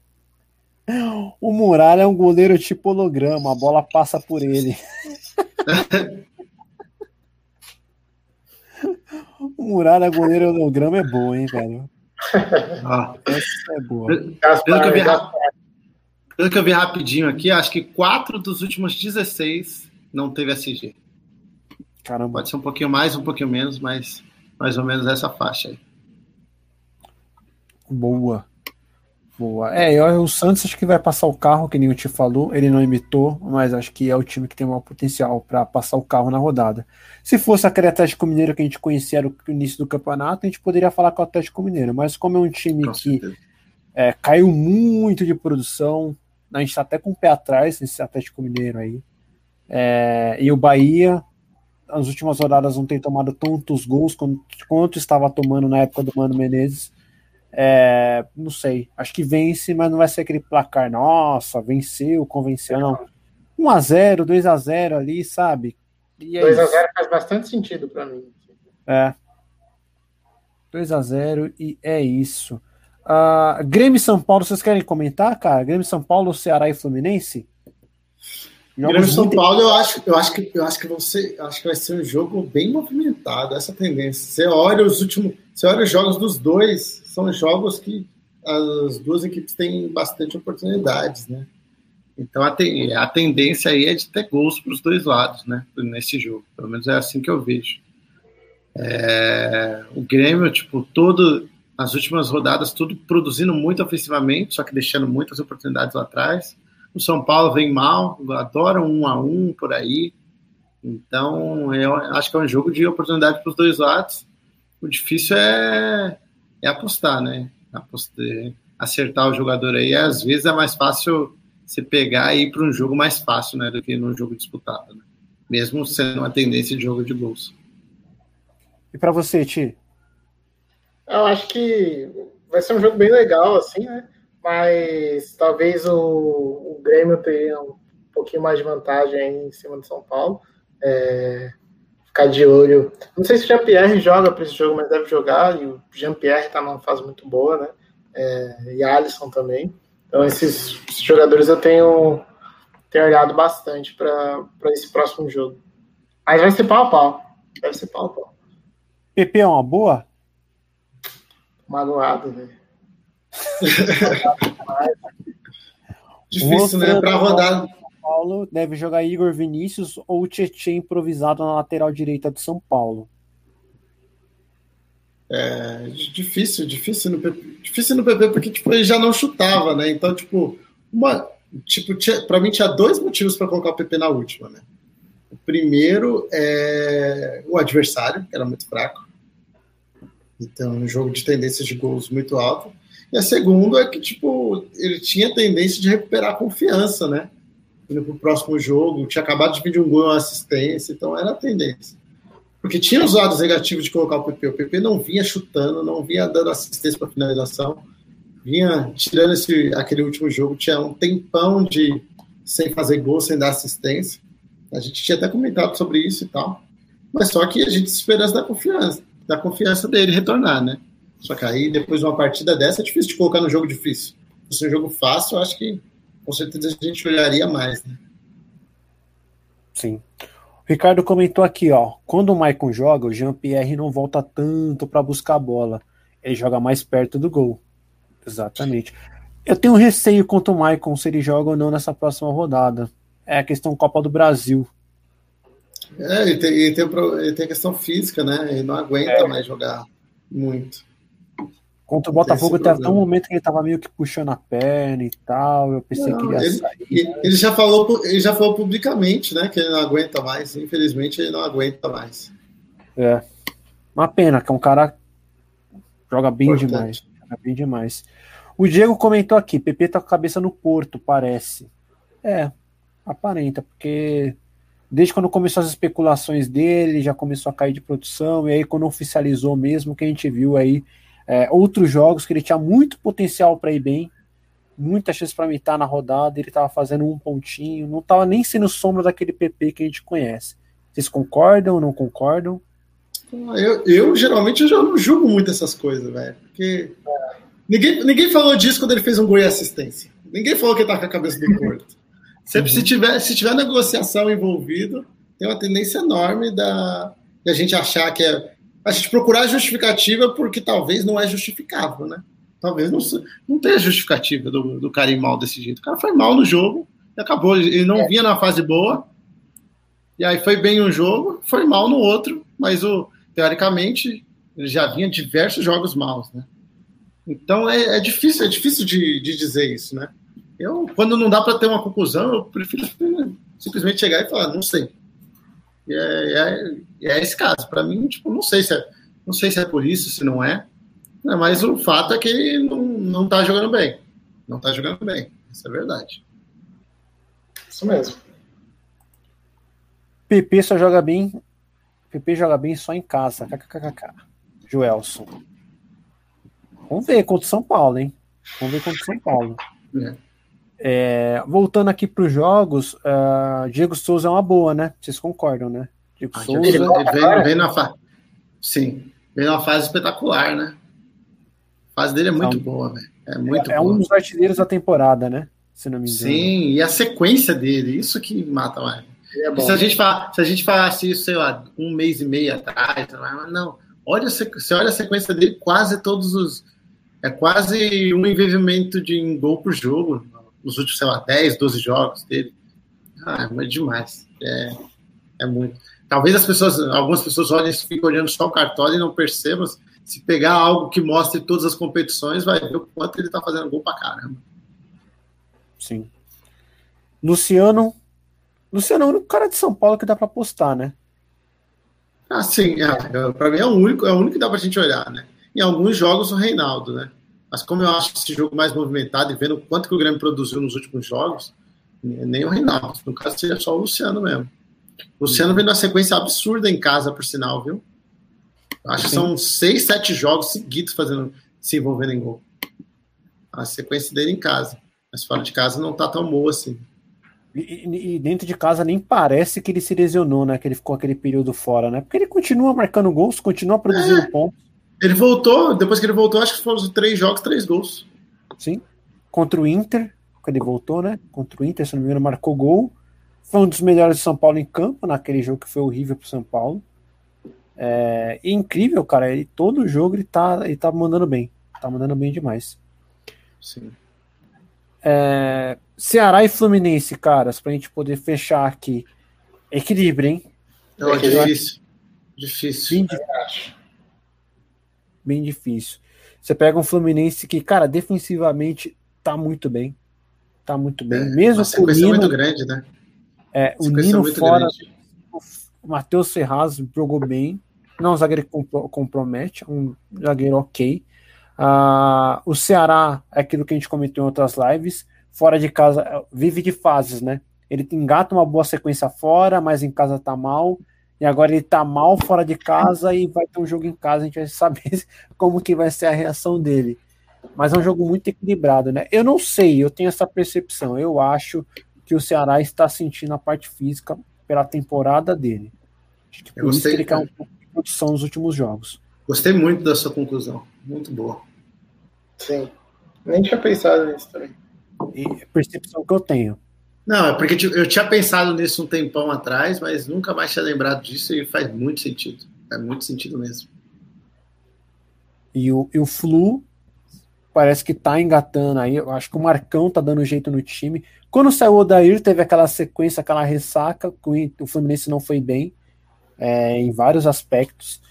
O Muralha é um goleiro tipo holograma, a bola passa por ele. o Muralha é goleiro holograma é bom, hein, velho? Ah. Essa é boa. Pelo que, eu vi, pelo que eu vi rapidinho aqui, acho que quatro dos últimos 16 não teve SG. Caramba. Pode ser um pouquinho mais, um pouquinho menos, mas mais ou menos essa faixa aí. Boa. Boa. É, eu, o Santos acho que vai passar o carro, que nem o te falou. Ele não imitou, mas acho que é o time que tem maior potencial para passar o carro na rodada. Se fosse aquele Atlético Mineiro que a gente conhecia no início do campeonato, a gente poderia falar com o Atlético Mineiro. Mas como é um time com que é, caiu muito de produção, a gente está até com o pé atrás nesse Atlético Mineiro aí. É, e o Bahia, nas últimas rodadas, não tem tomado tantos gols quanto, quanto estava tomando na época do Mano Menezes. É, não sei, acho que vence, mas não vai ser aquele placar, nossa, venceu, convenceu, não. 1x0, 2x0 ali, sabe? 2x0 é faz bastante sentido para mim. É. 2x0 e é isso. Uh, Grêmio e São Paulo, vocês querem comentar, cara? Grêmio São Paulo, Ceará e Fluminense? Jogos Grêmio São Paulo, eu acho, eu acho que eu acho que você acho que vai ser um jogo bem movimentado, essa tendência. Você olha os últimos, você olha os jogos dos dois, são jogos que as duas equipes têm bastante oportunidades, né? Então a, ten, a tendência aí é de ter gols para os dois lados, né? Nesse jogo, pelo menos é assim que eu vejo. É, o Grêmio, tipo, todo as últimas rodadas tudo produzindo muito ofensivamente, só que deixando muitas oportunidades lá atrás. O São Paulo vem mal, adora um a um por aí. Então, eu acho que é um jogo de oportunidade para os dois lados. O difícil é é apostar, né? Apostar, acertar o jogador aí, às vezes é mais fácil você pegar e ir para um jogo mais fácil, né, do que num jogo disputado, né? mesmo sendo uma tendência de jogo de gols. E para você, Ti? Eu acho que vai ser um jogo bem legal, assim, né? Mas talvez o, o Grêmio tenha um pouquinho mais de vantagem aí em cima do São Paulo. É, ficar de olho. Não sei se o Jean-Pierre joga para esse jogo, mas deve jogar. E o Jean-Pierre está numa fase muito boa, né? É, e a Alisson também. Então, esses, esses jogadores eu tenho, tenho olhado bastante para esse próximo jogo. Mas vai ser pau a pau. Deve ser pau a pau. PP é uma boa? Magoado, velho. Difícil, né? Para rodar. Paulo deve jogar Igor Vinícius ou Tietchan improvisado na lateral direita do São Paulo. É difícil, difícil no difícil no PP porque tipo, ele já não chutava, né? Então, tipo, uma, tipo, para mim tinha dois motivos para colocar o PP na última, né? O primeiro é o adversário, que era muito fraco. Então, um jogo de tendências de gols muito alto. E a segunda é que, tipo, ele tinha tendência de recuperar a confiança, né? Indo próximo jogo, tinha acabado de pedir um gol uma assistência, então era a tendência. Porque tinha os lados negativos de colocar o PP. O PP não vinha chutando, não vinha dando assistência para finalização, vinha tirando esse, aquele último jogo, tinha um tempão de sem fazer gol, sem dar assistência. A gente tinha até comentado sobre isso e tal. Mas só que a gente esperança da confiança, da confiança dele retornar, né? Só que aí, depois de uma partida dessa, é difícil de colocar no jogo difícil. Se é um jogo fácil, eu acho que com certeza a gente olharia mais, né? Sim. O Ricardo comentou aqui, ó. Quando o Maicon joga, o Jean-Pierre não volta tanto para buscar a bola. Ele joga mais perto do gol. Exatamente. Eu tenho receio quanto o Maicon, se ele joga ou não nessa próxima rodada. É a questão Copa do Brasil. É, ele tem, ele tem, ele tem questão física, né? Ele não aguenta é. mais jogar muito. Contra o Botafogo teve até um momento que ele tava meio que puxando a perna e tal. Eu pensei não, que ele ia ele, sair. Ele já, falou, ele já falou publicamente, né? Que ele não aguenta mais. Infelizmente, ele não aguenta mais. É. Uma pena, que é um cara joga bem Importante. demais. Joga bem demais. O Diego comentou aqui: PP tá com a cabeça no Porto, parece. É, aparenta, porque desde quando começou as especulações dele, já começou a cair de produção, e aí quando oficializou mesmo, que a gente viu aí é, outros jogos que ele tinha muito potencial para ir bem, muita chance para imitar na rodada, ele estava fazendo um pontinho, não estava nem sendo sombra daquele PP que a gente conhece. Vocês concordam ou não concordam? Eu, eu geralmente eu já não julgo muito essas coisas, velho, porque ninguém, ninguém falou disso quando ele fez um gol e assistência. Ninguém falou que ele tá com a cabeça do Porto. Sempre uhum. se tiver, se tiver negociação envolvido, tem uma tendência enorme da, da gente achar que é a gente procurar justificativa porque talvez não é justificável, né? Talvez não, não tenha justificativa do, do cara ir mal desse jeito. O cara foi mal no jogo e acabou. Ele não é. vinha na fase boa, e aí foi bem um jogo, foi mal no outro, mas o, teoricamente ele já vinha diversos jogos maus, né? Então é, é difícil, é difícil de, de, dizer isso, né? Eu, quando não dá para ter uma conclusão, eu prefiro simplesmente chegar e falar, não sei. E é, é, é esse caso. Para mim, tipo, não sei se é, não sei se é por isso, se não é. Né, mas o fato é que ele não, não tá jogando bem. Não tá jogando bem. Isso é verdade. Isso mesmo. PP só joga bem. PP joga bem só em casa. KKKK. Joelson. Vamos ver contra o São Paulo, hein? Vamos ver contra o São Paulo. É. É, voltando aqui para os jogos, uh, Diego Souza é uma boa, né? Vocês concordam, né? Diego ah, Souza. Ele vem, vem na fase. Sim, vem numa fase espetacular, né? A fase dele é muito boa, velho. É muito é, é um dos artilheiros da temporada, né? Se não me engano. Sim, e a sequência dele, isso que mata mais. É se, a gente fala, se a gente falasse isso, sei lá, um mês e meio atrás, não. Olha, você olha a sequência dele, quase todos os. É quase um envolvimento de um gol por jogo nos últimos, sei lá, 10, 12 jogos dele. Ah, é demais. É, é muito. Talvez as pessoas, algumas pessoas olhem, ficam olhando só o cartório e não percebam. Se pegar algo que mostre todas as competições, vai ver o quanto ele tá fazendo gol pra caramba. Sim. Luciano. Luciano é o único cara de São Paulo que dá para apostar, né? Ah, sim. É, para mim é o único, é o único que dá pra gente olhar, né? Em alguns jogos o Reinaldo, né? Mas como eu acho esse jogo mais movimentado e vendo o quanto que o Grêmio produziu nos últimos jogos, nem o Reinaldo. No caso, seria só o Luciano mesmo. O Luciano vem numa sequência absurda em casa, por sinal, viu? Acho que são seis, sete jogos seguidos fazendo, se envolvendo em gol. A sequência dele em casa. Mas fora de casa não tá tão boa assim. E, e, dentro de casa nem parece que ele se lesionou, né? Que ele ficou aquele período fora, né? Porque ele continua marcando gols, continua produzindo é. pontos. Ele voltou, depois que ele voltou, acho que foram os três jogos, três gols. Sim. Contra o Inter, quando ele voltou, né? Contra o Inter, se não me engano, marcou gol. Foi um dos melhores de São Paulo em campo, naquele jogo que foi horrível pro São Paulo. É, e incrível, cara. Ele, todo jogo ele tá, ele tá mandando bem. Tá mandando bem demais. Sim. É, Ceará e Fluminense, caras, pra gente poder fechar aqui. Equilíbrio, hein? Não, é difícil. Difícil. Bem difícil bem difícil. Você pega um Fluminense que, cara, defensivamente tá muito bem. Tá muito bem. É, Mesmo com o Nino, muito grande, né? É, o Nino fora, grande. o Matheus Ferraz jogou bem. Não é um zagueiro que compromete, é um zagueiro ok. Uh, o Ceará é aquilo que a gente comentou em outras lives. Fora de casa, vive de fases, né? Ele engata uma boa sequência fora, mas em casa tá mal e agora ele tá mal fora de casa e vai ter um jogo em casa, a gente vai saber como que vai ser a reação dele. Mas é um jogo muito equilibrado, né? Eu não sei, eu tenho essa percepção. Eu acho que o Ceará está sentindo a parte física pela temporada dele. Acho que por eu isso que ele quer um pouco de produção nos últimos jogos. Gostei muito da sua conclusão. Muito boa. Sim. Nem tinha pensado nisso também. E a percepção que eu tenho. Não, é porque eu tinha pensado nisso um tempão atrás, mas nunca mais tinha lembrado disso e faz muito sentido. Faz muito sentido mesmo. E o, e o Flu parece que tá engatando aí. Eu acho que o Marcão tá dando jeito no time. Quando saiu o Odair, teve aquela sequência, aquela ressaca, o Fluminense não foi bem. é, em vários aspectos.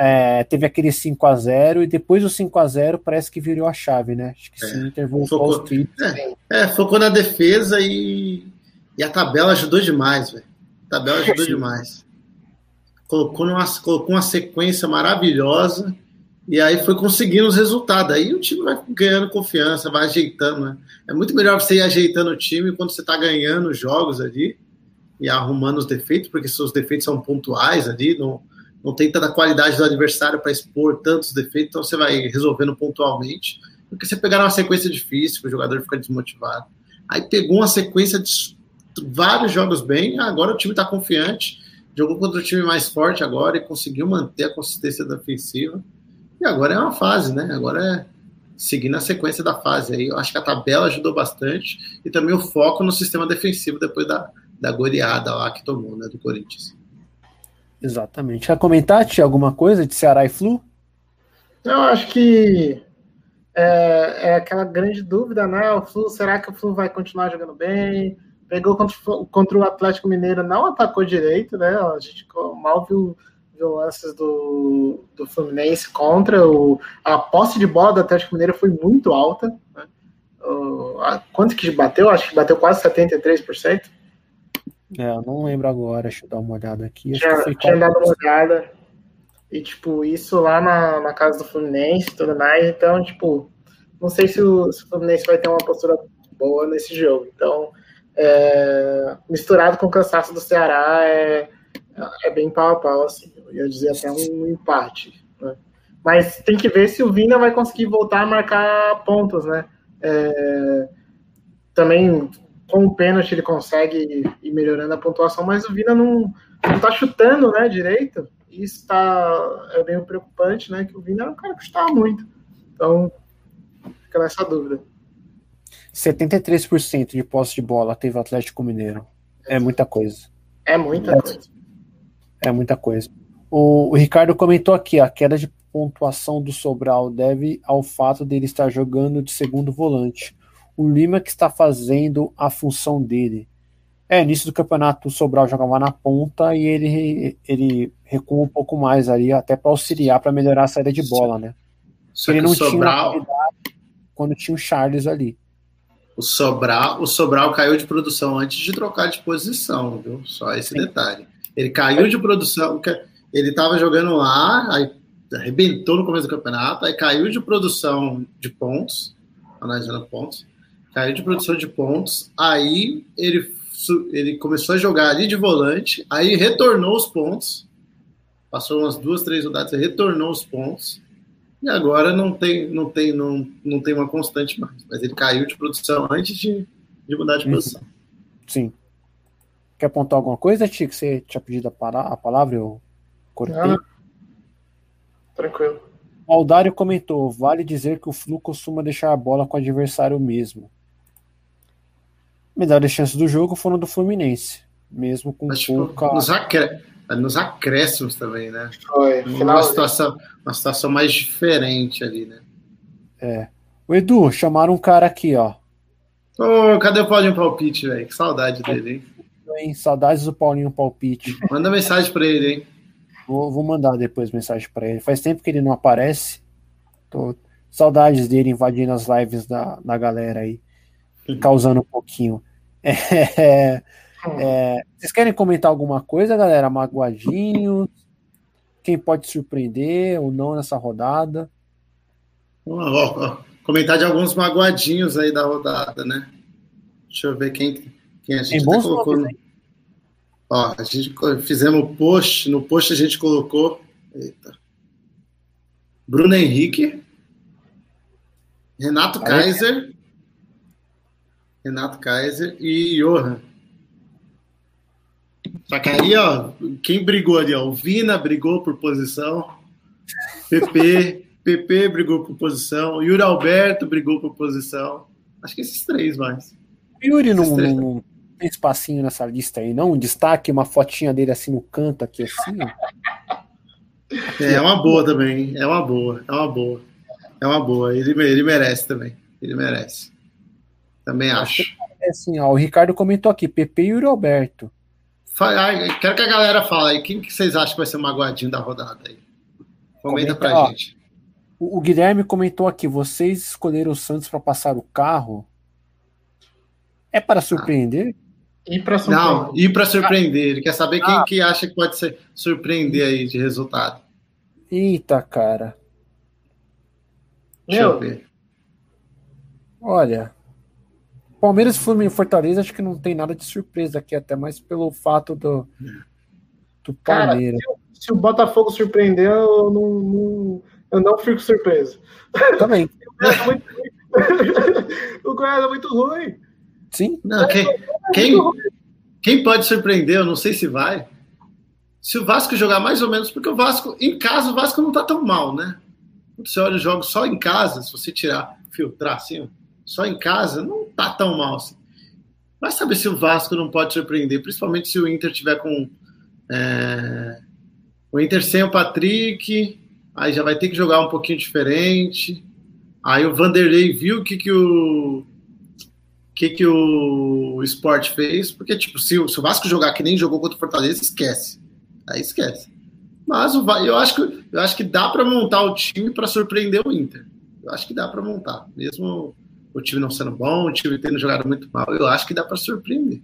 É, teve aquele 5 a 0 e depois do 5 a 0 parece que virou a chave, né? Acho que É. sim, Inter voltou Focou- aos. É, é, focou na defesa e, e a tabela ajudou demais, velho. A tabela ajudou Sim. demais. Colocou, numa, colocou uma sequência maravilhosa e aí foi conseguindo os resultados. Aí o time vai ganhando confiança, vai ajeitando, né? É muito melhor você ir ajeitando o time quando você tá ganhando os jogos ali e arrumando os defeitos, porque seus defeitos são pontuais ali, não, não tem tanta qualidade do adversário para expor tantos defeitos, então você vai resolvendo pontualmente. Porque você pegar uma sequência difícil, o jogador fica desmotivado. Aí pegou uma sequência de vários jogos bem, agora o time está confiante, jogou contra o time mais forte agora e conseguiu manter a consistência defensiva. E agora é uma fase, né? Agora é seguir na sequência da fase. Aí eu acho que a tabela ajudou bastante e também o foco no sistema defensivo depois da, da goleada lá que tomou, né, do Corinthians. Exatamente. Quer comentar, Tia, alguma coisa de Ceará e Flu? Eu acho que é, é aquela grande dúvida, né? O Flu, será que o Flu vai continuar jogando bem? Pegou contra, contra o Atlético Mineiro, não atacou direito, né? A gente mal viu, viu lances do, do Fluminense contra. O, a posse de bola do Atlético Mineiro foi muito alta. Né? O- a- quanto que bateu? Acho que bateu quase 73%. É, eu não lembro agora, deixa eu dar uma olhada aqui. Acho tinha, tinha dado uma olhada. E, tipo, isso lá na, na casa do Fluminense e tudo mais. Então, tipo, não sei se o, se o Fluminense vai ter uma postura boa nesse jogo. Então, é, misturado com o cansaço do Ceará, é, é bem pau a pau, assim. Eu ia dizer até um empate. né? Mas tem que ver se o Vina vai conseguir voltar a marcar pontos, né? É, também com o pênalti ele consegue ir melhorando a pontuação, mas o Vina não, não tá chutando, né, direito. Isso tá, é meio preocupante, né, que o Vina era um cara que chutava muito. Então, fica nessa dúvida. 73% de posse de bola teve o Atlético Mineiro. É muita coisa. É muita É. coisa. É muita coisa. O, o Ricardo comentou aqui, a queda de pontuação do Sobral deve ao fato dele estar jogando de segundo volante. O Lima que está fazendo a função dele. É, início do campeonato o Sobral jogava na ponta e ele, ele recua um pouco mais ali, até para auxiliar, para melhorar a saída de bola, né? Só Ele não Sobral, tinha quando tinha o Charles ali. o Sobral, o Sobral caiu de produção antes de trocar de posição, viu? Só esse Sim. detalhe. Ele caiu de produção, ele estava jogando lá, aí arrebentou no começo do campeonato, aí caiu de produção de pontos, analisando pontos, caiu de produção de pontos, aí ele, ele começou a jogar ali de volante, aí retornou os pontos, passou umas duas, três rodadas, retornou os pontos, e agora não tem, não tem, não, não tem uma constante mais. Mas ele caiu de produção antes de, de mudar de Uhum. posição. Sim. Quer apontar alguma coisa, que você tinha pedido a palavra? Eu cortei. Ah, tranquilo. O Aldário comentou: vale dizer que o Flu costuma deixar a bola com o adversário mesmo. Melhores chances do jogo foram do Fluminense, mesmo com Mas, tipo, pouca. nos, acré- nos acréscimos também, né? Foi. Uma situação, uma situação mais diferente ali, né? O Edu, chamaram um cara aqui, ó. Ô, cadê o Paulinho Palpite, velho? Que saudade dele, hein? Hein? Saudades do Paulinho Palpite. Manda mensagem pra ele, hein? Vou, vou mandar depois mensagem pra ele. Faz tempo que ele não aparece. Tô saudades dele invadindo as lives da, da galera aí, causando um pouquinho. É, é, vocês querem comentar alguma coisa, galera? Magoadinho? Quem pode surpreender ou não nessa rodada? Comentar de alguns magoadinhos aí da rodada, né? Deixa eu ver quem, quem a gente Tem bons colocou. nomes, no- Ó, a gente fizemos o post, no post a gente colocou. Eita. Bruno Henrique, Renato. Kaiser, Renato Kaiser e Johan. Só que aí, ó, quem brigou ali, ó, o Vina brigou por posição, PP, PP brigou por posição, Yuri Alberto brigou por posição. Acho que esses três mais. O Yuri não, três. não- tem espacinho nessa lista aí, não? Um destaque, uma fotinha dele assim no canto, aqui assim. ó. É uma boa também, é uma boa, é uma boa. É uma boa, ele, ele merece também. Ele merece. Também acho. É assim, ó, o Ricardo comentou aqui, PP e Yuri Alberto. Quero que a galera fale aí. Quem que vocês acham que vai ser o magoadinho da rodada aí? Comenta, Comenta pra ó, gente. O Guilherme comentou aqui: vocês escolheram o Santos para passar o carro. É para surpreender? Ah. E para surpreender. Não, e para surpreender. Ele quer saber quem ah. que acha que pode ser, surpreender aí de resultado. Eita, cara. Deixa Meu. eu ver. Olha, Palmeiras e Fortaleza acho que não tem nada de surpresa aqui, até mais pelo fato do, do Palmeiras. Cara, se, se, o Botafogo surpreender, eu não, não, eu não fico surpreso. Também. o Goiás é muito ruim. Sim. Não, quem, quem, quem pode surpreender, eu não sei se vai. Se o Vasco jogar mais ou menos, porque o Vasco, em casa, o Vasco não tá tão mal, né? Você olha os jogos só em casa, se você tirar, filtrar assim, só em casa, não tá tão mal assim. Vai saber se o Vasco não pode surpreender, principalmente se o Inter tiver com. É, o Inter sem o Patrick, aí já vai ter que jogar um pouquinho diferente. Aí o Vanderlei viu o que, que o que, que o Sport fez, porque, tipo, se se o Vasco jogar que nem jogou contra o Fortaleza, esquece. Aí esquece. Mas o, eu, acho que, eu acho que dá para montar o time para surpreender o Inter. Eu acho que dá para montar. Mesmo o time não sendo bom, o time tendo jogado muito mal, eu acho que dá para surpreender.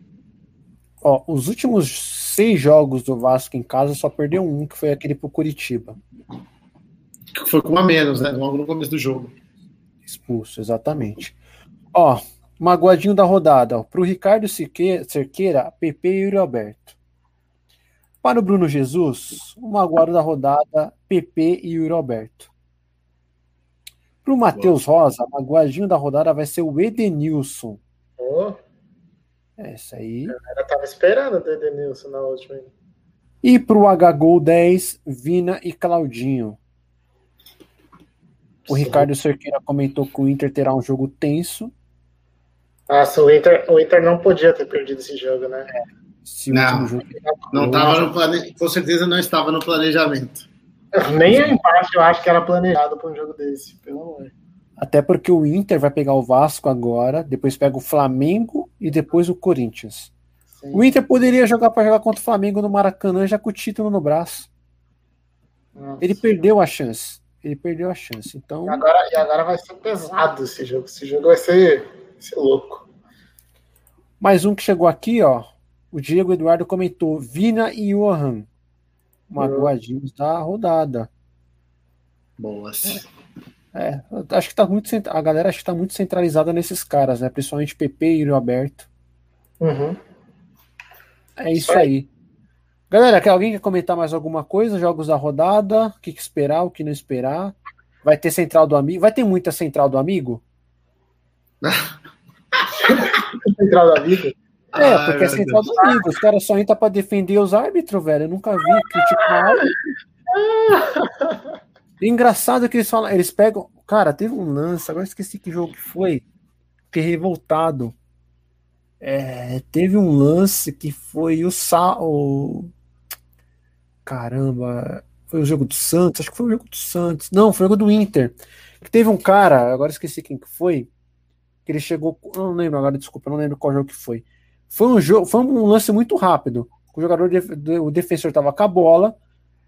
Ó, os últimos seis jogos do Vasco em casa só perdeu um, que foi aquele pro Curitiba. Que foi com um a menos, né? Logo no começo do jogo. Expulso, exatamente. Ó, Magoadinho da rodada. Para o Ricardo Cerqueira, PP e Yuri Alberto. Para o Bruno Jesus, o magoado da rodada, PP e Yuri Alberto. Para o Matheus Rosa, magoadinho da rodada vai ser o Edenilson. Oh. Essa aí. Eu estava esperando o Edenilson na última. E para o HGol 10, Vina e Claudinho. O Sim. Ricardo Cerqueira comentou que o Inter terá um jogo tenso nossa, o Inter, o Inter não podia ter perdido esse jogo, né? Se não, jogo... não tava no plane... com certeza não estava no planejamento. Nem a empate eu acho que era planejado para um jogo desse, pelo amor. Até porque o Inter vai pegar o Vasco agora, depois pega o Flamengo e depois o Corinthians. Sim. O Inter poderia jogar para jogar contra o Flamengo no Maracanã já com o título no braço. Nossa. Ele perdeu a chance. Ele perdeu a chance. Então. E agora, e agora vai ser pesado esse jogo. Esse jogo vai ser você é louco. Mais um que chegou aqui, ó. O Diego Eduardo comentou: Vina e Johan. Magoadinhos da rodada. Boas. É, é, acho que tá muito. A galera acho que tá muito centralizada nesses caras, né? Principalmente PP e Iro Aberto. Uhum. É isso aí. Galera, quer alguém quer comentar mais alguma coisa? Jogos da rodada, o que, que esperar, o que não esperar? Vai ter central do amigo? Vai ter muita central do amigo? central da vida. É, Ai, porque é central do amigo. Os caras só entram pra defender os árbitros, velho. Eu nunca vi criticar Engraçado que eles falam, eles pegam. Cara, teve um lance, agora esqueci que jogo que foi. Fiquei revoltado. É, teve um lance que foi o Sal. Caramba, foi o jogo do Santos, acho que foi o jogo do Santos. Não, foi o jogo do Inter. Que teve um cara, agora esqueci quem que foi que ele chegou. Não lembro agora, desculpa, não lembro qual jogo que foi. Foi um jogo, foi um lance muito rápido. O jogador, o defensor estava com a bola,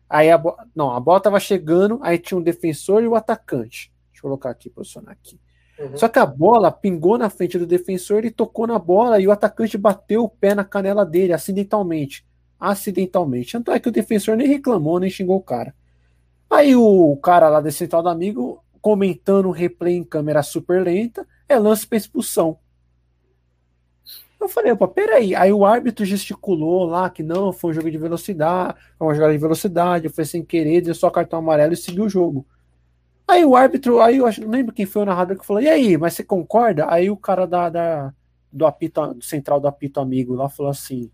aí a bola, não, a bola estava chegando, aí tinha um defensor e o atacante. Deixa eu colocar aqui, posicionar aqui. Uhum. Só que a bola pingou na frente do defensor, ele tocou na bola e o atacante bateu o pé na canela dele acidentalmente. Acidentalmente. Tanto é que o defensor nem reclamou, nem xingou o cara. Aí o cara lá desse central do amigo comentando o replay em câmera super lenta, é lance para expulsão. Eu falei, opa, peraí. Aí o árbitro gesticulou lá que não, foi um jogo de velocidade, foi uma jogada de velocidade, foi sem querer, deu só cartão amarelo e seguiu o jogo. Aí o árbitro, aí eu acho, não lembro quem foi o narrador que falou, e aí, mas você concorda? Aí o cara da, da do apito, do central do apito amigo lá falou assim: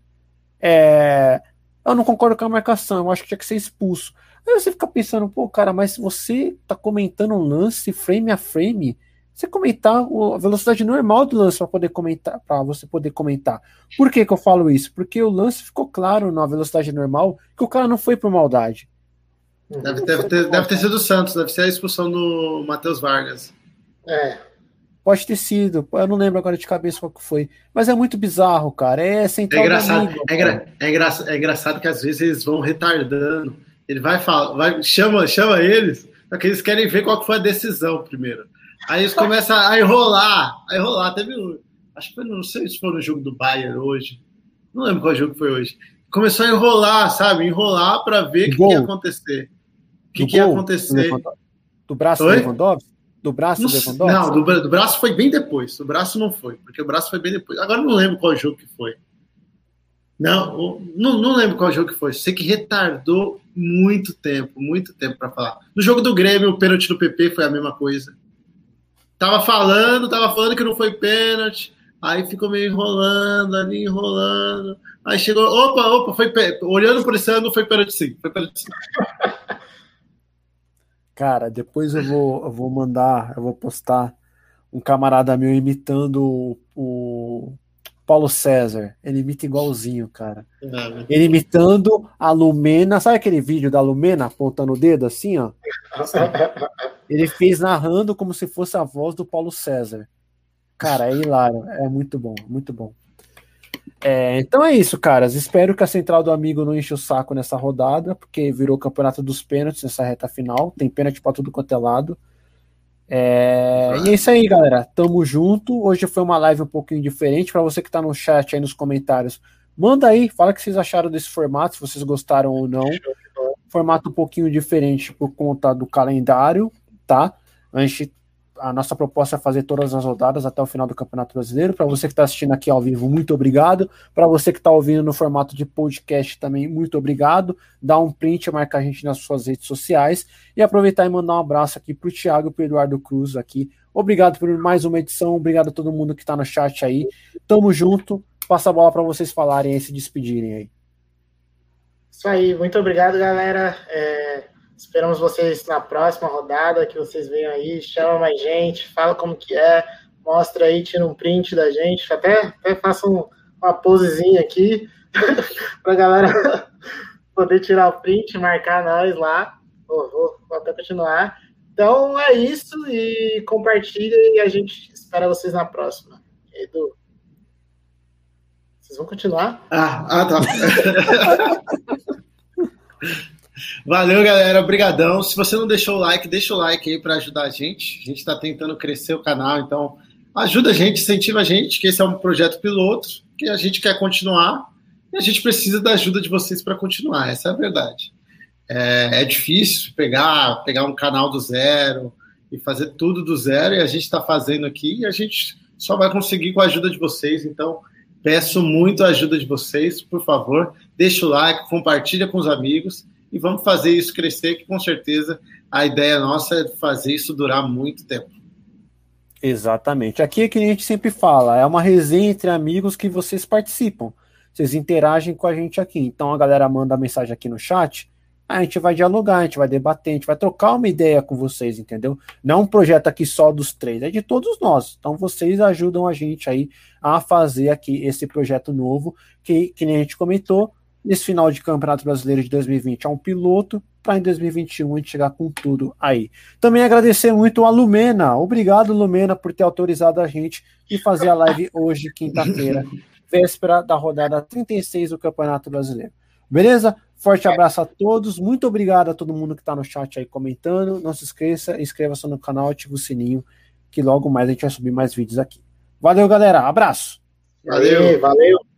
é, eu não concordo com a marcação, eu acho que tinha que ser expulso. Aí você fica pensando, pô, cara, mas você tá comentando um lance frame a frame, você comentar a velocidade normal do lance para poder comentar, para você poder comentar. Por que, que eu falo isso? Porque o lance ficou claro na velocidade normal que o cara não foi por maldade. Deve, deve, ter, deve ter sido o Santos, deve ser a expulsão do Matheus Vargas. É. Pode ter sido, eu não lembro agora de cabeça qual que foi, mas é muito bizarro, cara. É central é engraçado, é, engra, é, engraçado, é engraçado que às vezes eles vão retardando. Ele vai falar, vai, chama, chama eles, porque eles querem ver qual foi a decisão primeiro. Aí eles começam a enrolar, a enrolar. Teve um, acho que foi, não sei se foi no jogo do Bayern hoje, não lembro qual jogo foi hoje. Começou a enrolar, sabe? Enrolar para ver o que, que, ia acontecer. O que, que ia acontecer. Do braço Oi? do Lewandowski? Do braço não, do Lewandowski? Não, do, do, braço foi bem depois. Do braço não foi, porque o braço foi bem depois. Agora não lembro qual jogo que foi. Não, não, não lembro qual jogo que foi. Sei que retardou muito tempo, muito tempo para falar. No jogo do Grêmio, o pênalti do PP foi a mesma coisa. Tava falando, tava falando que não foi pênalti. Aí ficou meio enrolando ali, enrolando. Aí chegou, opa, opa, foi olhando por esse ano, foi pênalti sim, foi pênalti sim. Cara, depois eu vou, eu vou mandar, eu vou postar um camarada meu imitando o Paulo César. Ele imita igualzinho, cara. Ele imitando a Lumena. Sabe aquele vídeo da Lumena apontando o dedo assim, ó? Ele fez narrando como se fosse a voz do Paulo César. Cara, é hilário. É muito bom, muito bom. É, então é isso, caras. Espero que a central do amigo não enche o saco nessa rodada, porque virou campeonato dos pênaltis nessa reta final. Tem pênalti para tudo quanto é lado. É, e é isso aí, galera. Tamo junto. Hoje foi uma live um pouquinho diferente. Para você que tá no chat aí nos comentários, manda aí, fala o que vocês acharam desse formato, se vocês gostaram ou não. Formato um pouquinho diferente por conta do calendário, tá? A gente a nossa proposta é fazer todas as rodadas até o final do Campeonato Brasileiro. Para você que está assistindo aqui ao vivo, muito obrigado. Para você que está ouvindo no formato de podcast também, muito obrigado. Dá um print, marca a gente nas suas redes sociais e aproveitar e mandar um abraço aqui para o Thiago e para Eduardo Cruz aqui. Obrigado por mais uma edição. Obrigado a todo mundo que está no chat aí. Tamo junto. Passa a bola para vocês falarem e se despedirem aí. Isso aí, muito obrigado, galera. É, Esperamos vocês na próxima rodada, que vocês venham aí, chama mais gente, fala como que é, mostra aí, tira um print da gente, até, até faça um, uma posezinha aqui para a galera poder tirar o print, marcar nós lá. Vou, vou, vou até continuar. Então é isso e compartilha e a gente espera vocês na próxima. Edu. Vocês vão continuar? Ah, ah tá. Valeu, galera. Obrigadão. Se você não deixou o like, deixa o like aí para ajudar a gente. A gente está tentando crescer o canal, então ajuda a gente, incentiva a gente, que esse é um projeto piloto, que a gente quer continuar e a gente precisa da ajuda de vocês para continuar. Essa é a verdade. É, é, difícil pegar, pegar um canal do zero e fazer tudo do zero, e a gente está fazendo aqui e a gente só vai conseguir com a ajuda de vocês. Então, peço muito a ajuda de vocês, por favor, deixa o like, compartilha com os amigos e vamos fazer isso crescer, que com certeza a ideia nossa é fazer isso durar muito tempo. Exatamente. Aqui é que a gente sempre fala, é uma resenha entre amigos que vocês participam. Vocês interagem com a gente aqui. Então a galera manda mensagem aqui no chat, a gente vai dialogar, a gente vai debater, a gente vai trocar uma ideia com vocês, entendeu? Não um projeto aqui só dos três, é de todos nós. Então vocês ajudam a gente aí a fazer aqui esse projeto novo, que, que nem a gente comentou, nesse final de Campeonato Brasileiro de 2020 é um piloto para em 2021 a gente chegar com tudo aí. Também agradecer muito a Lumena. Obrigado, Lumena, por ter autorizado a gente e fazer a live hoje, quinta-feira, véspera da rodada 36 do Campeonato Brasileiro. Beleza? Forte abraço a todos. Muito obrigado a todo mundo que está no chat aí comentando. Não se esqueça, inscreva-se no canal, ative o sininho, que logo mais a gente vai subir mais vídeos aqui. Valeu, galera. Abraço. Valeu, valeu.